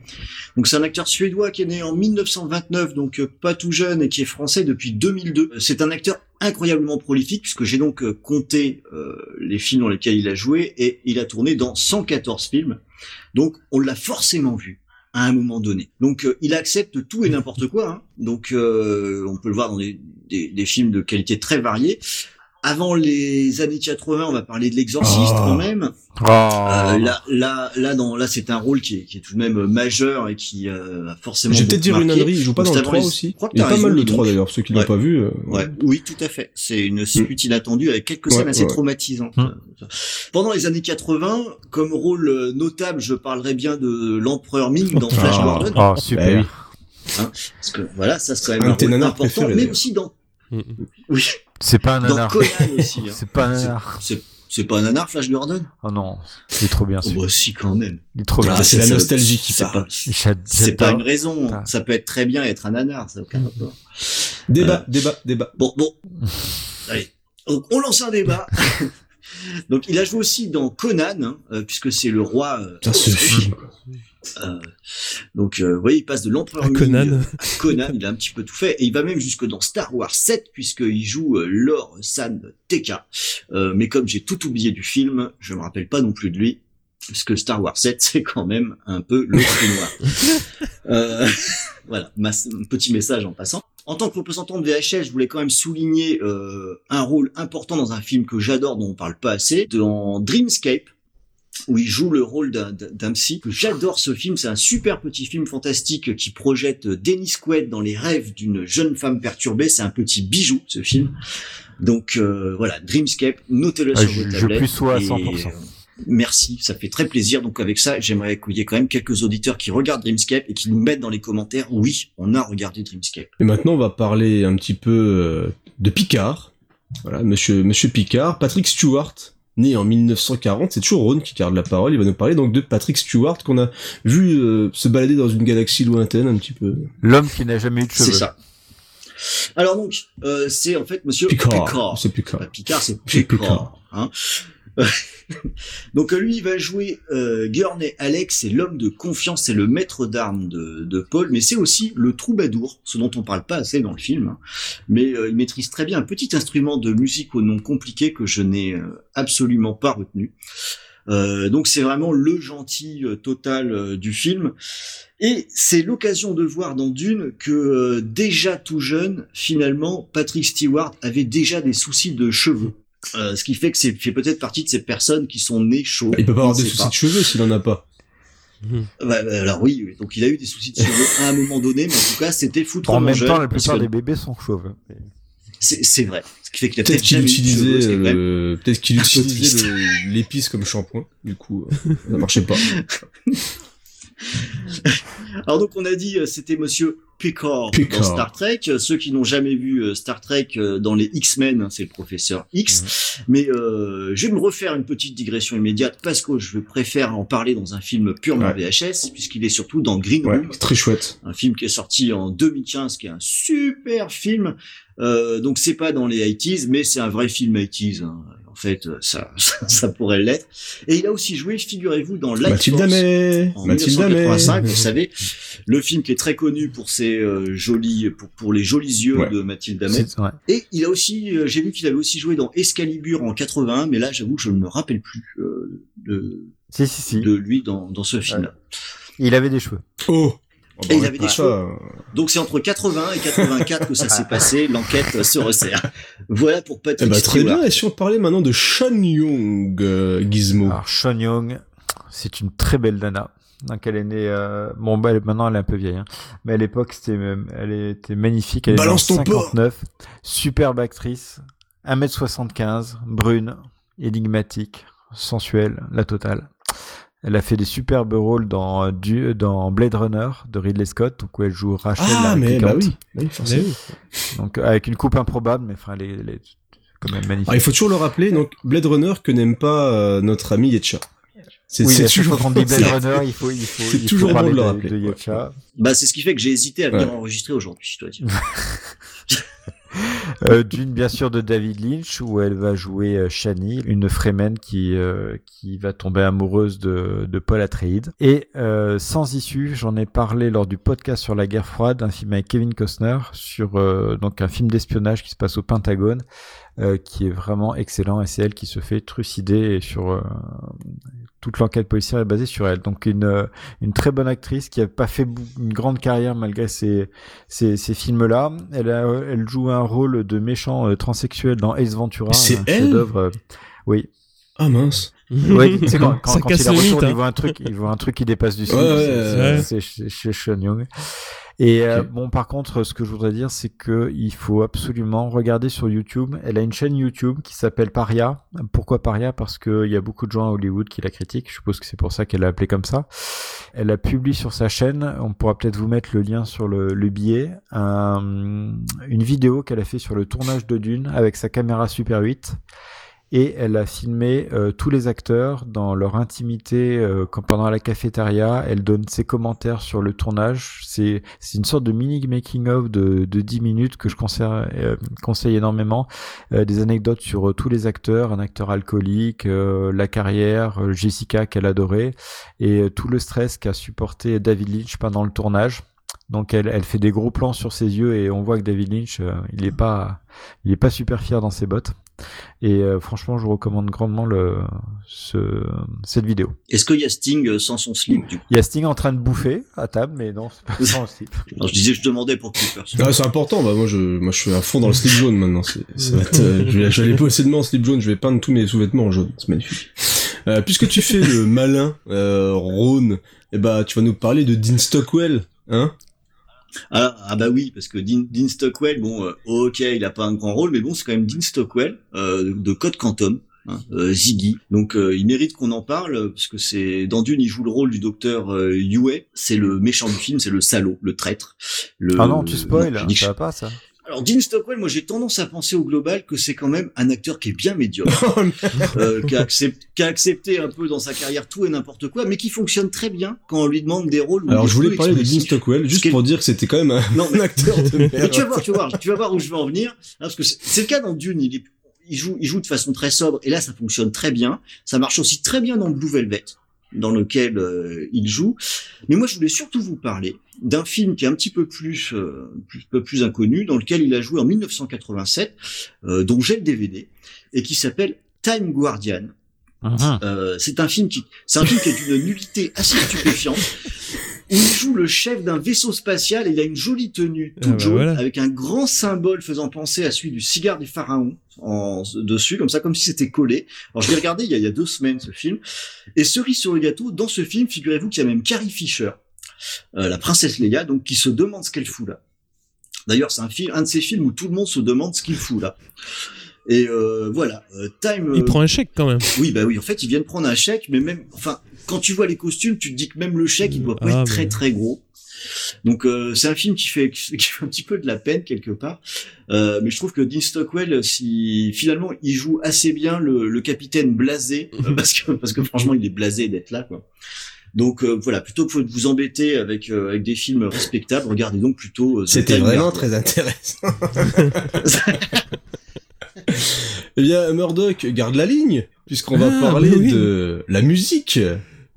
Donc c'est un acteur suédois qui est né en 1929, donc euh, pas tout jeune, et qui est français depuis 2002. Euh, C'est un acteur incroyablement prolifique, puisque j'ai donc compté euh, les films dans lesquels il a joué, et il a tourné dans 114 films. Donc on l'a forcément vu à un moment donné. Donc euh, il accepte tout et n'importe quoi. hein. Donc euh, on peut le voir dans des, films de qualité très variée. Avant les années 80, on va parler de l'exorciste Oh. quand même. Oh. Euh, là, là, là, dans, là, c'est un rôle qui est, qui est tout de même majeur et qui euh, a forcément. Je vais peut-être dire une ânerie, il joue pas Donc, dans le avant 3 les- aussi. Je crois que Il est t'as pas mal le dis 3 donc. d'ailleurs, ceux qui l'ont Ouais. pas vu. euh, Ouais, oui, tout à fait. C'est une suite inattendue avec quelques Ouais, scènes assez ouais. traumatisantes. Hmm. Pendant les années 80, comme rôle euh, notable, je parlerai bien de l'empereur Ming dans Flash Ah. Gordon. Oh, super. oui. Parce que voilà, ça c'est quand même Un rôle important, mais aussi dans, Mm. oui, C'est pas un nanar. [LAUGHS] Hein. C'est pas un nanar. C'est c'est pas un nanar, Flash Gordon? Oh non, il est trop bien. Oh, bah si quand même. Il est trop bien. Ah, c'est la nostalgie qui c'est parle. C'est pas une raison. Ah. Ça peut être très bien être un nanar, ça n'a aucun rapport. Débat, débat, débat. Bon, bon. [LAUGHS] Allez. Donc, on lance un débat. [LAUGHS] Donc, il a joué aussi dans Conan, hein, euh, puisque c'est le roi. euh, Putain, ce film. Euh, donc, euh, vous voyez, il passe de l'empereur À Conan. à Conan. Il a un petit peu tout fait, et il va même jusque dans Star Wars 7, puisqu'il joue euh, Lord San Tekka. Euh, mais comme j'ai tout oublié du film, je me rappelle pas non plus de lui. Parce que Star Wars 7, c'est quand même un peu le trou noir. [LAUGHS] Euh, [LAUGHS] voilà, ma- un petit message en passant. En tant que représentant de VHS, je voulais quand même souligner euh, un rôle important dans un film que j'adore, dont on parle pas assez, dans Dreamscape, où il joue le rôle d'un- psy. J'adore ce film, c'est un super petit film fantastique qui projette Dennis Quaid dans les rêves d'une jeune femme perturbée. C'est un petit bijou, ce film. Donc euh, voilà, Dreamscape, notez-le Ah, sur je- vos je tablettes. plus sois à et, 100%. euh, Merci, ça fait très plaisir. Donc avec ça, j'aimerais qu'il y ait quand même quelques auditeurs qui regardent Dreamscape et qui nous mettent dans les commentaires. Oui, on a regardé Dreamscape. Et maintenant, on va parler un petit peu euh, de Picard. Voilà, monsieur, monsieur Picard, Patrick Stewart, né en 1940. C'est toujours Ron qui garde la parole. Il va nous parler donc de Patrick Stewart qu'on a vu euh, se balader dans une galaxie lointaine un petit peu. L'homme qui n'a jamais eu de cheveux. C'est ça. Alors donc, euh, c'est en fait Monsieur Picard. Picard. C'est Picard. Picard, c'est C'est Picard. Picard. Hein [LAUGHS] Donc euh, lui, il va jouer euh, Gurney Alex, c'est l'homme de confiance, c'est le maître d'armes de, Paul, mais c'est aussi le troubadour, ce dont on parle pas assez dans le film. hein. Mais euh, il maîtrise très bien un petit instrument de musique au nom compliqué que je n'ai euh, absolument pas retenu. Donc c'est vraiment le gentil total du film. Et c'est l'occasion de voir dans Dune que déjà tout jeune, finalement, Patrick Stewart avait déjà des soucis de cheveux. Euh, ce qui fait que c'est fait peut-être partie de ces personnes qui sont nées chauds. Il peut pas avoir ne de sait soucis de cheveux s'il en a pas. Bah, bah, alors oui, donc il a eu des soucis de cheveux à un moment donné, mais en tout cas c'était En foutrement même jeune. temps, la plupart que des bébés sont chauves. C'est vrai. Ce qui fait qu'il a Peut-être qu'il utilisait, peut-être qu'il utilisait le- l'épice comme shampoing. Du coup, euh, ça marchait pas. [LAUGHS] Alors donc on a dit euh, c'était Monsieur Picard, Picard. dans Star Trek. Euh, Ceux qui n'ont jamais vu euh, Star Trek dans les X-Men, hein, c'est le professeur X. Mais euh, je vais me refaire une petite digression immédiate parce que je préfère en parler dans un film purement Ouais. VHS puisqu'il est surtout dans Green Ouais, Room, c'est très chouette. un film qui est sorti en 2015, qui est un super film. Euh, donc c'est pas dans les 80s, mais c'est un vrai film 80s. hein. En fait, euh, ça, [LAUGHS] ça, ça pourrait l'être. Et il a aussi joué, figurez-vous, dans Light Mathilde Force en Mathilde 1985, May. vous savez, le film qui est très connu pour ses euh, jolis, pour, pour les jolis yeux Ouais. de Mathilde ouais. Et il a aussi, euh, j'ai vu qu'il avait aussi joué dans Excalibur en 81, mais là, j'avoue que je ne me rappelle plus euh, de, Si, si, si. de lui dans, dans ce film-là. Il avait des cheveux. Oh. Et il avait des cheveux. ça, euh, Donc c'est entre 80 et 84 que ça [LAUGHS] s'est passé. L'enquête se resserre. Voilà pour Eh Patrick ben, très Stewart. bien. Et si on parlait maintenant de Sean Young, euh, Gizmo. Alors, Sean Young, c'est une très belle nana. Donc, elle est née, euh, bon, bah, elle- maintenant, elle est un peu vieille, hein. Mais à l'époque, c'était, même- elle était magnifique. Elle est Balance en ton porc. 59. Superbe actrice. 1m75, brune, énigmatique, sensuelle, la totale. Elle a fait des superbes rôles dans, euh, du, dans Blade Runner de Ridley Scott, donc où elle joue Rachel. ah, la mais bah oui. Oui, forcément. Mais oui. Donc, avec une coupe improbable, mais enfin, elle est, elle est quand même magnifique. Ah, il faut toujours le rappeler, donc Blade Runner que n'aime pas euh, notre ami Yetcha. C'est oui, toujours qu'on dit [LAUGHS] Blade Runner, il faut, il faut, c'est il faut toujours bon parler de le de, rappeler. de Yetcha. Bah c'est ce qui fait que j'ai hésité à venir Ouais. enregistrer aujourd'hui, je dois dire. [LAUGHS] Euh, D'une, bien sûr, de David Lynch, où elle va jouer euh, Shani, une Fremen qui, euh, qui va tomber amoureuse de, de Paul Atreides. Et Sans issue, j'en ai parlé lors du podcast sur la guerre froide, un film avec Kevin Costner, sur donc un film d'espionnage qui se passe au Pentagone, qui est vraiment excellent et c'est elle qui se fait trucider sur toute l'enquête policière est basée sur elle. Donc une euh, une très bonne actrice qui a pas fait une grande carrière malgré ces ces, ces films-là. Elle a, elle joue un rôle de méchant transsexuel dans Ace Ventura. C'est elle. oui. Ah mince. Oui, c'est [LAUGHS] quand, quand, quand il retourne, il hein. voit un truc, il voit un truc qui dépasse du ciel. Ouais, c'est chez Sean Young. Et euh, bon, par contre, ce que je voudrais dire, c'est que il faut absolument regarder sur YouTube. Elle a une chaîne YouTube qui s'appelle Paria. Pourquoi Paria? Parce qu'il y a beaucoup de gens à Hollywood qui la critiquent. Je suppose que c'est pour ça qu'elle l'a appelé comme ça. Elle a publié sur sa chaîne, on pourra peut-être vous mettre le lien sur le, le billet, une vidéo qu'elle a fait sur le tournage de Dune avec sa caméra Super 8 et elle a filmé euh, tous les acteurs dans leur intimité euh, pendant la cafétéria. Elle donne ses commentaires sur le tournage. C'est une sorte de mini making of de, de 10 minutes que je conseille, euh, conseille énormément. des anecdotes sur tous les acteurs, un acteur alcoolique, la carrière, Jessica qu'elle adorait et tout le stress qu'a supporté David Lynch pendant le tournage. Donc elle, elle fait des gros plans sur ses yeux et on voit que David Lynch, il est pas, il est pas super fier dans ses bottes. Et euh, franchement, je recommande grandement le, ce, cette vidéo. Est-ce qu'il y a Sting euh, sans son slip du coup? Il y a Sting en train de bouffer à table, mais non, c'est pas [LAUGHS] sans slip. je disais, je demandais pour qui ah, c'est important. Bah moi, je, moi, je suis à fond dans le slip jaune maintenant. C'est, euh, je vais, aller posséder en slip jaune. Je vais peindre tous mes sous-vêtements en jaune. C'est magnifique. Euh, puisque tu fais le malin, euh, Rhône, eh bah, tu vas nous parler de Dean Stockwell, hein? Ah, ah, bah oui, parce que Dean, Stockwell, bon, euh, ok, il a pas un grand rôle, mais bon, c'est quand même Dean Stockwell euh, de Code Quantum. Hein, euh, Ziggy. Donc il mérite qu'on en parle parce que c'est dans Dune il joue le rôle du docteur Yue, c'est le méchant du film, c'est le salaud, le traître. Le, ah non, tu spoil, non, ça va pas ça. Alors Dean Stockwell, moi j'ai tendance à penser au global que c'est quand même un acteur qui est bien médiocre, [LAUGHS] oh, euh, qui, a accepté, qui, a accepté un peu dans sa carrière tout et n'importe quoi, mais qui fonctionne très bien quand on lui demande des rôles. Alors je voulais parler de Dean Stockwell juste pour dire que c'était quand même un, non, [LAUGHS] acteur de merde. tu vas voir, tu vas voir, tu vas voir où je veux en venir, hein, parce que c'est le cas dans Dune, il, est, il joue, il joue de façon très sobre, et là ça fonctionne très bien. Ça marche aussi très bien dans Blue Velvet dans lequel euh, il joue. Mais moi, je voulais surtout vous parler d'un film qui est un petit peu plus, euh, plus, peu plus inconnu, dans lequel il a joué en 1987, euh, dont j'ai le DVD, et qui s'appelle Time Guardian. Uh-huh. Euh, c'est un film qui, c'est un film qui est d'une nullité assez stupéfiante. Il joue le chef d'un vaisseau spatial et il a une jolie tenue toute ah bah jaune avec un grand symbole faisant penser à celui du cigare des pharaons en, dessus, comme ça, comme si c'était collé. Alors je l'ai regardé il y, a, il y a deux semaines ce film. Et cerise sur le gâteau, dans ce film, figurez-vous qu'il y a même Carrie Fisher, euh, la princesse Leia, donc qui se demande ce qu'elle fout là. D'ailleurs, c'est un film, un de ces films où tout le monde se demande ce qu'il fout là. Et euh, voilà, euh, Time. Il prend un chèque quand même. Oui, bah oui. En fait, il vient de prendre un chèque, mais même, enfin, quand tu vois les costumes, tu te dis que même le chèque, il doit pas ah, être très très gros. Donc c'est un film qui fait, [LAUGHS] qui fait un petit peu de la peine quelque part, euh, mais je trouve que Dean Stockwell, si finalement il joue assez bien le, le capitaine blasé, [LAUGHS] parce que parce que franchement il est blasé d'être là quoi. Donc euh, voilà, plutôt que de vous embêter avec euh, avec des films respectables, regardez donc plutôt. Euh, C'était vraiment très intéressant. [LAUGHS] eh bien, Murdoch garde la ligne puisqu'on va ah, parler bah de la musique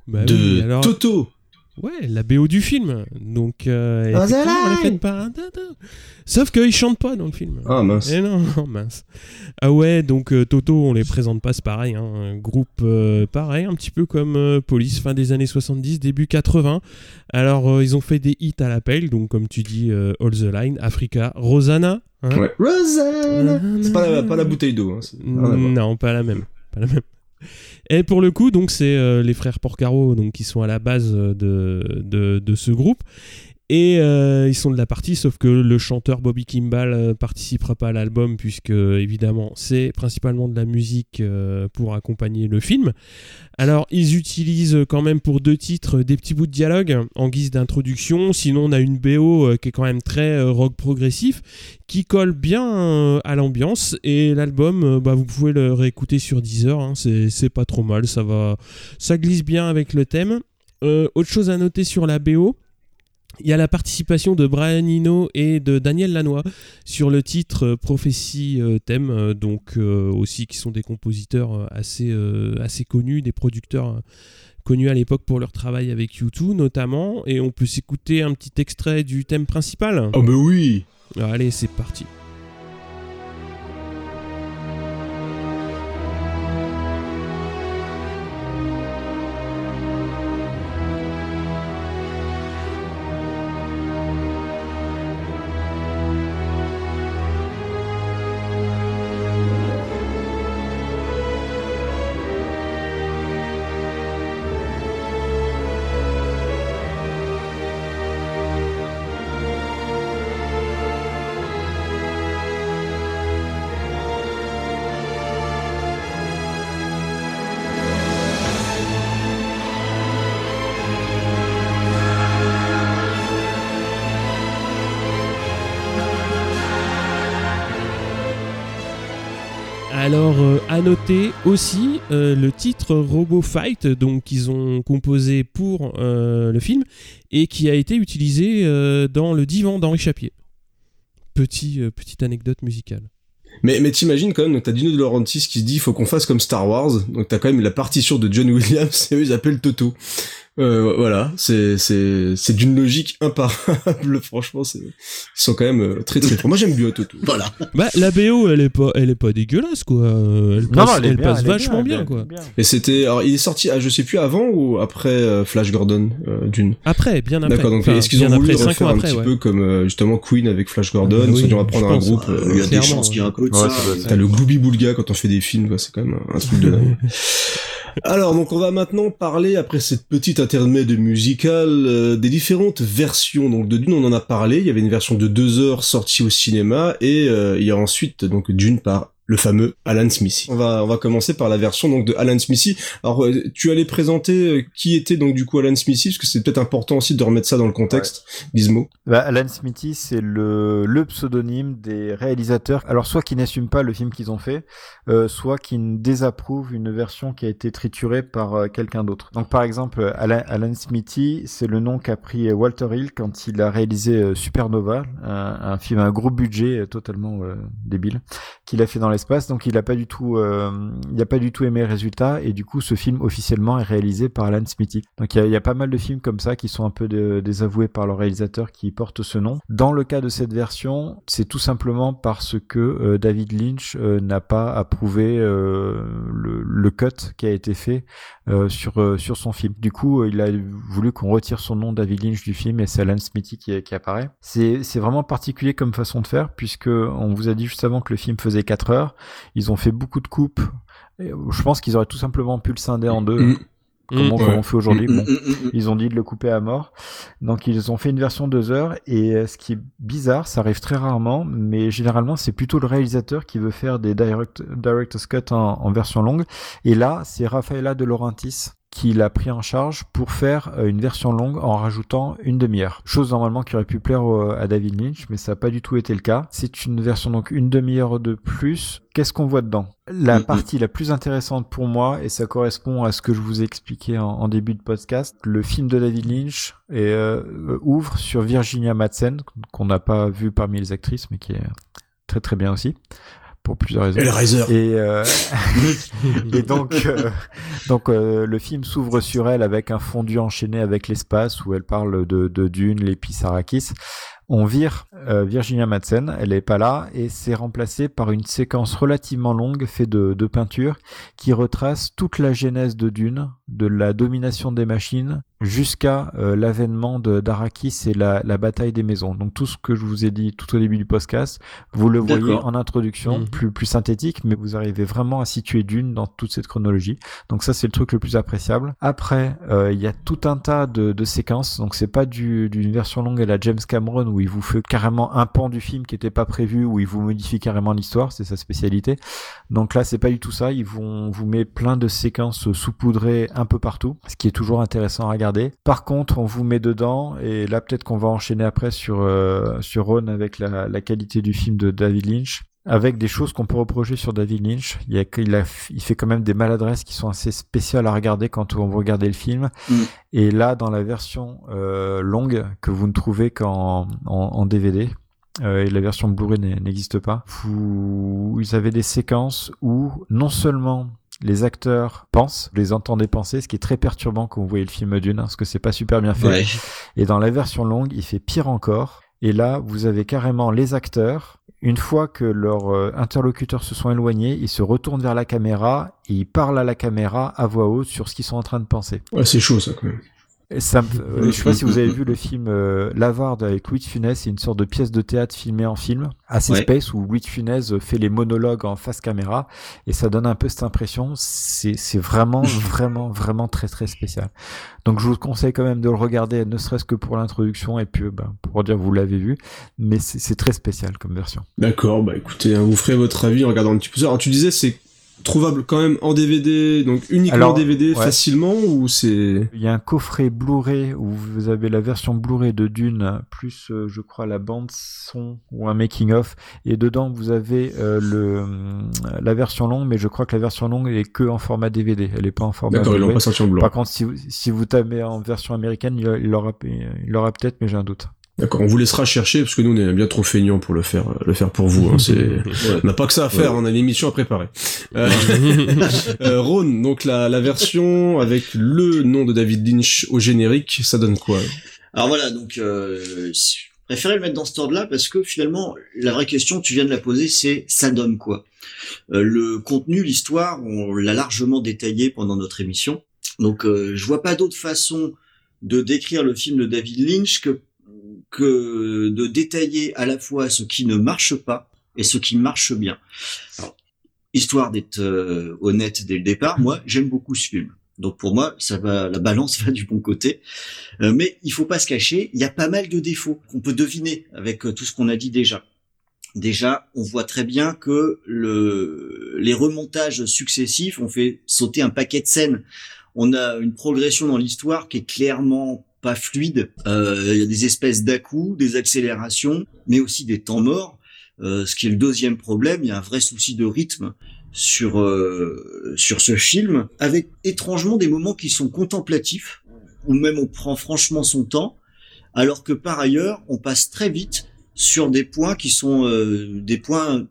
bah de Toto. Ouais, la BO du film. Donc, euh, elle est faite par un... Sauf qu'il chante pas dans le film. Ah mince. Et eh [LAUGHS] non, mince. Ah ouais, donc euh, Toto, on les présente pas, c'est pareil. Hein. Un groupe euh, pareil, un petit peu comme euh, Police, fin des années 70, début 80. Alors, ils ont fait des hits à l'appel, donc comme tu dis, All the Line, Africa, Rosanna. Hein. ouais. Rosanna C'est pas la, pas la bouteille d'eau. Hein. Non, pas la même. Pas la même. Et pour le coup, donc c'est euh, les frères Porcaro qui sont à la base de, de ce groupe. Et euh, ils sont de la partie, sauf que le chanteur Bobby Kimball euh, participera pas à l'album, puisque évidemment c'est principalement de la musique euh, pour accompagner le film. Alors ils utilisent quand même pour deux titres des petits bouts de dialogue en guise d'introduction, sinon on a une BO qui est quand même très rock progressif, qui colle bien à l'ambiance, et l'album, bah, vous pouvez le réécouter sur Deezer, hein, c'est pas trop mal, ça, va, ça glisse bien avec le thème. autre chose à noter sur la BO, il y a la participation de Brian Eno et de Daniel Lanois sur le titre euh, Prophétie euh, Thème, euh, donc aussi qui sont des compositeurs assez, assez connus, des producteurs connus à l'époque pour leur travail avec U2 notamment. Et on peut s'écouter un petit extrait du thème principal. Oh, mais oui Allez, c'est parti. Alors, euh, à noter aussi euh, le titre Robo Fight, donc qu'ils ont composé pour euh, le film et qui a été utilisé dans le divan d'Henri Chapier. Petit, petite anecdote musicale. Mais, mais t'imagines quand même, t'as Dino De Laurentiis qui se dit, faut qu'on fasse comme Star Wars. Donc t'as quand même la partition de John Williams [LAUGHS] et eux ils appellent Toto. Euh, voilà, c'est c'est c'est d'une logique imparable. [LAUGHS] Franchement, c'est ils sont quand même euh, très très. Moi j'aime bien Toto. Voilà. Bah, la BO, elle est pas, elle est pas dégueulasse, quoi. Euh, Elle Non, passe, non, elle est elle bien, passe elle vachement bien, quoi. bien. Et c'était, alors il est sorti, ah, je sais plus avant ou après euh, Flash Gordon euh, d'une? Après, bien après. D'accord, donc Enfin, est-ce qu'ils ont voulu refaire ans un après, petit ouais. peu comme euh, justement Queen avec Flash Gordon, Ah, oui, se dire on va prendre un pense. groupe. Il y a des chances qu'il y ait un peu de Ouais, ça. T'as le Glooby Boulga quand on fait des films, quoi, c'est quand même un, un truc de [LAUGHS] dingue. Alors, donc on va maintenant parler, après cette petite intermède musicale, euh, des différentes versions. Donc de Dune, on en a parlé, il y avait une version de deux heures sortie au cinéma, et euh, il y a ensuite donc Dune par le fameux Alan Smithy. On va on va commencer par la version donc de Alan Smithy. Alors euh, tu allais présenter euh, qui était donc du coup Alan Smithy parce que c'est peut-être important aussi de remettre ça dans le contexte. Gizmo. Bah, Alan Smithy, c'est le, le pseudonyme des réalisateurs. Alors, soit qui n'assument pas le film qu'ils ont fait, euh, soit qui ne désapprouvent une version qui a été triturée par euh, quelqu'un d'autre. Donc, par exemple, Alan, Alan Smithy, c'est le nom qu'a pris Walter Hill quand il a réalisé euh, Supernova, un, un film à un gros budget totalement euh, débile, qu'il a fait dans Donc, il a pas du tout, euh, pas du tout aimé le résultat, et du coup, ce film officiellement est réalisé par Alan Smithy. Donc, il y a, pas mal de films comme ça qui sont un peu désavoués par leur réalisateur qui porte ce nom. Dans le cas de cette version, c'est tout simplement parce que euh, David Lynch euh, n'a pas approuvé le, le cut qui a été fait sur sur son film. Du coup, il a voulu qu'on retire son nom David Lynch du film et c'est Alan Smithy qui, qui apparaît. C'est c'est vraiment particulier comme façon de faire puisque on vous a dit juste avant que le film faisait 4 heures. Ils ont fait beaucoup de coupes. Et, euh, Je pense qu'ils auraient tout simplement pu le scinder en deux. Mm. Comment, Mm. comment on fait aujourd'hui Mm, Bon. mm, mm, mm. Ils ont dit de le couper à mort. Donc ils ont fait une version deux heures et euh, ce qui est bizarre, ça arrive très rarement, mais généralement c'est plutôt le réalisateur qui veut faire des direct, director's cut en, en version longue. Et là, c'est Rafaela De Laurentiis qui l'a pris en charge pour faire euh, une version longue en rajoutant une demi-heure. Chose normalement qui aurait pu plaire à David Lynch, mais ça n'a pas du tout été le cas. C'est une version donc une demi-heure de plus. Qu'est-ce qu'on voit dedans? La Mhm. partie la plus intéressante pour moi, et ça correspond à ce que je vous ai expliqué en, en début de podcast, le film de David Lynch euh, ouvre sur Virginia Madsen, qu'on n'a pas vu parmi les actrices, mais qui est très très bien aussi, pour plusieurs raisons. Hellraiser. Et, euh, [LAUGHS] et donc, euh, donc euh, le film s'ouvre sur elle avec un fondu enchaîné avec l'espace où elle parle de, de Dune, l'épice Arrakis. On vire euh, Virginia Madsen, elle est pas là et c'est remplacé par une séquence relativement longue faite de, de peinture qui retrace toute la genèse de Dune, de la domination des machines jusqu'à euh, l'avènement de- d'Arrakis et la, la bataille des maisons. Donc tout ce que je vous ai dit tout au début du podcast, vous le voyez en introduction, Mhm. plus plus synthétique, mais vous arrivez vraiment à situer Dune dans toute cette chronologie. Donc ça c'est le truc le plus appréciable. Après, euh, il y a tout un tas de, de séquences. Donc c'est pas du- d'une version longue à la James Cameron où il vous fait carrément un pan du film qui était pas prévu, où il vous modifie carrément l'histoire, c'est sa spécialité. Donc là c'est pas du tout ça. Ils vont vous met plein de séquences saupoudrées un peu partout, ce qui est toujours intéressant à regarder. Par contre, on vous met dedans et là peut-être qu'on va enchaîner après sur euh, sur Ron avec la, la qualité du film de David Lynch avec des choses qu'on peut reprocher sur David Lynch. Il, a, il, a, il fait quand même des maladresses qui sont assez spéciales à regarder quand on regardez le film. Mm. Et là, dans la version euh, longue que vous ne trouvez qu'en en, en DVD, euh, et la version Blu-ray n'existe pas, vous, vous avez des séquences où non seulement les acteurs pensent, vous les entendez penser, ce qui est très perturbant quand vous voyez le film Dune, hein, parce que c'est pas super bien fait. Ouais. Et dans la version longue, il fait pire encore. Et là, vous avez carrément les acteurs. Une fois que leurs euh, interlocuteurs se sont éloignés, ils se retournent vers la caméra et ils parlent à la caméra à voix haute sur ce qu'ils sont en train de penser. Ouais, c'est chaud ça quand même. Ça me- euh, je sais pas si vous avez vu le film euh, L'Avare avec Louis de Funès, c'est une sorte de pièce de théâtre filmée en film, assez Ouais. space, où Louis de Funès fait les monologues en face caméra, et ça donne un peu cette impression, c'est vraiment, [LAUGHS] vraiment, vraiment très, très spécial. Donc je vous conseille quand même de le regarder, ne serait-ce que pour l'introduction, et puis ben, pour dire vous l'avez vu, mais c'est c'est très spécial comme version. D'accord, bah écoutez, hein, vous ferez votre avis en regardant un petit peu ça. Alors tu disais c'est trouvable quand même en DVD, donc uniquement Alors, en DVD ouais. facilement ou c'est Il y a un coffret Blu-ray où vous avez la version Blu-ray de Dune plus, euh, je crois, la bande son ou un making of. Et dedans, vous avez euh, le hum, la version longue, mais je crois que la version longue elle est que en format DVD. Elle est pas en format. D'accord, ils l'ont pas sorti en blanc. Par contre, si vous, si vous tapez en version américaine, il il l'aura il l'aura peut-être, mais j'ai un doute. D'accord, on vous laissera chercher parce que nous on est bien trop feignants pour le faire, le faire pour vous. Hein, c'est, [LAUGHS] on n'a pas que ça à faire, on a une émission à préparer. Euh, [LAUGHS] euh, Ron, donc la, la version avec le nom de David Lynch au générique, ça donne quoi? Alors voilà, donc euh, je préférais le mettre dans cet ordre-là parce que finalement, la vraie question, tu viens de la poser, c'est ça donne quoi? Euh, Le contenu, l'histoire, on l'a largement détaillé pendant notre émission. Donc euh, je vois pas d'autre façon de décrire le film de David Lynch que que de détailler à la fois ce qui ne marche pas et ce qui marche bien. Alors, histoire d'être euh, honnête dès le départ, moi j'aime beaucoup ce film. Donc pour moi, ça va, la balance [LAUGHS] va du bon côté. Euh, mais il faut pas se cacher, il y a pas mal de défauts qu'on peut deviner avec euh, tout ce qu'on a dit déjà. Déjà, on voit très bien que le, les remontages successifs ont fait sauter un paquet de scènes. On a une progression dans l'histoire qui est clairement pas fluide. Euh, Il y a des espèces d'à-coups, des accélérations, mais aussi des temps morts. Euh, ce qui est le deuxième problème, il y a un vrai souci de rythme sur euh, sur ce film, avec étrangement des moments qui sont contemplatifs, ou même on prend franchement son temps, alors que par ailleurs on passe très vite sur des points qui sont euh, des points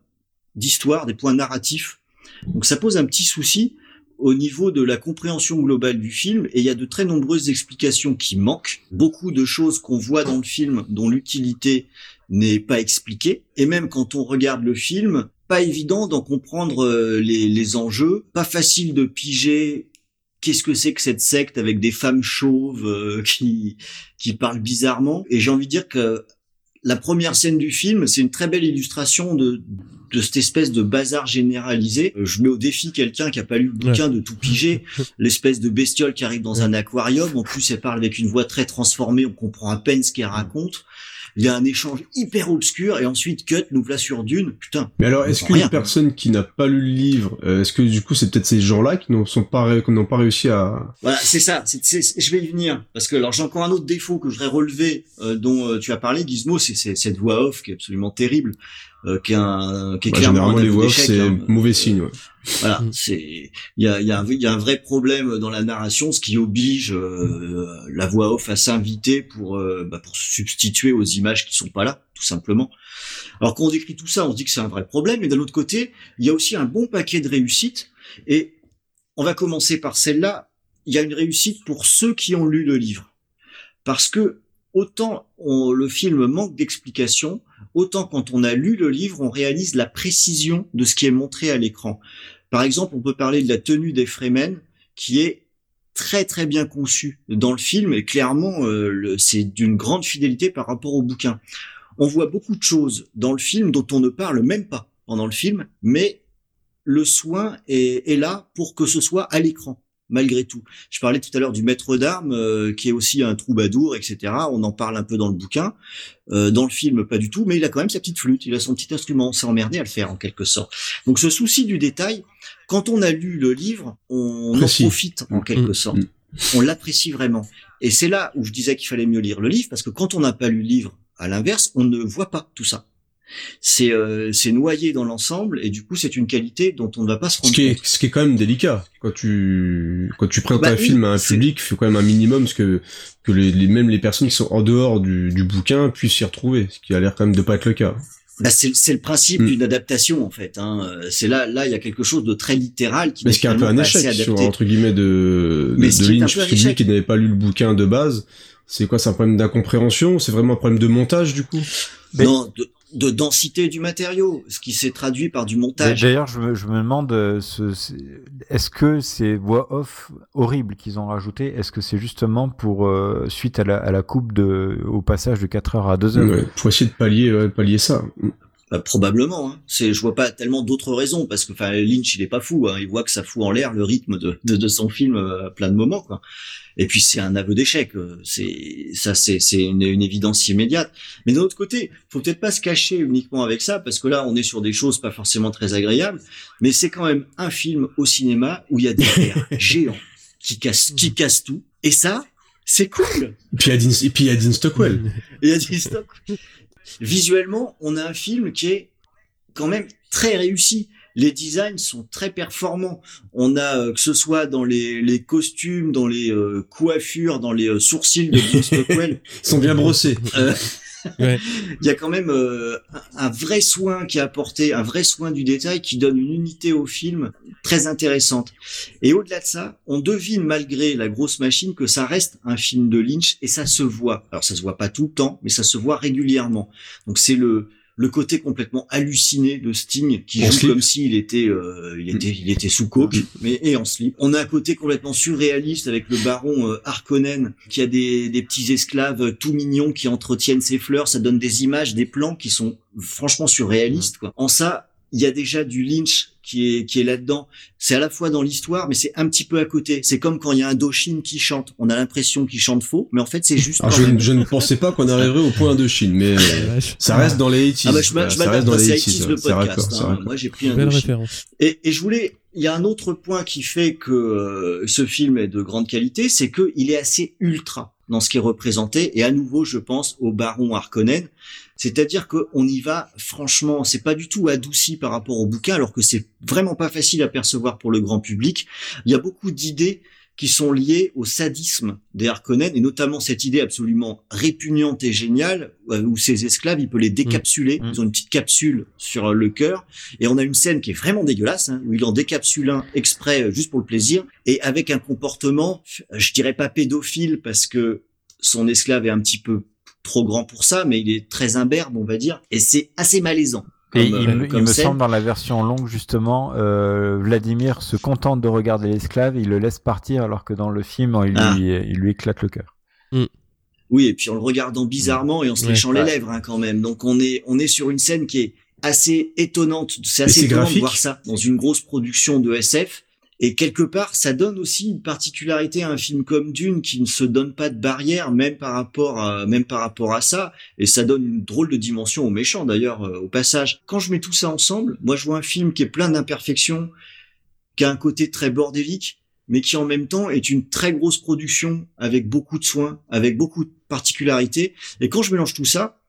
d'histoire, des points narratifs. Donc ça pose un petit souci au niveau de la compréhension globale du film et il y a de très nombreuses explications qui manquent, beaucoup de choses qu'on voit dans le film dont l'utilité n'est pas expliquée. Et même quand on regarde le film, pas évident d'en comprendre euh, les, enjeux, pas facile de piger qu'est-ce que c'est que cette secte avec des femmes chauves euh, [LAUGHS] qui qui parlent bizarrement. Et j'ai envie de dire que la première scène du film, c'est une très belle illustration de, de cette espèce de bazar généralisé. Euh, Je mets au défi quelqu'un qui a pas lu le bouquin de tout piger. [LAUGHS] L'espèce de bestiole qui arrive dans un aquarium. En plus, elle parle avec une voix très transformée. On comprend à peine ce qu'elle raconte. Il y a un échange hyper obscur et ensuite cut nous place sur Dune. Putain. Mais alors, est-ce qu'une personne qui n'a pas lu le livre, euh, est-ce que du coup c'est peut-être ces gens-là qui n'ont sont pas, ré- qui n'ont pas réussi à... Voilà, c'est ça. c'est c'est- je vais y venir parce que alors j'ai encore un autre défaut que je voudrais relever euh, dont euh, tu as parlé, Gizmo, c'est c'est cette voix off qui est absolument terrible, euh, qui est un qui est Bah, clairement généralement un les voix c'est hein. mauvais signe. Ouais. Voilà, Mm. c'est il y a il y a y a un vrai problème dans la narration, ce qui oblige euh, la voix off à s'inviter pour euh, bah, pour se substituer aux images qui sont pas là, tout simplement. Alors quand on décrit tout ça, on se dit que c'est un vrai problème, mais d'un autre côté, il y a aussi un bon paquet de réussites et on va commencer par celle-là. Il y a une réussite pour ceux qui ont lu le livre, parce que autant on, le film manque d'explications, autant quand on a lu le livre, on réalise la précision de ce qui est montré à l'écran. Par exemple, on peut parler de la tenue des Fremen, qui est très très bien conçue dans le film, et clairement, euh, c'est d'une grande fidélité par rapport au bouquin. On voit beaucoup de choses dans le film dont on ne parle même pas pendant le film, mais le soin est là pour que ce soit à l'écran malgré tout. Je parlais tout à l'heure du maître d'armes, euh, qui est aussi un troubadour, etc. On en parle un peu dans le bouquin. Euh, dans le film, pas du tout, mais il a quand même sa petite flûte, il a son petit instrument. On s'est emmerdé à le faire, en quelque sorte. Donc ce souci du détail, quand on a lu le livre, on Précis. en profite, en quelque Mm, sorte. mm. On l'apprécie vraiment. Et c'est là où je disais qu'il fallait mieux lire le livre, parce que quand on n'a pas lu le livre, à l'inverse, on ne voit pas tout ça. C'est euh, c'est noyé dans l'ensemble, et du coup, c'est une qualité dont on ne va pas se Ce rendre qui, est, compte. ce qui est quand même délicat quand tu quand tu présentes Bah un oui, film à un public, il faut quand même un minimum ce que que les, les- même les personnes qui sont en dehors du, du bouquin puissent s'y retrouver, ce qui a l'air quand même de pas être le cas. Bah, c'est c'est le principe Mm. d'une adaptation en fait. Hein. C'est là, là, il y a quelque chose de très littéral qui Mais ce qui est un peu un échec sur, entre guillemets de, de, Mais ce de qui est un Lynch, parce que lui qui n'avait pas lu le bouquin de base, c'est quoi, c'est un problème d'incompréhension, c'est vraiment un problème de montage du coup? Mais- Non, de, de densité du matériau, ce qui s'est traduit par du montage. D'ailleurs, je me, je me demande, euh, ce- ce- est-ce que ces voix off horribles qu'ils ont rajoutées, est-ce que c'est justement pour euh, suite à la, à la coupe de, au passage de 4 heures à 2 heures? Ouais, faut essayer de pallier, ouais, pallier ça. Bah, probablement. Hein. C'est, je vois pas tellement d'autres raisons parce que, enfin, Lynch, il est pas fou. Hein. Il voit que ça fout en l'air le rythme de, de, de son film euh, à plein de moments. Quoi. Et puis c'est un aveu d'échec. euh, C'est ça, c'est c'est une, une évidence immédiate. Mais d'un autre côté, faut peut-être pas se cacher uniquement avec ça parce que là, on est sur des choses pas forcément très agréables. Mais c'est quand même un film au cinéma où il y a des [LAUGHS] géants qui cassent, qui cassent tout. Et ça, c'est cool. Et puis il y a Dean- puis il y a Dean Stockwell. Visuellement, on a un film qui est quand même très réussi. Les designs sont très performants. On a euh, que ce soit dans les, les costumes, dans les euh, coiffures, dans les euh, sourcils de Stockwell. [LAUGHS] Ils sont bien brossés. [LAUGHS] Il y a quand même euh, un vrai soin qui est apporté, un vrai soin du détail qui donne une unité au film très intéressante. Et au-delà de ça, on devine malgré la grosse machine que ça reste un film de Lynch et ça se voit. Alors ça se voit pas tout le temps, mais ça se voit régulièrement. Donc c'est le le côté complètement halluciné de Sting qui En joue slip. comme s'il était euh, il était il était sous coke mais et en slip. On a un côté complètement surréaliste avec le baron euh, Harkonnen qui a des des petits esclaves euh, tout mignons qui entretiennent ses fleurs, ça donne des images, des plans qui sont franchement surréalistes quoi. En ça, il y a déjà du Lynch qui est qui est là-dedans. C'est à la fois dans l'histoire mais c'est un petit peu à côté. C'est comme quand il y a un Doshin qui chante, on a l'impression qu'il chante faux mais en fait c'est juste Alors quand je, même. je ne pensais pas qu'on arriverait au point de Chine, mais euh, [LAUGHS] Vache. ça reste dans les 80s. Ah bah je, Voilà, ça reste dans les CITIS 80s. le podcast. hein. Moi j'ai pris un Belle Doshin. référence. Et, et je voulais, il y a un autre point qui fait que euh, ce film est de grande qualité, c'est que il est assez ultra dans ce qui est représenté. Et à nouveau, je pense au Baron Harkonnen, c'est-à-dire qu'on y va franchement, c'est pas du tout adouci par rapport au bouquin, alors que c'est vraiment pas facile à percevoir pour le grand public. Il y a beaucoup d'idées qui sont liées au sadisme des Harkonnen, et notamment cette idée absolument répugnante et géniale, euh, où ces esclaves, il peut les décapsuler, Mm. ils ont une petite capsule sur le cœur, et on a une scène qui est vraiment dégueulasse, hein, où il en décapsule un exprès euh, juste pour le plaisir, et avec un comportement, euh, je dirais pas pédophile, parce que son esclave est un petit peu trop grand pour ça, mais il est très imberbe, on va dire, et c'est assez malaisant. Et il, euh, me- il semble dans la version longue justement, euh, Vladimir se contente de regarder l'esclave, il le laisse partir alors que dans le film il lui, Ah. il lui éclate le cœur. Oui, et puis en le regardant bizarrement et en se Ouais. léchant les lèvres hein, quand même. Donc on est on est sur une scène qui est assez étonnante. C'est assez étonnant de voir ça dans une grosse production de SF. Et quelque part, ça donne aussi une particularité à un film comme Dune qui ne se donne pas de barrière, même par rapport à, même par rapport à ça. Et ça donne une drôle de dimension aux méchants d'ailleurs, euh, au passage. Quand je mets tout ça ensemble, moi je vois un film qui est plein d'imperfections, qui a un côté très bordélique, mais qui en même temps est une très grosse production avec beaucoup de soins, avec beaucoup de particularités. Et quand je mélange tout ça,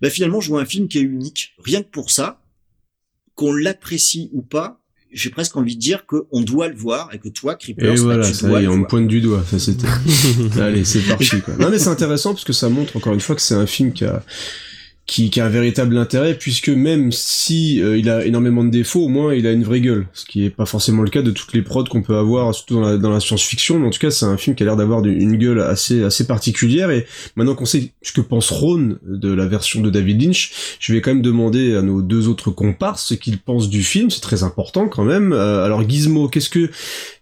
bah finalement je vois un film qui est unique. Rien que pour ça, qu'on l'apprécie ou pas, j'ai presque envie de dire qu'on doit le voir et que toi, Creepers, Et bah, voilà, tu ça dois y est, on me pointe du doigt. Ça c'était. [LAUGHS] Allez, c'est parti. Quoi. Non mais c'est intéressant parce que ça montre encore une fois que c'est un film qui a qui, qui a un véritable intérêt puisque même si euh, il a énormément de défauts, au moins il a une vraie gueule, ce qui est pas forcément le cas de toutes les prods qu'on peut avoir, surtout dans la, dans la science-fiction. Mais en tout cas, c'est un film qui a l'air d'avoir une gueule assez assez particulière. Et maintenant qu'on sait ce que pense Ron de la version de David Lynch, je vais quand même demander à nos deux autres comparses ce qu'ils pensent du film. C'est très important quand même. Euh, alors Gizmo, qu'est-ce que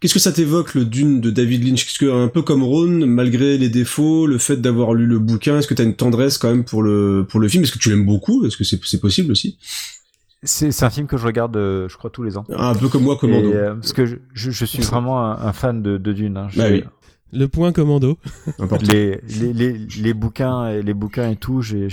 qu'est-ce que ça t'évoque le Dune de David Lynch? Qu'est-ce que un peu comme Ron, malgré les défauts, le fait d'avoir lu le bouquin, est-ce que t'as une tendresse quand même pour le pour le film? Que tu l'aimes beaucoup Est-ce que c'est possible aussi? C'est c'est un film que je regarde, euh, je crois, tous les ans. Un peu comme moi, Commando. Et, euh, parce que je, je, je suis vraiment un, un fan de, de Dune. hein. Je- Bah oui. Le point commando. Les, les, les, les bouquins et les bouquins et tout, j'ai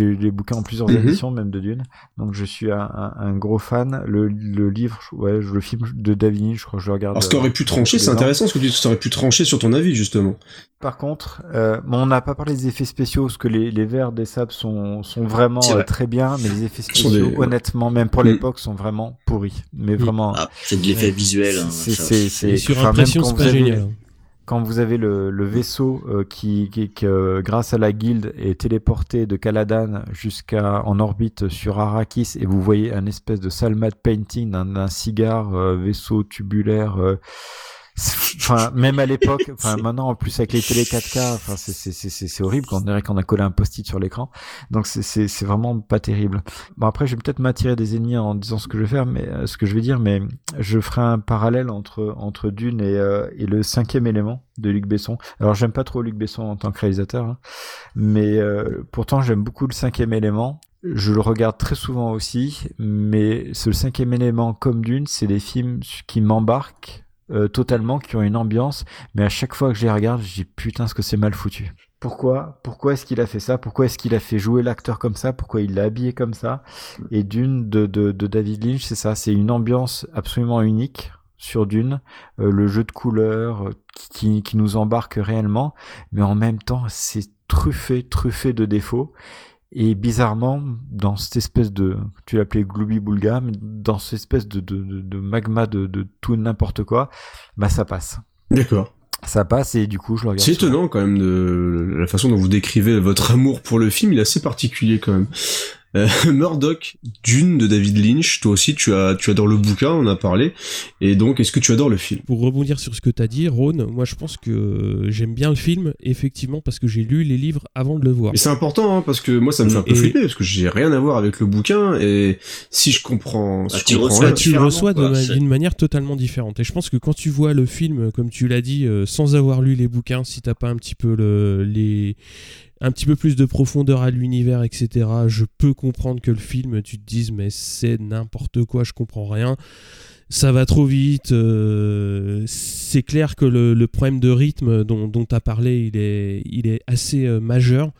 eu les bouquins en plusieurs Mhm. éditions même de Dune. Donc je suis un, un, un gros fan. Le, le livre, ouais, je- le film de David Lynch, je crois que je le regarde. Alors ce qu'aurait pu euh, trancher, c'est intéressant ce que tu dis, ça aurait pu trancher sur ton avis justement. Par contre, euh, bon, on n'a pas parlé des effets spéciaux, parce que les, les vers des sables sont, sont vraiment vrai. euh, très bien, mais les effets spéciaux, des- honnêtement, même pour Mm. l'époque, sont vraiment pourris. Mais vraiment, Ah, c'est de l'effet visuel. hein, c'est sur impression, c'est pas génial. Quand vous avez le, vaisseau euh, qui, euh, grâce à la guilde, est téléporté de Caladan jusqu'à en orbite sur Arrakis et vous voyez un espèce de salmade painting d'un cigare euh, vaisseau tubulaire. Enfin, même à l'époque, enfin maintenant en plus avec les télé 4K, enfin c'est c'est c'est c'est horrible quand on dirait qu'on a collé un post-it sur l'écran. Donc c'est c'est c'est vraiment pas terrible. Bon après je vais peut-être m'attirer des ennemis en disant ce que je vais faire, mais euh, ce que je vais dire, mais je ferai un parallèle entre entre Dune et euh, et le cinquième élément de Luc Besson. Alors j'aime pas trop Luc Besson en tant que réalisateur, hein, mais euh, pourtant j'aime beaucoup le cinquième élément. je le regarde très souvent aussi, mais ce cinquième élément comme d'une, c'est des films qui m'embarquent euh, totalement, qui ont une ambiance, mais à chaque fois que je les regarde, je dis putain ce que c'est mal foutu. Pourquoi Pourquoi est-ce qu'il a fait ça? Pourquoi est-ce qu'il a fait jouer l'acteur comme ça? Pourquoi il l'a habillé comme ça? Et d'une de, de, de David Lynch, c'est ça, c'est une ambiance absolument unique sur Dune, euh, le jeu de couleurs euh, qui, qui nous embarque réellement, mais en même temps c'est truffé, truffé de défauts. Et bizarrement, dans cette espèce de, tu l'appelais Glooby Boulga, mais dans cette espèce de, de, de magma de, de tout n'importe quoi, bah ça passe. D'accord. Ça passe et du coup je le regarde. C'est étonnant quand même de la façon dont vous décrivez votre amour pour le film, il est assez particulier quand même. Euh, [LAUGHS] Murdoch, Dune de David Lynch, toi aussi tu as tu adores le bouquin, on a parlé, et donc est-ce que tu adores le film? Pour rebondir sur ce que tu as dit, Ron, moi je pense que j'aime bien le film, effectivement, parce que j'ai lu les livres avant de le voir. Et c'est important, hein, parce que moi ça me fait un peu Et- flipper, parce que j'ai rien à voir avec le bouquin, et si je comprends... si Ah, je tu comprends reçois tu le reçois d'une manière totalement différente. Et je pense que quand tu vois le film, comme tu l'as dit, euh, sans avoir lu les bouquins, si t'as pas un petit peu le, les, un petit peu plus de profondeur à l'univers, etc., je peux comprendre que le film, tu te dises, mais c'est n'importe quoi, je comprends rien. Ça va trop vite. euh, c'est clair que le, problème de rythme dont tu as parlé, il est, il est assez euh, majeur.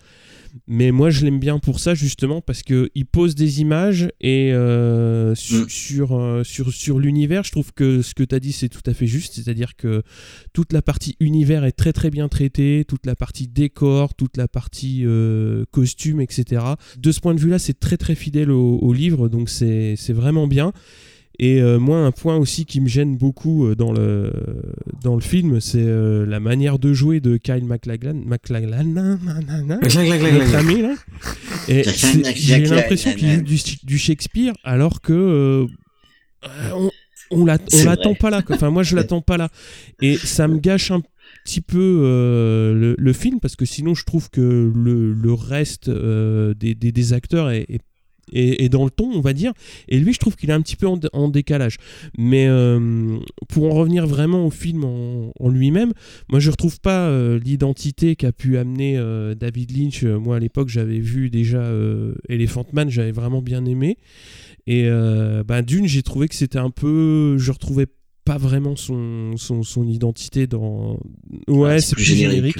Mais moi, je l'aime bien pour ça, justement, parce qu'il pose des images et euh, su- Mm. sur, euh, sur, sur l'univers, je trouve que ce que tu as dit, c'est tout à fait juste. C'est-à-dire que toute la partie univers est très très bien traitée, toute la partie décor, toute la partie euh, costume, etc. De ce point de vue-là, c'est très très fidèle au, au livre, donc c'est c'est vraiment bien. Et euh, moi, un point aussi qui me gêne beaucoup euh, dans le, dans le film, c'est euh, la manière de jouer de Kyle MacLachlan. MacLachlan, notre ami, là. Et j'ai l'impression qu'il joue du, du Shakespeare, alors que euh, on, on l'attend pas là. quoi. Enfin, moi, je l'attends pas là. Et ça me gâche un petit peu le, le film, parce que sinon, je trouve que le, le reste des, des- des acteurs est, est- est dans le ton, on va dire. Et lui, je trouve qu'il est un petit peu en, décalage. Mais euh, pour en revenir vraiment au film en, lui-même, moi, je retrouve pas euh, l'identité qu'a pu amener euh, David Lynch. Moi, à l'époque, j'avais vu déjà Elephant Man, j'avais vraiment bien aimé. Et bah, d'une, j'ai trouvé que c'était un peu. Je retrouvais pas vraiment son, son, son identité dans. Ouais, c'est plus générique.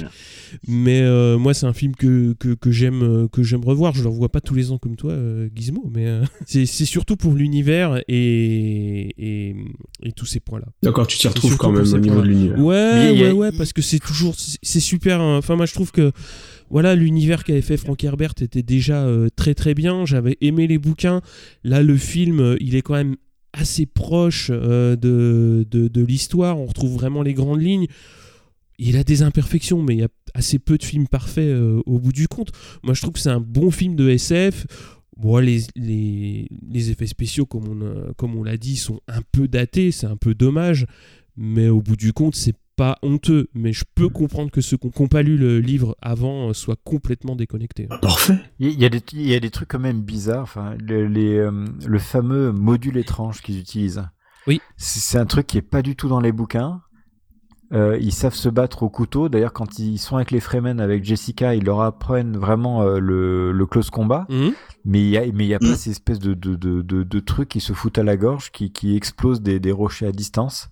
Mais euh, moi, c'est un film que, que, que j'aime que j'aime revoir. Je le revois pas tous les ans comme toi, euh, Gizmo, mais euh, [LAUGHS] c'est c'est surtout pour l'univers et, et, et tous ces points-là. D'accord, tu t'y retrouves quand même au niveau de l'univers. Ouais, Mais a- ouais, ouais, parce que c'est toujours, c'est super. hein. Enfin, moi, je trouve que voilà, l'univers qu'avait fait Frank Herbert était déjà euh, très très bien. J'avais aimé les bouquins. Là, le film, il est quand même assez proche euh, de, de, l'histoire. On retrouve vraiment les grandes lignes. Il a des imperfections, mais il y a assez peu de films parfaits euh, au bout du compte. Moi, je trouve que c'est un bon film de SF. Bon, les, les, les effets spéciaux, comme on, a- comme on l'a dit, sont un peu datés, c'est un peu dommage, mais au bout du compte, c'est pas honteux. Mais je peux comprendre que ceux qui n'ont pas lu le livre avant euh, soient complètement déconnectés. Parfait. Il y, a des, il y a des trucs quand même bizarres. Enfin, le, les, euh, le fameux module étrange qu'ils utilisent. Oui. C'est un truc qui est pas du tout dans les bouquins. Euh, ils savent se battre au couteau. D'ailleurs, quand ils sont avec les Fremen, avec Jessica, ils leur apprennent vraiment euh, le, le close combat. Mhm. Mais il y a, mais y a Mm. pas ces espèces de, de, de, de, de trucs qui se foutent à la gorge, qui, qui explosent des, des rochers à distance.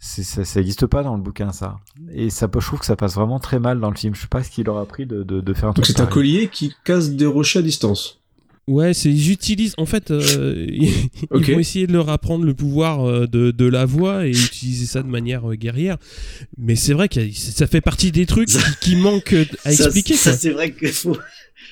Ça, ça existe pas dans le bouquin, ça. Et ça, je trouve que ça passe vraiment très mal dans le film. Je sais pas ce qu'il leur a pris de, de, de faire un Donc truc c'est un collier qui casse des rochers à distance. Ouais, c'est ils utilisent. En fait, euh, [LAUGHS] ils Ok. vont essayer de leur apprendre le pouvoir euh, de, de la voix et utiliser ça de manière euh, guerrière. Mais c'est vrai que ça fait partie des trucs qui, qui manquent à Ça- expliquer. Ça, c'est vrai qu'il faut,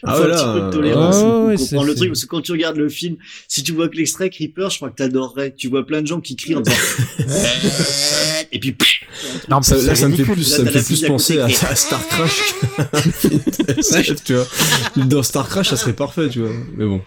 Ah voilà, un petit peu de euh, tolérance ouais, pour ouais, comprendre c'est- le truc. Parce que quand tu regardes le film, si tu vois que l'extrait Creeper, je crois que t'adorerais. Tu vois plein de gens qui crient en disant [LAUGHS] et puis pff, Non, mais Ça, là, ça me fait plus, Là, ça me fait plus penser à, à Star Crash. tu vois. Dans Star Crash, ça serait parfait, tu vois. Mais bon.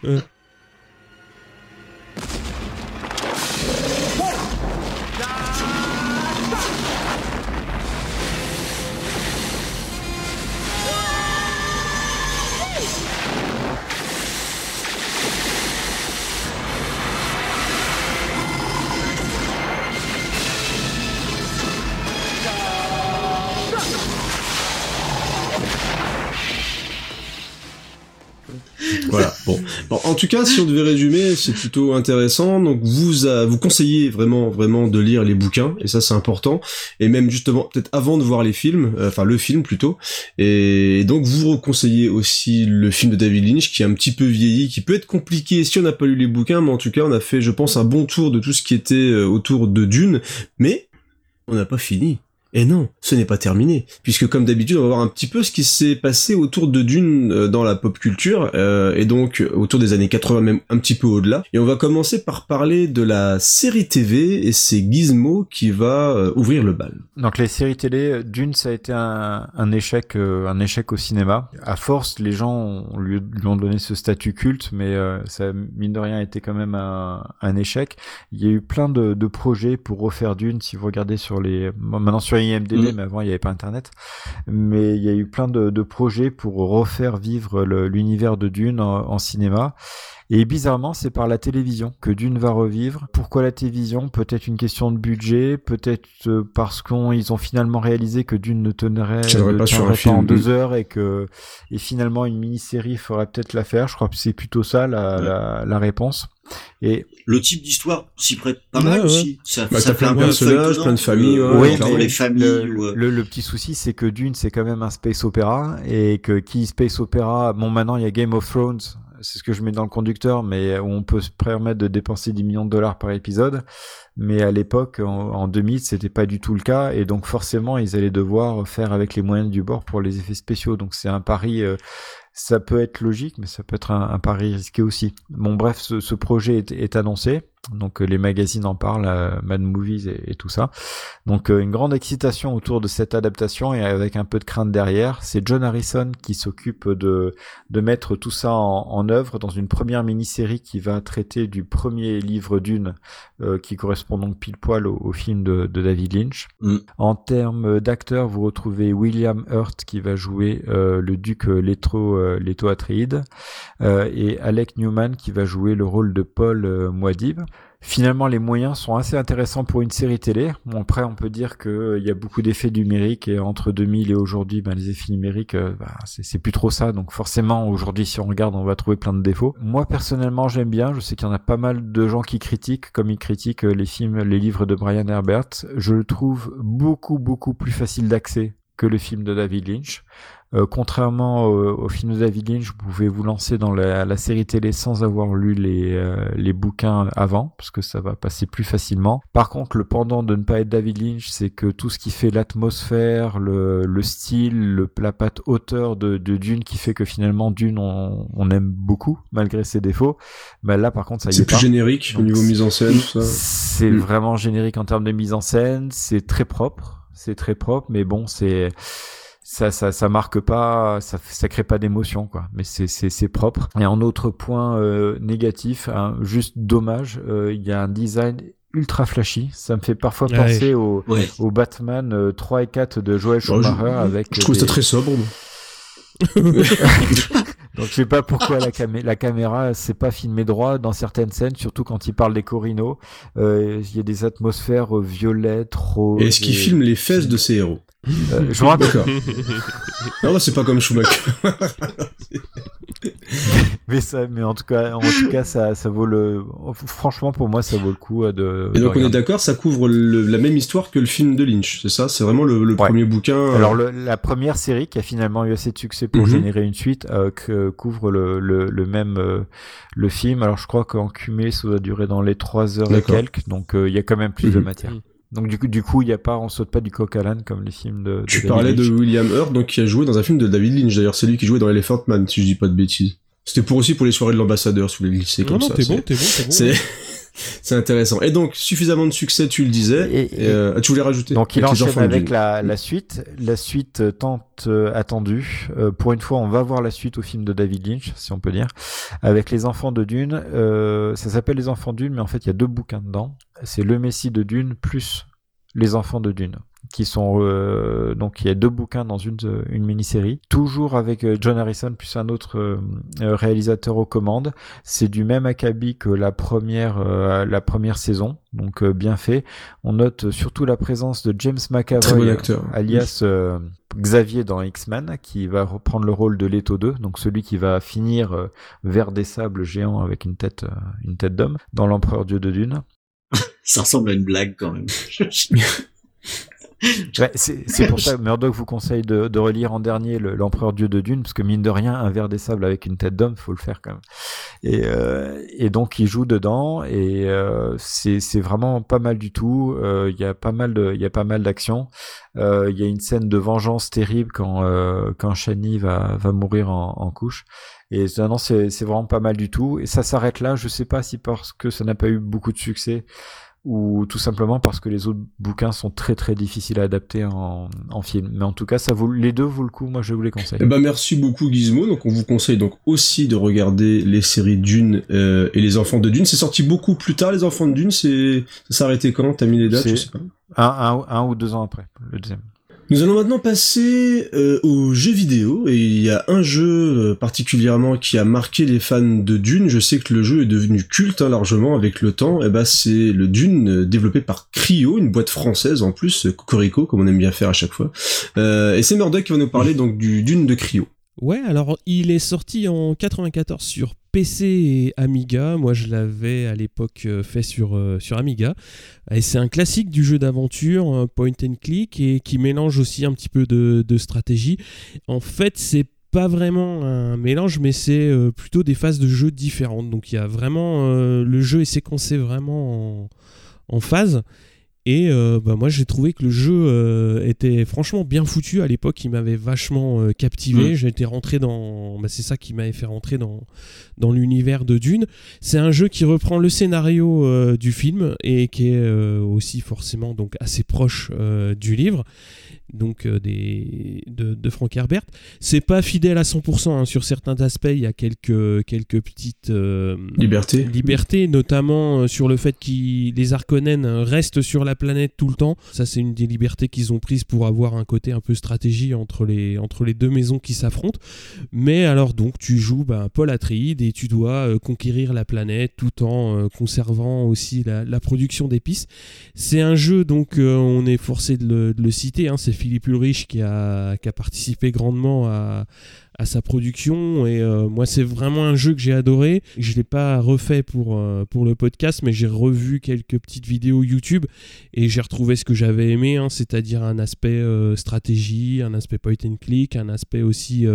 En tout cas, si on devait résumer, c'est plutôt intéressant. Donc vous vous conseillez vraiment vraiment de lire les bouquins et ça c'est important. Et même justement peut-être avant de voir les films, euh, enfin le film plutôt. Et donc vous conseillez aussi le film de David Lynch qui est un petit peu vieilli, qui peut être compliqué si on n'a pas lu les bouquins, mais en tout cas on a fait, je pense, un bon tour de tout ce qui était euh, autour de Dune. Mais on n'a pas fini. Et non, ce n'est pas terminé, puisque comme d'habitude, on va voir un petit peu ce qui s'est passé autour de Dune euh, dans la pop culture, euh, et donc autour des années 80, même un petit peu au-delà. Et on va commencer par parler de la série TV, et c'est Gizmo qui va euh, ouvrir le bal. Donc les séries télé, Dune, ça a été un, échec, un échec au cinéma. À force, les gens lui, ont donné ce statut culte, mais ça mine de rien a été quand même un, un, échec. Il y a eu plein de, de projets pour refaire Dune. Si vous regardez sur les, maintenant sur IMDb, mm. mais avant il n'y avait pas Internet. Mais il y a eu plein de, de projets pour refaire vivre l'univers de Dune en, en cinéma. Et bizarrement, c'est par la télévision que Dune va revivre. Pourquoi la télévision? Peut-être une question de budget, peut-être euh, parce qu'ils ont finalement réalisé que Dune ne tenerait, ne pas, sur un film. en deux heures et que et finalement une mini-série ferait peut-être l'affaire. Je crois que c'est plutôt ça la, la, la réponse. Et le type d'histoire s'y prête pas mal aussi. Ça, bah, ça fait un personnage, plein de familles. oui, les familles. Le, le, le, petit souci, c'est que Dune, c'est quand même un space opéra et que qui space opéra. Bon, maintenant il y a Game of Thrones c'est ce que je mets dans le conducteur, mais où on peut se permettre de dépenser 10 millions de dollars par épisode. Mais à l'époque, en, en 2000, c'était pas du tout le cas, et donc forcément, ils allaient devoir faire avec les moyens du bord pour les effets spéciaux. Donc c'est un pari. Euh, ça peut être logique, mais ça peut être un, pari risqué aussi. Bon, bref, ce, projet est annoncé. Donc euh, les magazines en parlent, euh, Mad Movies et, et, tout ça. Donc euh, une grande excitation autour de cette adaptation et avec un peu de crainte derrière. C'est John Harrison qui s'occupe de, de mettre tout ça en, en œuvre dans une première mini-série qui va traiter du premier livre d'une euh, qui correspond donc pile poil au, au film de, de, David Lynch. Mm. En termes d'acteurs, vous retrouvez William Hurt qui va jouer le duc Leto, Leto Atreides et Alec Newman qui va jouer le rôle de Paul Moadib. Finalement, les moyens sont assez intéressants pour une série télé. Bon, après, on peut dire qu'il euh, y a beaucoup d'effets numériques et entre 2000 et aujourd'hui, ben, les effets numériques, euh, bah, c'est plus trop ça. Donc forcément, aujourd'hui, si on regarde, on va trouver plein de défauts. Moi, personnellement, j'aime bien. Je sais qu'il y en a pas mal de gens qui critiquent, comme ils critiquent euh, les films, les livres de Brian Herbert. Je le trouve beaucoup, beaucoup plus facile d'accès que le film de David Lynch. Euh, contrairement au, au, film de David Lynch, vous pouvez vous lancer dans la, la série télé sans avoir lu les, euh, les bouquins avant, parce que ça va passer plus facilement. Par contre, le pendant de ne pas être David Lynch, c'est que tout ce qui fait l'atmosphère, le, le, style, le, la patte hauteur de, de, Dune, qui fait que finalement Dune, on, on aime beaucoup, malgré ses défauts. Bah là, par contre, ça y est. C'est plus pas. générique Donc, au niveau mise en scène, ça. C'est mm. vraiment générique en termes de mise en scène. C'est très propre. C'est très propre, mais bon, c'est ça, ça, ça marque pas, ça, ça crée pas d'émotion, quoi. Mais c'est, c'est, c'est propre. Et en autre point euh, négatif, hein, juste dommage, euh, il y a un design ultra flashy. Ça me fait parfois ouais. penser au, Ouais. au Batman euh, 3 et 4 de Joel Genre, Schumacher je, avec. je trouve des- ça très sobre. [LAUGHS] Donc je sais pas pourquoi la, camé- la caméra c'est pas filmé droit dans certaines scènes, surtout quand il parle des Corino. Euh, Il y a des atmosphères violettes, roses. Et est-ce qu'il filme les fesses de ses héros? Euh, je me rappelle. D'accord. Non, là, c'est pas comme Schumacher. [LAUGHS] Mais ça, mais en tout cas, en tout cas, ça, ça vaut le. Franchement, pour moi, ça vaut le coup euh, de. Et de donc, on est d'accord, ça couvre le- la même histoire que le film de Lynch, c'est ça? C'est vraiment le, le Ouais. premier bouquin. euh, Alors le- la première série qui a finalement eu assez de succès pour Mhm. générer une suite euh, que couvre le, le, le même euh, le film. Alors je crois qu'en cumulé ça doit durer dans les trois heures et quelques, donc euh, il y a quand même plus de Mhm. matière. Donc du coup du coup il y a pas on saute pas du coq à l'âne comme les films de. Tu parlais de. William Hurt, donc qui a joué dans un film de David Lynch. D'ailleurs, c'est lui qui jouait dans Elephant Man, si je dis pas de bêtises. C'était pour aussi pour les soirées de l'ambassadeur, si vous voulez le glisser Non, comme non, ça. t'es c'est- bon, t'es bon, t'es bon. [LAUGHS] [LAUGHS] C'est intéressant. Et donc suffisamment de succès, tu le disais. Et- Et, et- euh, tu voulais rajouter Donc il Avec enchaîne avec la, la suite, la suite euh, tant euh, attendue. Euh, pour une fois, on va voir la suite au film de David Lynch, si on peut dire, avec les enfants de Dune. Euh, ça s'appelle les enfants de Dune, mais en fait il y a deux bouquins dedans. C'est le Messie de Dune plus les enfants de Dune. Qui sont euh, donc il y a deux bouquins dans une une mini-série, toujours avec euh, John Harrison plus un autre euh, réalisateur aux commandes. C'est du même acabit que la première la première saison, donc bien fait. On note surtout la présence de James McAvoy, alias Xavier dans X-Men, qui va reprendre le rôle de Leto 2, donc celui qui va finir vers des sables géants avec une tête une tête d'homme dans l'Empereur Dieu de Dune. [LAUGHS] Ça ressemble à une blague quand même. [LAUGHS] c'est pour ça que Murdoch vous conseille de, de relire en dernier l'Empereur Dieu de Dune, parce que mine de rien, un verre des sables avec une tête d'homme, faut le faire quand même. Et, euh, et donc il joue dedans, et euh, c'est vraiment pas mal du tout. Euh, il y a pas mal de, il y a pas mal d'actions. Euh, il y a une scène de vengeance terrible quand euh, quand Shani va va mourir en, en couche. Et non, c'est vraiment pas mal du tout. Et ça s'arrête là. Je sais pas si parce que ça n'a pas eu beaucoup de succès ou tout simplement parce que les autres bouquins sont très très difficiles à adapter en, en film. Mais en tout cas, ça vaut les deux vaut le coup. Moi, je vous les conseille. Eh ben, merci beaucoup Gizmo. Donc, on vous conseille donc aussi de regarder les séries Dune euh, et les Enfants de Dune. C'est sorti beaucoup plus tard. Les Enfants de Dune, c'est ça s'est arrêté quand? T'as mis les dates? Je sais pas. Un, un, un, ou deux ans après, le deuxième. Nous allons maintenant passer euh, aux jeux vidéo et il y a un jeu euh, particulièrement qui a marqué les fans de Dune. Je sais que le jeu est devenu culte hein, largement avec le temps. Et eh ben c'est le Dune euh, développé par Cryo, une boîte française en plus, Cocorico comme on aime bien faire à chaque fois. et c'est Murdoch qui va nous parler donc du Dune de Cryo. Ouais, alors il est sorti en 94 sur PC et Amiga. Moi, je l'avais à l'époque euh, fait sur, euh, sur Amiga. Et c'est un classique du jeu d'aventure, point and click, et qui mélange aussi un petit peu de, stratégie. En fait, c'est pas vraiment un mélange, mais c'est euh, plutôt des phases de jeu différentes. Donc il y a vraiment. le jeu est séquencé vraiment en, en phase. Et euh, bah, moi j'ai trouvé que le jeu euh, était franchement bien foutu à l'époque, il m'avait vachement euh, captivé. Mm. J'étais rentré dans, bah, c'est ça qui m'avait fait rentrer dans dans l'univers de Dune. C'est un jeu qui reprend le scénario du film et qui est aussi forcément donc assez proche du livre donc euh, des, de, Frank Herbert. C'est pas fidèle à 100% hein. sur certains aspects, il y a quelques, quelques petites euh, libertés. libertés, notamment euh, sur le fait que les Arconènes restent sur la planète tout le temps. Ça, c'est une des libertés qu'ils ont prises pour avoir un côté un peu stratégie entre les, entre les deux maisons qui s'affrontent. Mais alors, donc, tu joues bah, Paul Atreides et tu dois conquérir la planète tout en conservant aussi la, production d'épices. C'est un jeu, donc, on est forcé de le, citer, hein, c'est Philippe Ulrich qui a, participé grandement à, sa production. Et euh, moi c'est vraiment un jeu que j'ai adoré. Je l'ai pas refait pour euh, pour le podcast mais j'ai revu quelques petites vidéos YouTube et j'ai retrouvé ce que j'avais aimé hein, c'est-à-dire un aspect euh, stratégie un aspect point and click un aspect aussi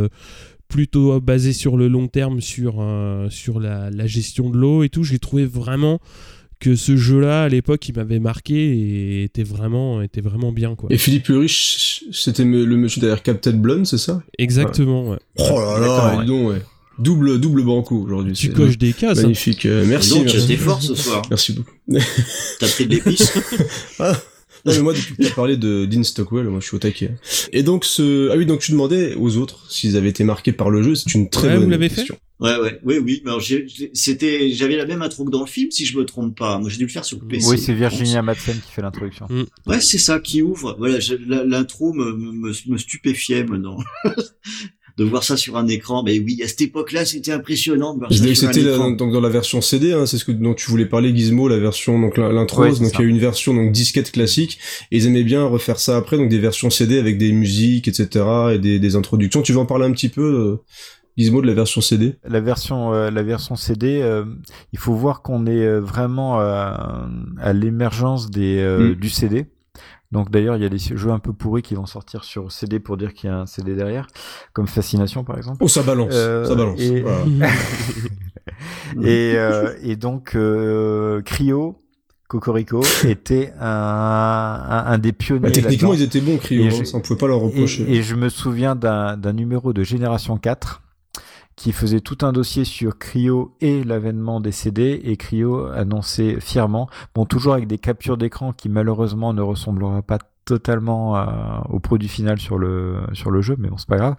plutôt basé sur le long terme sur la gestion de l'eau et tout. J'ai trouvé vraiment que ce jeu-là à l'époque il m'avait marqué et était vraiment était vraiment bien quoi. Et Philippe Urich c'était le monsieur derrière Captain Blonde c'est ça? Exactement. Ouais. Oh là là, dis donc ouais. Double double banco aujourd'hui. Tu coches des cases. Hein. Magnifique. Euh, merci. Donc, merci. fort ce soir. Merci beaucoup. T'as pris de l'épice. [LAUGHS] ah. Non mais moi depuis que tu as [LAUGHS] parlé de Dean Stockwell, moi je suis au taquet. Et donc ce ah oui donc tu demandais aux autres s'ils avaient été marqués par le jeu, c'est une très bonne vous question. Ouais ouais oui oui, alors c'était j'avais la même intro que dans le film si je me trompe pas. Moi j'ai dû le faire sur le PC. Oui, c'est Virginia Madsen qui fait l'introduction. Mm. Ouais, c'est ça qui ouvre. Voilà, l'intro me, me, me stupéfiait maintenant. [LAUGHS] de voir ça sur un écran. Mais oui, à cette époque-là, c'était impressionnant C'était donc dans la version CD, hein, c'est ce que dont tu voulais parler, Gizmo, la version donc l'intro. donc il y a une version donc disquette classique. Et ils aimaient bien refaire ça après, donc des versions CD avec des musiques, etc. et des, des introductions. Tu veux en parler un petit peu euh, Gizmo de la version CD La version, euh, la version CD, euh, il faut voir qu'on est vraiment à l'émergence des mm. du CD. Donc d'ailleurs, il y a des jeux un peu pourris qui vont sortir sur CD pour dire qu'il y a un CD derrière, comme Fascination par exemple. Oh, ça balance, euh, ça balance. Et, [LAUGHS] [LAUGHS] euh, et, donc euh, Cryo, Cocorico [LAUGHS] était un, un, des pionniers. Bah, techniquement, ils étaient bons, Cryo, hein, ça on pouvait pas leur reprocher. Et, et je me souviens d'un numéro de Génération 4 qui faisait tout un dossier sur Cryo et l'avènement des CD et Cryo annonçait fièrement, bon toujours avec des captures d'écran qui malheureusement ne ressemblera pas totalement euh, au produit final sur le sur le jeu, mais bon c'est pas grave.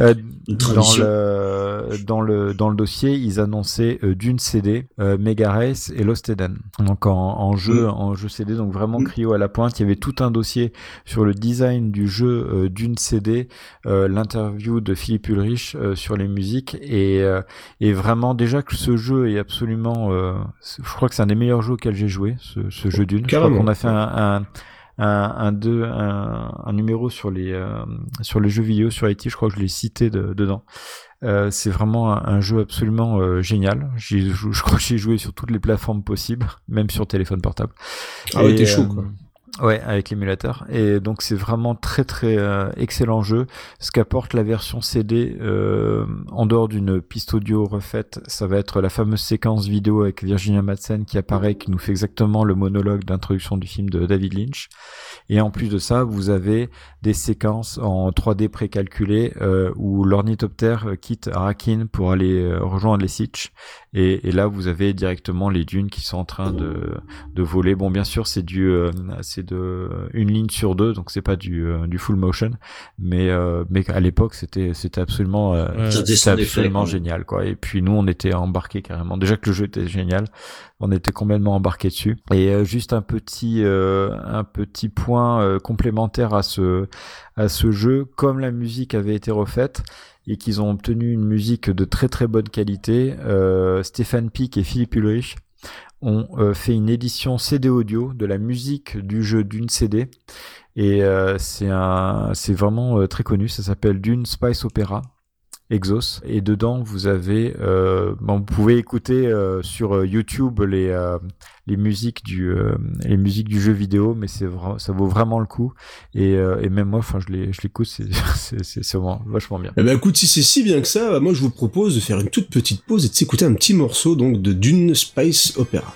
Euh, dans le dans le dans le dossier, ils annonçaient euh, Dune CD, euh, Mega Race et Lost Eden. Donc en, en jeu mm. en jeu CD, donc vraiment mm. Cryo à la pointe. Il y avait tout un dossier sur le design du jeu euh, Dune CD, l'interview de Philippe Ulrich sur les musiques et et vraiment déjà que ce jeu est absolument, je crois que c'est un des meilleurs jeux auxquels j'ai joué, ce, ce jeu Dune. Carrément. Je crois qu'on a fait un, un un, un, deux, un, un numéro sur les euh, sur les jeux vidéo sur IT, je crois que je l'ai cité de, dedans. Euh, c'est vraiment un, un, jeu absolument euh, génial. Je, je crois que j'ai joué sur toutes les plateformes possibles, même sur téléphone portable. Ah ouais, t'es chaud quoi. Ouais, avec l'émulateur. Et donc c'est vraiment très très euh, excellent jeu. Ce qu'apporte la version CD, euh, en dehors d'une piste audio refaite, ça va être la fameuse séquence vidéo avec Virginia Madsen qui apparaît, qui nous fait exactement le monologue d'introduction du film de David Lynch. Et en plus de ça, vous avez des séquences en 3D précalculées euh, où l'ornithoptère quitte Arakin pour aller euh, rejoindre les Sitch. Et, et, là, vous avez directement les dunes qui sont en train de, de voler. Bon, bien sûr, c'est du, euh, c'est de une ligne sur deux, donc c'est pas du, euh, du full motion, mais euh, mais à l'époque, c'était c'était absolument, ouais, c'était absolument génial, quoi. Et puis nous, on était embarqués carrément. Déjà que le jeu était génial, on était complètement embarqués dessus. Et euh, juste un petit euh, un petit point euh, complémentaire à ce à ce jeu, comme la musique avait été refaite et qu'ils ont obtenu une musique de très très bonne qualité, Stéphane Pic et Philippe Ulrich ont fait une édition CD audio de la musique du jeu d'une CD et c'est un c'est vraiment très connu, ça s'appelle Dune Spice Opera Exos. Et dedans, vous avez, euh, bon, vous pouvez écouter euh, sur euh, YouTube les euh, les musiques du euh, les musiques du jeu vidéo, mais c'est ça vaut vraiment le coup. Et, et même moi, enfin, je l'écoute, c'est [LAUGHS] vraiment vachement bien. Eh ben écoute, si c'est si bien que ça, moi je vous propose de faire une toute petite pause et de s'écouter un petit morceau donc de Dune Space Opera.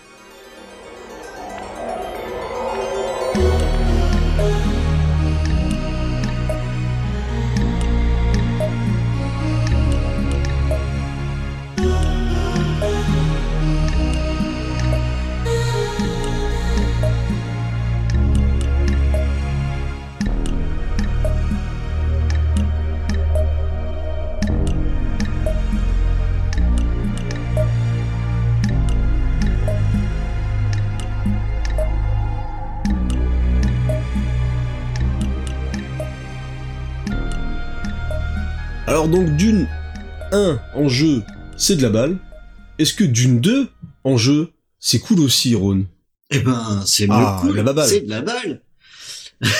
Donc Dune 1 en jeu, c'est de la balle. Est-ce que Dune 2 en jeu, c'est cool aussi, Ron Eh ben, c'est ah, cool. C'est de la balle. [LAUGHS]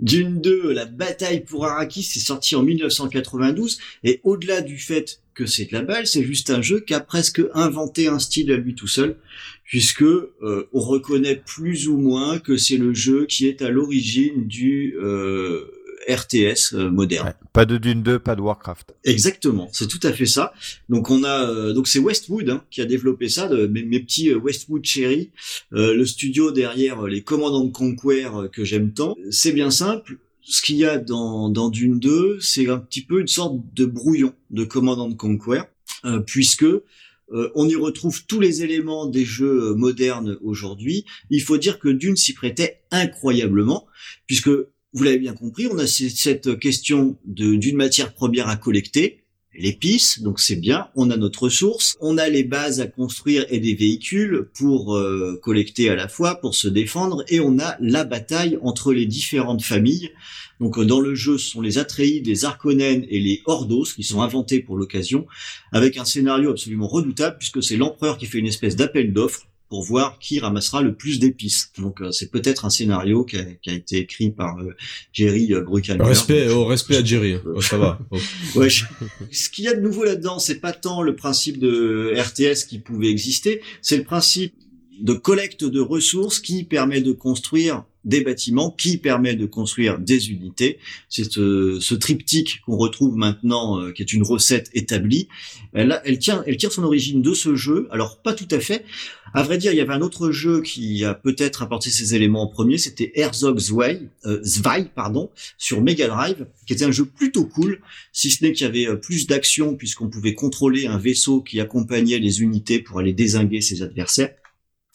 Dune 2, la bataille pour Arrakis, c'est sorti en 1992 et au-delà du fait que c'est de la balle, c'est juste un jeu qui a presque inventé un style à lui tout seul, puisque euh, on reconnaît plus ou moins que c'est le jeu qui est à l'origine du euh, RTS euh, moderne. Ouais, pas de Dune 2, pas de Warcraft. Exactement, c'est tout à fait ça. Donc on a euh, donc c'est Westwood hein, qui a développé ça, de, mes, mes, petits euh, Westwood Cherry, euh, le studio derrière les Commandants de Conquer que j'aime tant. C'est bien simple. Ce qu'il y a dans, dans Dune 2, c'est un petit peu une sorte de brouillon de Commandant de Conquer, puisque euh, on y retrouve tous les éléments des jeux modernes aujourd'hui. Il faut dire que Dune s'y prêtait incroyablement, puisque vous l'avez bien compris, on a cette question d'une matière première à collecter, l'épice, donc c'est bien, on a notre ressource, on a les bases à construire et des véhicules pour euh, collecter à la fois, pour se défendre, et on a la bataille entre les différentes familles. Donc dans le jeu, ce sont les Atreides, les Arconènes et les Ordos qui sont inventés pour l'occasion, avec un scénario absolument redoutable puisque c'est l'empereur qui fait une espèce d'appel d'offres pour voir qui ramassera le plus d'épices. Donc euh, c'est peut-être un scénario qui a, qui a, été écrit par euh, Jerry euh, Bruckheimer. Respect, oh, respect à Jerry, oh, ça va. [LAUGHS] Oh. ouais, je... ce qu'il y a de nouveau là-dedans, c'est pas tant le principe de RTS qui pouvait exister, c'est le principe de collecte de ressources qui permet de construire des bâtiments, qui permet de construire des unités. C'est ce, ce, triptyque qu'on retrouve maintenant, euh, qui est une recette établie. Elle, elle, tient, elle tire son origine de ce jeu. Alors pas tout à fait. À vrai dire, il y avait un autre jeu qui a peut-être apporté ces éléments en premier. C'était Herzog Zwei, euh, Zwei, pardon, sur Mega Drive, qui était un jeu plutôt cool, si ce n'est qu'il y avait euh, plus d'action puisqu'on pouvait contrôler un vaisseau qui accompagnait les unités pour aller désinguer ses adversaires.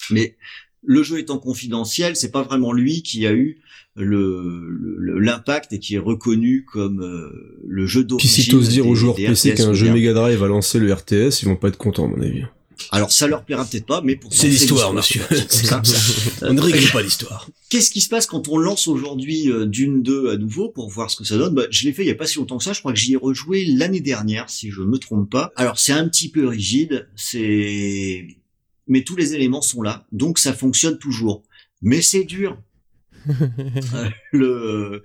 Mais le jeu étant confidentiel, c'est pas vraiment lui qui a eu le l'impact et qui est reconnu comme euh, le jeu d'origine. Puis si t'oses dire aux joueurs PC qu'un jeu Mega Drive va lancer le RTS, ils vont pas être contents à mon avis. Alors ça leur plaira peut-être pas, mais pour c'est l'histoire, monsieur. ça. [LAUGHS] on ne règle [LAUGHS] pas l'histoire. Qu'est-ce qui se passe quand on lance aujourd'hui euh, Dune 2 à nouveau pour voir ce que ça donne? Bah, Je l'ai fait il y a pas si longtemps que ça. Je crois que j'y ai rejoué l'année dernière, si je me trompe pas. Alors c'est un petit peu rigide, c'est mais tous les éléments sont là, donc ça fonctionne toujours. Mais c'est dur. [LAUGHS] le,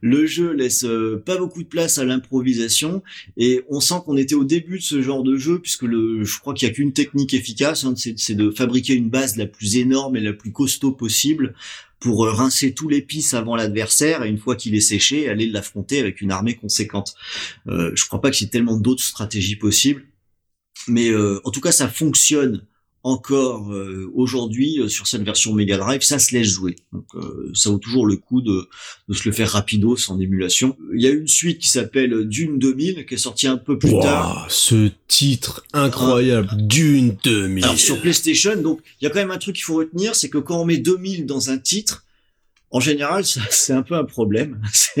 le jeu laisse euh, pas beaucoup de place à l'improvisation et on sent qu'on était au début de ce genre de jeu puisque le, je crois qu'il y a qu'une technique efficace, hein, c'est de fabriquer une base la plus énorme et la plus costaud possible pour euh, rincer tous les pistes avant l'adversaire et une fois qu'il est séché, aller l'affronter avec une armée conséquente. Euh, je crois pas qu'il y ait tellement d'autres stratégies possibles, mais en tout cas ça fonctionne encore euh, aujourd'hui euh, sur cette version Mega Drive, ça se laisse jouer. Donc euh, ça vaut toujours le coup de, de, se le faire rapido sans émulation. Il y a une suite qui s'appelle Dune 2000 qui est sortie un peu plus tard. Ce titre incroyable, ah. Dune 2000. Alors sur PlayStation, donc il y a quand même un truc qu'il faut retenir, c'est que quand on met 2000 dans un titre, en général, [LAUGHS] c'est un peu un problème. [LAUGHS]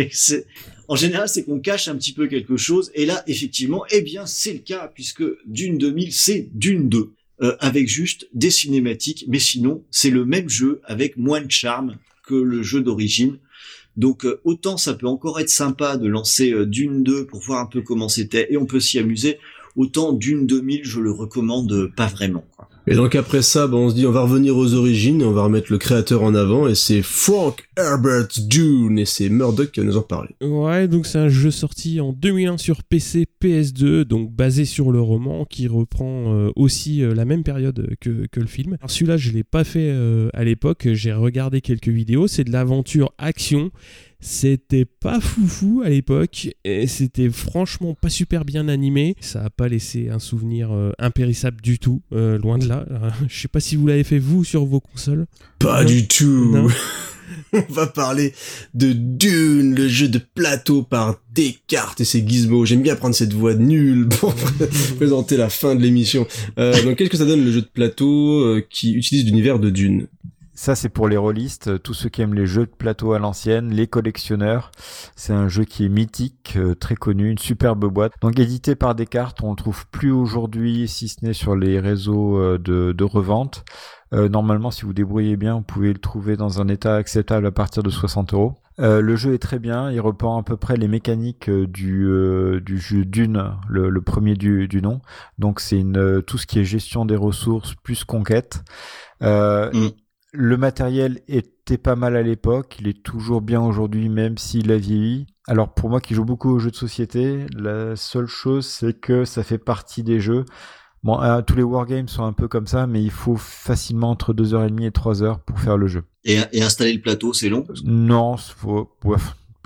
en général, c'est qu'on cache un petit peu quelque chose. Et là, effectivement, eh bien, c'est le cas puisque Dune 2000, c'est Dune 2. Euh, avec juste des cinématiques, mais sinon c'est le même jeu avec moins de charme que le jeu d'origine. Donc euh, autant ça peut encore être sympa de lancer euh, Dune 2 pour voir un peu comment c'était et on peut s'y amuser, autant Dune 2000 je le recommande pas vraiment. Quoi. Et donc après ça, bah, on se dit on va revenir aux origines, on va remettre le créateur en avant, et c'est Frank Herbert Dune, et c'est Murdoch qui va nous en parler. Ouais, donc c'est un jeu sorti en 2001 sur PC, PS2, donc basé sur le roman, qui reprend euh, aussi euh, la même période que, que le film. Alors celui-là, je l'ai pas fait euh, à l'époque, j'ai regardé quelques vidéos, c'est de l'aventure action, c'était pas foufou à l'époque et c'était franchement pas super bien animé. Ça a pas laissé un souvenir euh, impérissable du tout, euh, loin de là. [LAUGHS] je sais pas si vous l'avez fait vous sur vos consoles. Pas du tout. [LAUGHS] [LAUGHS] On va parler de Dune, le jeu de plateau par Descartes et ses gizmos. J'aime bien prendre cette voix nulle pour [LAUGHS] présenter la fin de l'émission. Euh, donc qu'est-ce que ça donne le jeu de plateau qui utilise l'univers de Dune? Ça, c'est pour les rôlistes, euh, tous ceux qui aiment les jeux de plateau à l'ancienne, les collectionneurs. C'est un jeu qui est mythique, euh, très connu, une superbe boîte. Donc édité par Descartes, on le trouve plus aujourd'hui, si ce n'est sur les réseaux euh, de revente. Normalement, si vous débrouillez bien, vous pouvez le trouver dans un état acceptable à partir de 60 euros. le jeu est très bien, il reprend à peu près les mécaniques du, du jeu Dune, le, premier du, du nom. Donc c'est une tout ce qui est gestion des ressources plus conquête. Euh, mm. Le matériel était pas mal à l'époque, il est toujours bien aujourd'hui, même s'il a vieilli. Alors pour moi qui joue beaucoup aux jeux de société, la seule chose c'est que ça fait partie des jeux. Bon, euh, tous les wargames sont un peu comme ça, mais il faut facilement entre 2h30 et 3h pour faire le jeu. Et, installer le plateau, c'est long? Non, faut,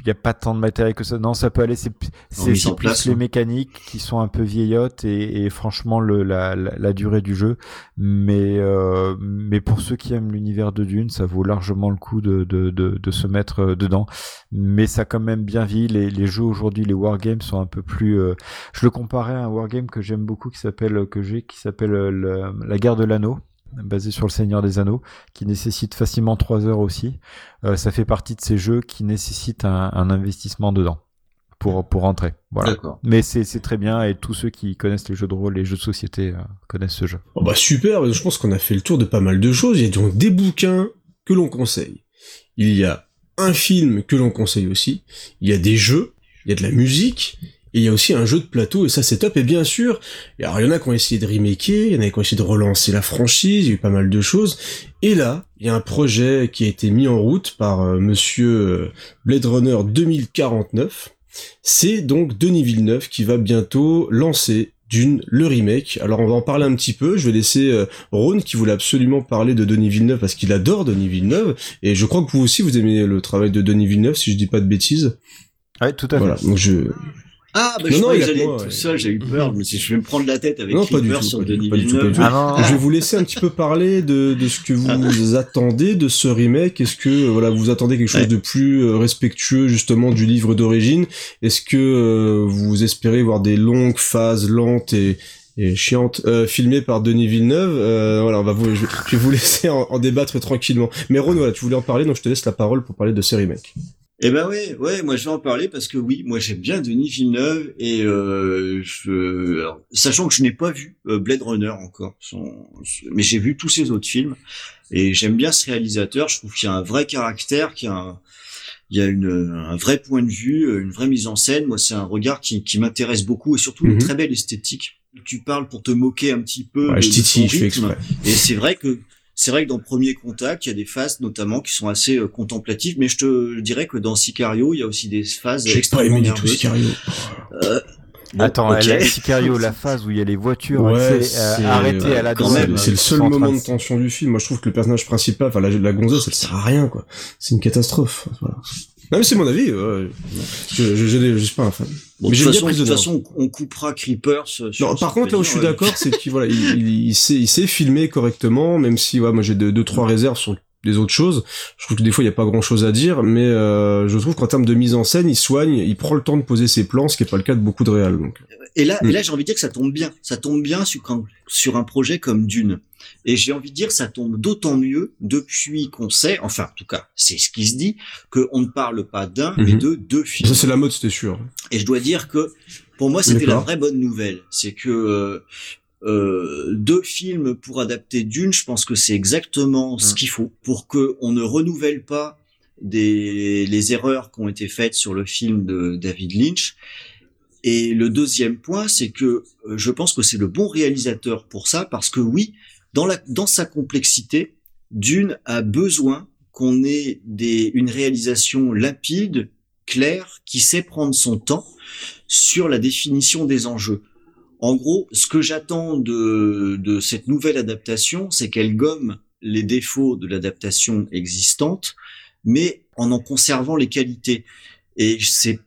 il n'y a pas tant de matériel que ça. Non, ça peut aller. C'est plus les hein. mécaniques qui sont un peu vieillottes et, et franchement le, la, la, durée du jeu. Mais euh, mais pour ceux qui aiment l'univers de Dune, ça vaut largement le coup de, de, de, de, se mettre euh, dedans. Mais ça a quand même bien vie. Les, les jeux aujourd'hui, les wargames sont un peu plus. Euh, je le comparais à un wargame que j'aime beaucoup qui s'appelle que j'ai qui s'appelle la guerre de l'anneau basé sur le Seigneur des Anneaux, qui nécessite facilement 3 heures aussi. Euh, ça fait partie de ces jeux qui nécessitent un, investissement dedans pour pour rentrer. Voilà. Mais c'est très bien et tous ceux qui connaissent les jeux de rôle, les jeux de société euh, connaissent ce jeu. Oh bah super, je pense qu'on a fait le tour de pas mal de choses. Il y a donc des bouquins que l'on conseille. Il y a un film que l'on conseille aussi. Il y a des jeux, il y a de la musique, et il y a aussi un jeu de plateau, et ça c'est top. Et bien sûr, alors il y en a qui ont essayé de remaker, il y en a qui ont essayé de relancer la franchise, il y a eu pas mal de choses. Et là, il y a un projet qui a été mis en route par euh, monsieur euh, Blade Runner 2049. C'est donc Denis Villeneuve qui va bientôt lancer d'une le remake. Alors on va en parler un petit peu. Je vais laisser euh, Ron qui voulait absolument parler de Denis Villeneuve parce qu'il adore Denis Villeneuve et je crois que vous aussi vous aimez le travail de Denis Villeneuve si je dis pas de bêtises. Ouais, tout à fait. Voilà, donc je ah, bah, je croyais que j'allais être tout seul, j'ai eu peur. Je me suis je vais me prendre la tête avec non, pas du tout, sur Denis Villeneuve. Ah, je vais vous laisser un petit peu parler de, de ce que vous ah. attendez de ce remake. Est-ce que, voilà, vous attendez quelque chose de plus euh, respectueux, justement, du livre d'origine? Est-ce que euh, vous espérez voir des longues phases lentes et, et chiante, euh, filmé par Denis Villeneuve? Euh, voilà, on va vous, je, vais vous [LAUGHS] laisser en, en, débattre tranquillement. Mais Ron, voilà, tu voulais en parler, donc je te laisse la parole pour parler de ces remakes. Eh ben ouais, ouais, moi je vais en parler parce que oui, moi j'aime bien Denis Villeneuve et euh, je, alors, sachant que je n'ai pas vu euh, Blade Runner encore, son, mais j'ai vu tous ses autres films et j'aime bien ce réalisateur. Je trouve qu'il y a un vrai caractère, qu'il y a un, il y a une, un vrai point de vue, une vraie mise en scène. Moi, c'est un regard qui, qui m'intéresse beaucoup et surtout une Mhm. très belle esthétique. Tu parles pour te moquer un petit peu Ouais, de, je titille, je fais exprès. Et c'est vrai que c'est vrai que dans Premier Contact, il y a des phases notamment qui sont assez euh, contemplatives, mais je te dirais que dans Sicario, il y a aussi des phases extrêmement aimé du tout nerveuses. Sicario. Euh, bon, Attends, ok. la Sicario, [LAUGHS] la phase où il y a les voitures Ouais, euh, c'est- arrêtées à la quand droite, même, C'est le seul moment de- tension du film. Moi, je trouve que le personnage principal, enfin la, la gonzesse, elle sert à rien, quoi. C'est une catastrophe. Voilà. Non, mais c'est mon avis. ouais. Je, je, je, je suis pas un fan. Bon, mais de façon, de toute façon, on coupera Creepers. euh, sur Non, par contre, là où je suis ouais. d'accord, c'est qu'il voilà, il, il, il sait, il sait filmer correctement, même si ouais, moi j'ai deux, deux trois réserves sur des autres choses. Je trouve que des fois il y a pas grand chose à dire, mais euh, je trouve qu'en termes de mise en scène, il soigne, il prend le temps de poser ses plans, ce qui est pas le cas de beaucoup de réals. Donc. Et là, Mm. et là, j'ai envie de dire que ça tombe bien. Ça tombe bien sur, quand- sur un projet comme Dune. Et j'ai envie de dire, ça tombe d'autant mieux depuis qu'on sait, enfin, en tout cas, c'est ce qui se dit, qu'on ne parle pas d'un, mais Mhm. de deux films. Ça c'est la mode, c'était sûr. Et je dois dire que pour moi, c'était la vraie bonne nouvelle. C'est que euh, euh, deux films pour adapter d'une, je pense que c'est exactement ce Mm. qu'il faut pour que on ne renouvelle pas des les erreurs qui ont été faites sur le film de David Lynch. Et le deuxième point, c'est que euh, je pense que c'est le bon réalisateur pour ça, parce que oui, dans la dans sa complexité, Dune a besoin qu'on ait des une réalisation limpide, claire, qui sait prendre son temps sur la définition des enjeux. En gros, ce que j'attends de, de cette nouvelle adaptation, c'est qu'elle gomme les défauts de l'adaptation existante, mais en en conservant les qualités. Et c'est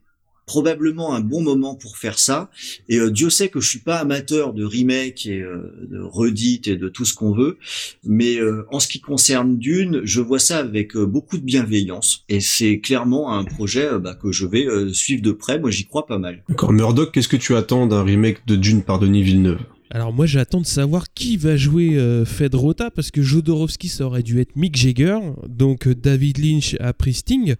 probablement un bon moment pour faire ça. Et euh, Dieu sait que je suis pas amateur de remake et euh, de redit et de tout ce qu'on veut, mais euh, en ce qui concerne Dune, je vois ça avec beaucoup de bienveillance. Et c'est clairement un projet bah, que je vais suivre de près. Moi, j'y crois pas mal. D'accord. Murdoch, qu'est-ce que tu attends d'un remake de Dune par Denis Villeneuve? Alors moi j'attends de savoir qui va jouer euh, Fedrota parce que Jodorowsky ça aurait dû être Mick Jagger, donc euh, David Lynch a pris Sting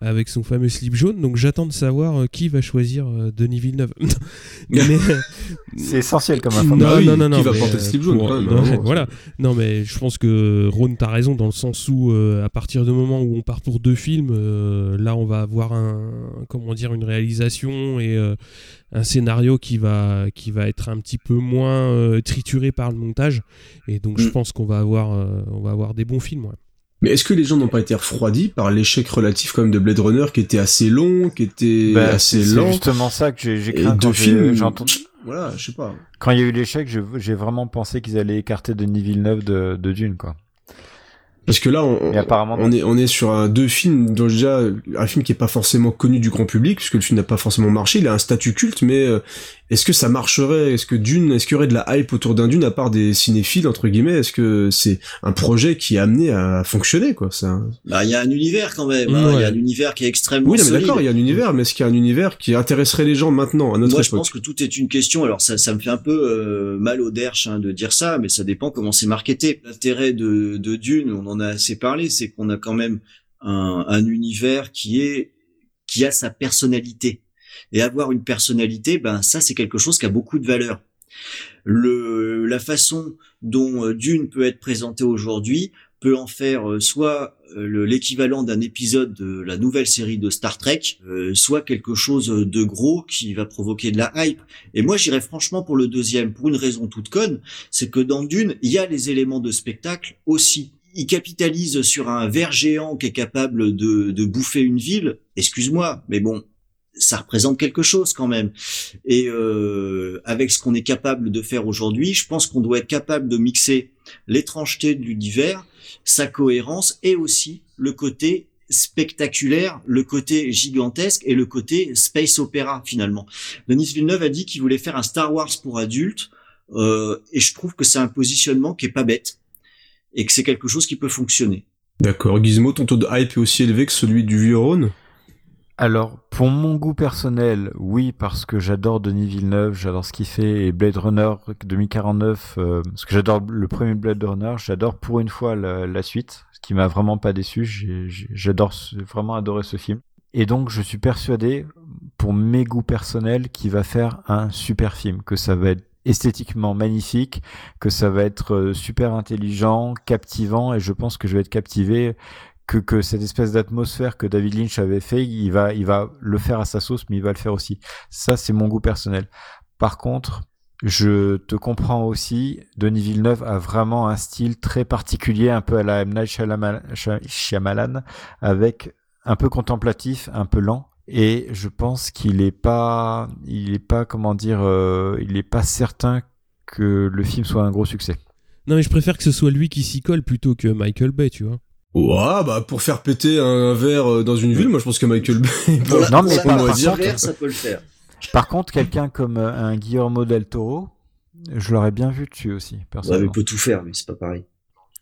avec son fameux slip jaune, donc j'attends de savoir euh, qui va choisir euh, Denis Villeneuve. [LAUGHS] mais, [LAUGHS] C'est essentiel comme non, information. Oui, non, non, non, qui va mais, porter le euh, slip jaune, pour- non, vraiment, voilà. Non, mais je pense que Ron, t'as raison dans le sens où, euh, à partir du moment où on part pour deux films, euh, là, on va avoir un, comment dire, une réalisation et euh, un scénario qui va, qui va être un petit peu moins euh, trituré par le montage. Et donc, je Mm. pense qu'on va avoir, euh, on va avoir des bons films. ouais. Mais est-ce que les gens n'ont pas été refroidis par l'échec relatif quand même de Blade Runner, qui était assez long, qui était Bah, assez c'est lent justement ça que j'ai craint deux quand j'ai films. Voilà, je sais pas. Quand il y a eu l'échec, j'ai vraiment pensé qu'ils allaient écarter Denis Villeneuve de, de Dune, quoi. Parce que là, on, Et apparemment, on est on est sur un, deux films dont déjà un film qui est pas forcément connu du grand public puisque le film n'a pas forcément marché. Il a un statut culte, mais euh, est-ce que ça marcherait? Est-ce que Dune, est-ce qu'il y aurait de la hype autour d'un Dune à part des cinéphiles entre guillemets? Est-ce que c'est un projet qui est amené à fonctionner quoi ça? Bah, il y a un univers quand même. hein. Il Ouais. y a un univers qui est extrêmement Oui, non, mais d'accord, il y a un univers, mais est-ce qu'il y a un univers qui intéresserait les gens maintenant à notre Moi, je époque? pense que tout est une question. Alors, ça, ça me fait un peu euh, mal au derche hein, de dire ça, mais ça dépend comment c'est marketé. L'intérêt de, de Dune, on en a assez parlé, c'est qu'on a quand même un, un univers qui est qui a sa personnalité. Et avoir une personnalité, ben ça, c'est quelque chose qui a beaucoup de valeur. Le, la façon dont euh, Dune peut être présenté aujourd'hui peut en faire euh, soit euh, le- l'équivalent d'un épisode de la nouvelle série de Star Trek, soit quelque chose de gros qui va provoquer de la hype. Et moi, j'irais franchement pour le deuxième, pour une raison toute conne, c'est que dans Dune, il y a les éléments de spectacle aussi. Il capitalise sur un ver géant qui est capable de, de bouffer une ville. Excuse-moi, mais bon, ça représente quelque chose quand même. Et euh, avec ce qu'on est capable de faire aujourd'hui, je pense qu'on doit être capable de mixer l'étrangeté de l'univers, sa cohérence et aussi le côté spectaculaire, le côté gigantesque et le côté space opéra finalement. Denis Villeneuve a dit qu'il voulait faire un Star Wars pour adultes euh, et je trouve que c'est un positionnement qui est pas bête et que c'est quelque chose qui peut fonctionner. D'accord, Gizmo, ton taux de hype est aussi élevé que celui du vieux Rhône? Alors, pour mon goût personnel, oui, parce que j'adore Denis Villeneuve, j'adore ce qu'il fait, et Blade Runner 2049, euh, parce que j'adore le premier Blade Runner, j'adore pour une fois la, la suite, ce qui m'a vraiment pas déçu, j'adore, vraiment adoré ce film. Et donc, je suis persuadé, pour mes goûts personnels, qu'il va faire un super film, que ça va être esthétiquement magnifique, que ça va être euh, super intelligent, captivant, et je pense que je vais être captivé que, que cette espèce d'atmosphère que David Lynch avait fait, il va, il va le faire à sa sauce, mais il va le faire aussi. Ça, c'est mon goût personnel. Par contre, je te comprends aussi, Denis Villeneuve a vraiment un style très particulier, un peu à la M. Night Shyamalan, Shyamalan, avec un peu contemplatif, un peu lent. Et je pense qu'il est pas, il est pas, comment dire, euh, il est pas certain que le film soit un gros succès. Non, mais je préfère que ce soit lui qui s'y colle plutôt que Michael Bay, tu vois. Ouais, bah pour faire péter un verre euh, dans une ville, moi je pense que Michael Bay. Pour la, Non, pour mais par- par contre- vert, ça peut le faire. Par contre, quelqu'un comme euh, un Guillermo del Toro, je l'aurais bien vu dessus aussi, Ouais, mais personnellement. il peut tout faire, lui, c'est pas pareil.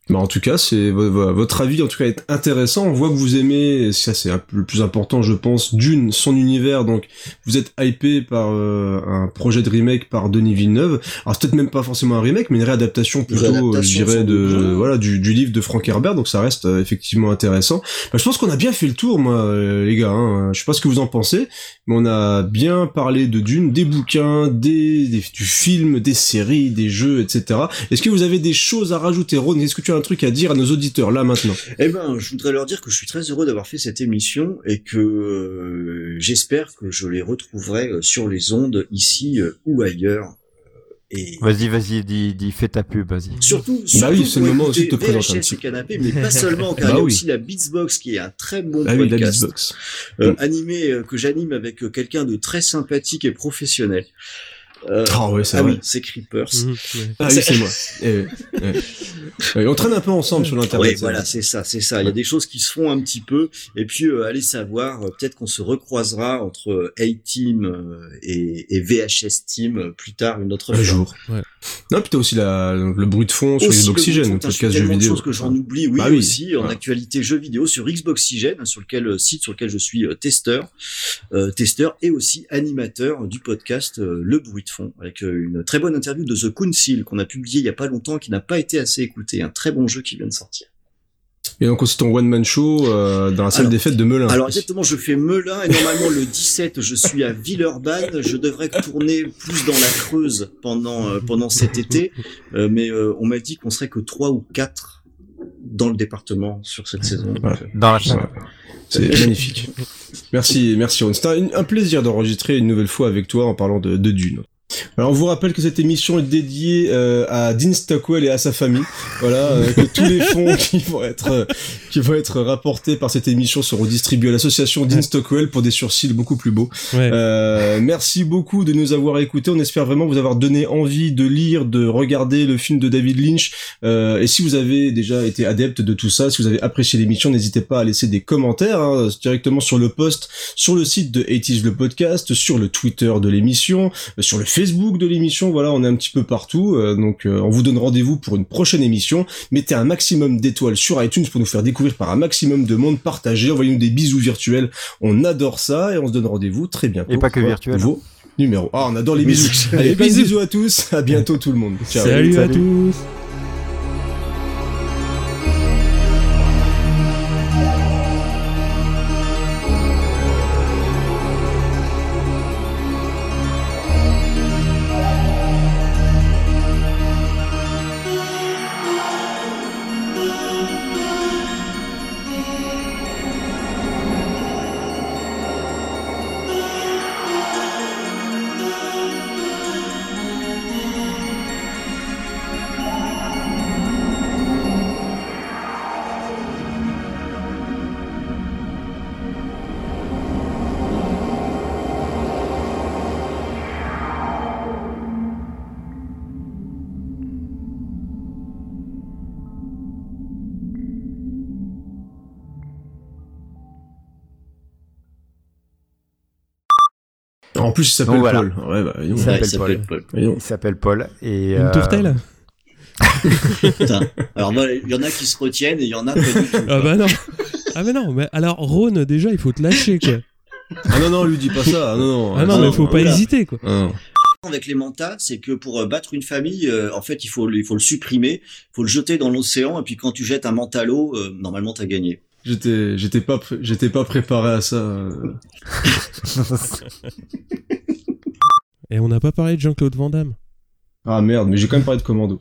Bah en tout cas, c'est vo- vo- votre avis en tout cas est intéressant. On voit que vous aimez, ça c'est le plus important, je pense, d'une son univers. Donc vous êtes hypé par euh, un projet de remake par Denis Villeneuve. Alors c'est peut-être même pas forcément un remake, mais une réadaptation plutôt, euh, je dirais, de voilà du, du livre de Frank Herbert. Donc ça reste euh, effectivement intéressant. Bah, je pense qu'on a bien fait le tour, moi, euh, les gars. Hein. Je sais pas ce que vous en pensez, mais on a bien parlé de Dune, des bouquins, des, des- du film, des séries, des jeux, etc. Est-ce que vous avez des choses à rajouter, Ron? Est-ce que tu as un truc à dire à nos auditeurs là maintenant Eh ben, je voudrais leur dire que je suis très heureux d'avoir fait cette émission et que euh, j'espère que je les retrouverai euh, sur les ondes ici euh, ou ailleurs. Et Vas-y, vas-y, dis, dis, fais ta pub, vas-y. surtout, Bah surtout oui, c'est le moment aussi de te présenter un VHS et canapé, mais pas seulement, [LAUGHS] car Bah il y a oui. aussi la Beatsbox qui est un très bon Ah oui, la podcast Beatsbox. euh, Mm. animé euh, que j'anime avec euh, quelqu'un de très sympathique et professionnel. Euh, Ah ouais, c'est ah vrai. oui, c'est Creepers. Mhm, ouais. Ah oui, c'est moi. Eh, eh. Ouais, on traîne un peu ensemble sur l'internet. Oui, voilà, c'est ça, c'est ça. Il y a des choses qui se font un petit peu, et puis euh, allez savoir, euh, peut-être qu'on se recroisera entre euh, A-Team euh, et, et VHS Team plus tard une autre Un fois. jour. Ouais. Non, puis t'as aussi la, le bruit de fond sur les le podcast jeux tellement de vidéo. choses que j'en oublie, oui, Bah oui. aussi, en actualité jeux vidéo sur Xboxygène, sur lequel site sur lequel je suis euh, testeur, euh, testeur et aussi animateur du podcast euh, Le Bruit de fond, avec euh, une très bonne interview de The Council qu'on a publié il y a pas longtemps, qui n'a pas été assez écouté, un très bon jeu qui vient de sortir. Et donc aussi ton one man show euh, dans la salle Alors- des fêtes de Melun. Alors exactement, je fais Melun et normalement le 17 je suis à Villeurbanne. Je devrais tourner plus dans la Creuse pendant euh, pendant cet été, Euh, mais euh, on m'a dit qu'on serait que trois ou quatre dans le département sur cette saison. Voilà. Dans la chaîne. C'est [LAUGHS] magnifique. Merci, merci Ron. C'était un, un plaisir d'enregistrer une nouvelle fois avec toi en parlant de, de Dune. Alors on vous rappelle que cette émission est dédiée euh, à Dean Stockwell et à sa famille. Voilà, euh, que tous les [LAUGHS] fonds qui vont être euh, qui vont être rapportés par cette émission seront distribués à l'association Dean Stockwell pour des sursis beaucoup plus beaux. Ouais. Euh, merci beaucoup de nous avoir écoutés. On espère vraiment vous avoir donné envie de lire, de regarder le film de David Lynch. Euh, et si vous avez déjà été adepte de tout ça, si vous avez apprécié l'émission, n'hésitez pas à laisser des commentaires hein, directement sur le post, sur le site de 80 le podcast, sur le Twitter de l'émission, euh, sur le Facebook de l'émission. Voilà, on est un petit peu partout. Euh, donc euh, on vous donne rendez-vous pour une prochaine émission. Mettez un maximum d'étoiles sur iTunes pour nous faire découvrir par un maximum de monde. Partagez, envoyez-nous des bisous virtuels. On adore ça et on se donne rendez-vous très bientôt. Et pas que virtuel, Nouveau numéro. Ah, on adore les Bisous. bisous. Allez, bisous à tous. À bientôt tout le monde. Ciao. Salut, à tous plus, il s'appelle. Paul. Bah, il s'appelle Paul. Paul. Il s'appelle Paul. Euh, une tourtelle [LAUGHS] alors il y en a qui se retiennent et il y en a. Ah bah non. Ah mais non, mais alors Rhône déjà, il faut te lâcher quoi. Ah non non, lui dis pas ça. Ah non non. Ah non, ah, mais faut pas hésiter quoi. Ah avec les mantas, c'est que pour euh, battre une famille, euh, en fait, il faut, il faut le supprimer, il faut le jeter dans l'océan, et puis quand tu jettes un manta à l'eau, euh, normalement, t'as gagné. J'étais, pas, pas préparé à ça. Et on n'a pas parlé de Jean-Claude Van Damme. Ah merde, mais j'ai quand même parlé de Commando.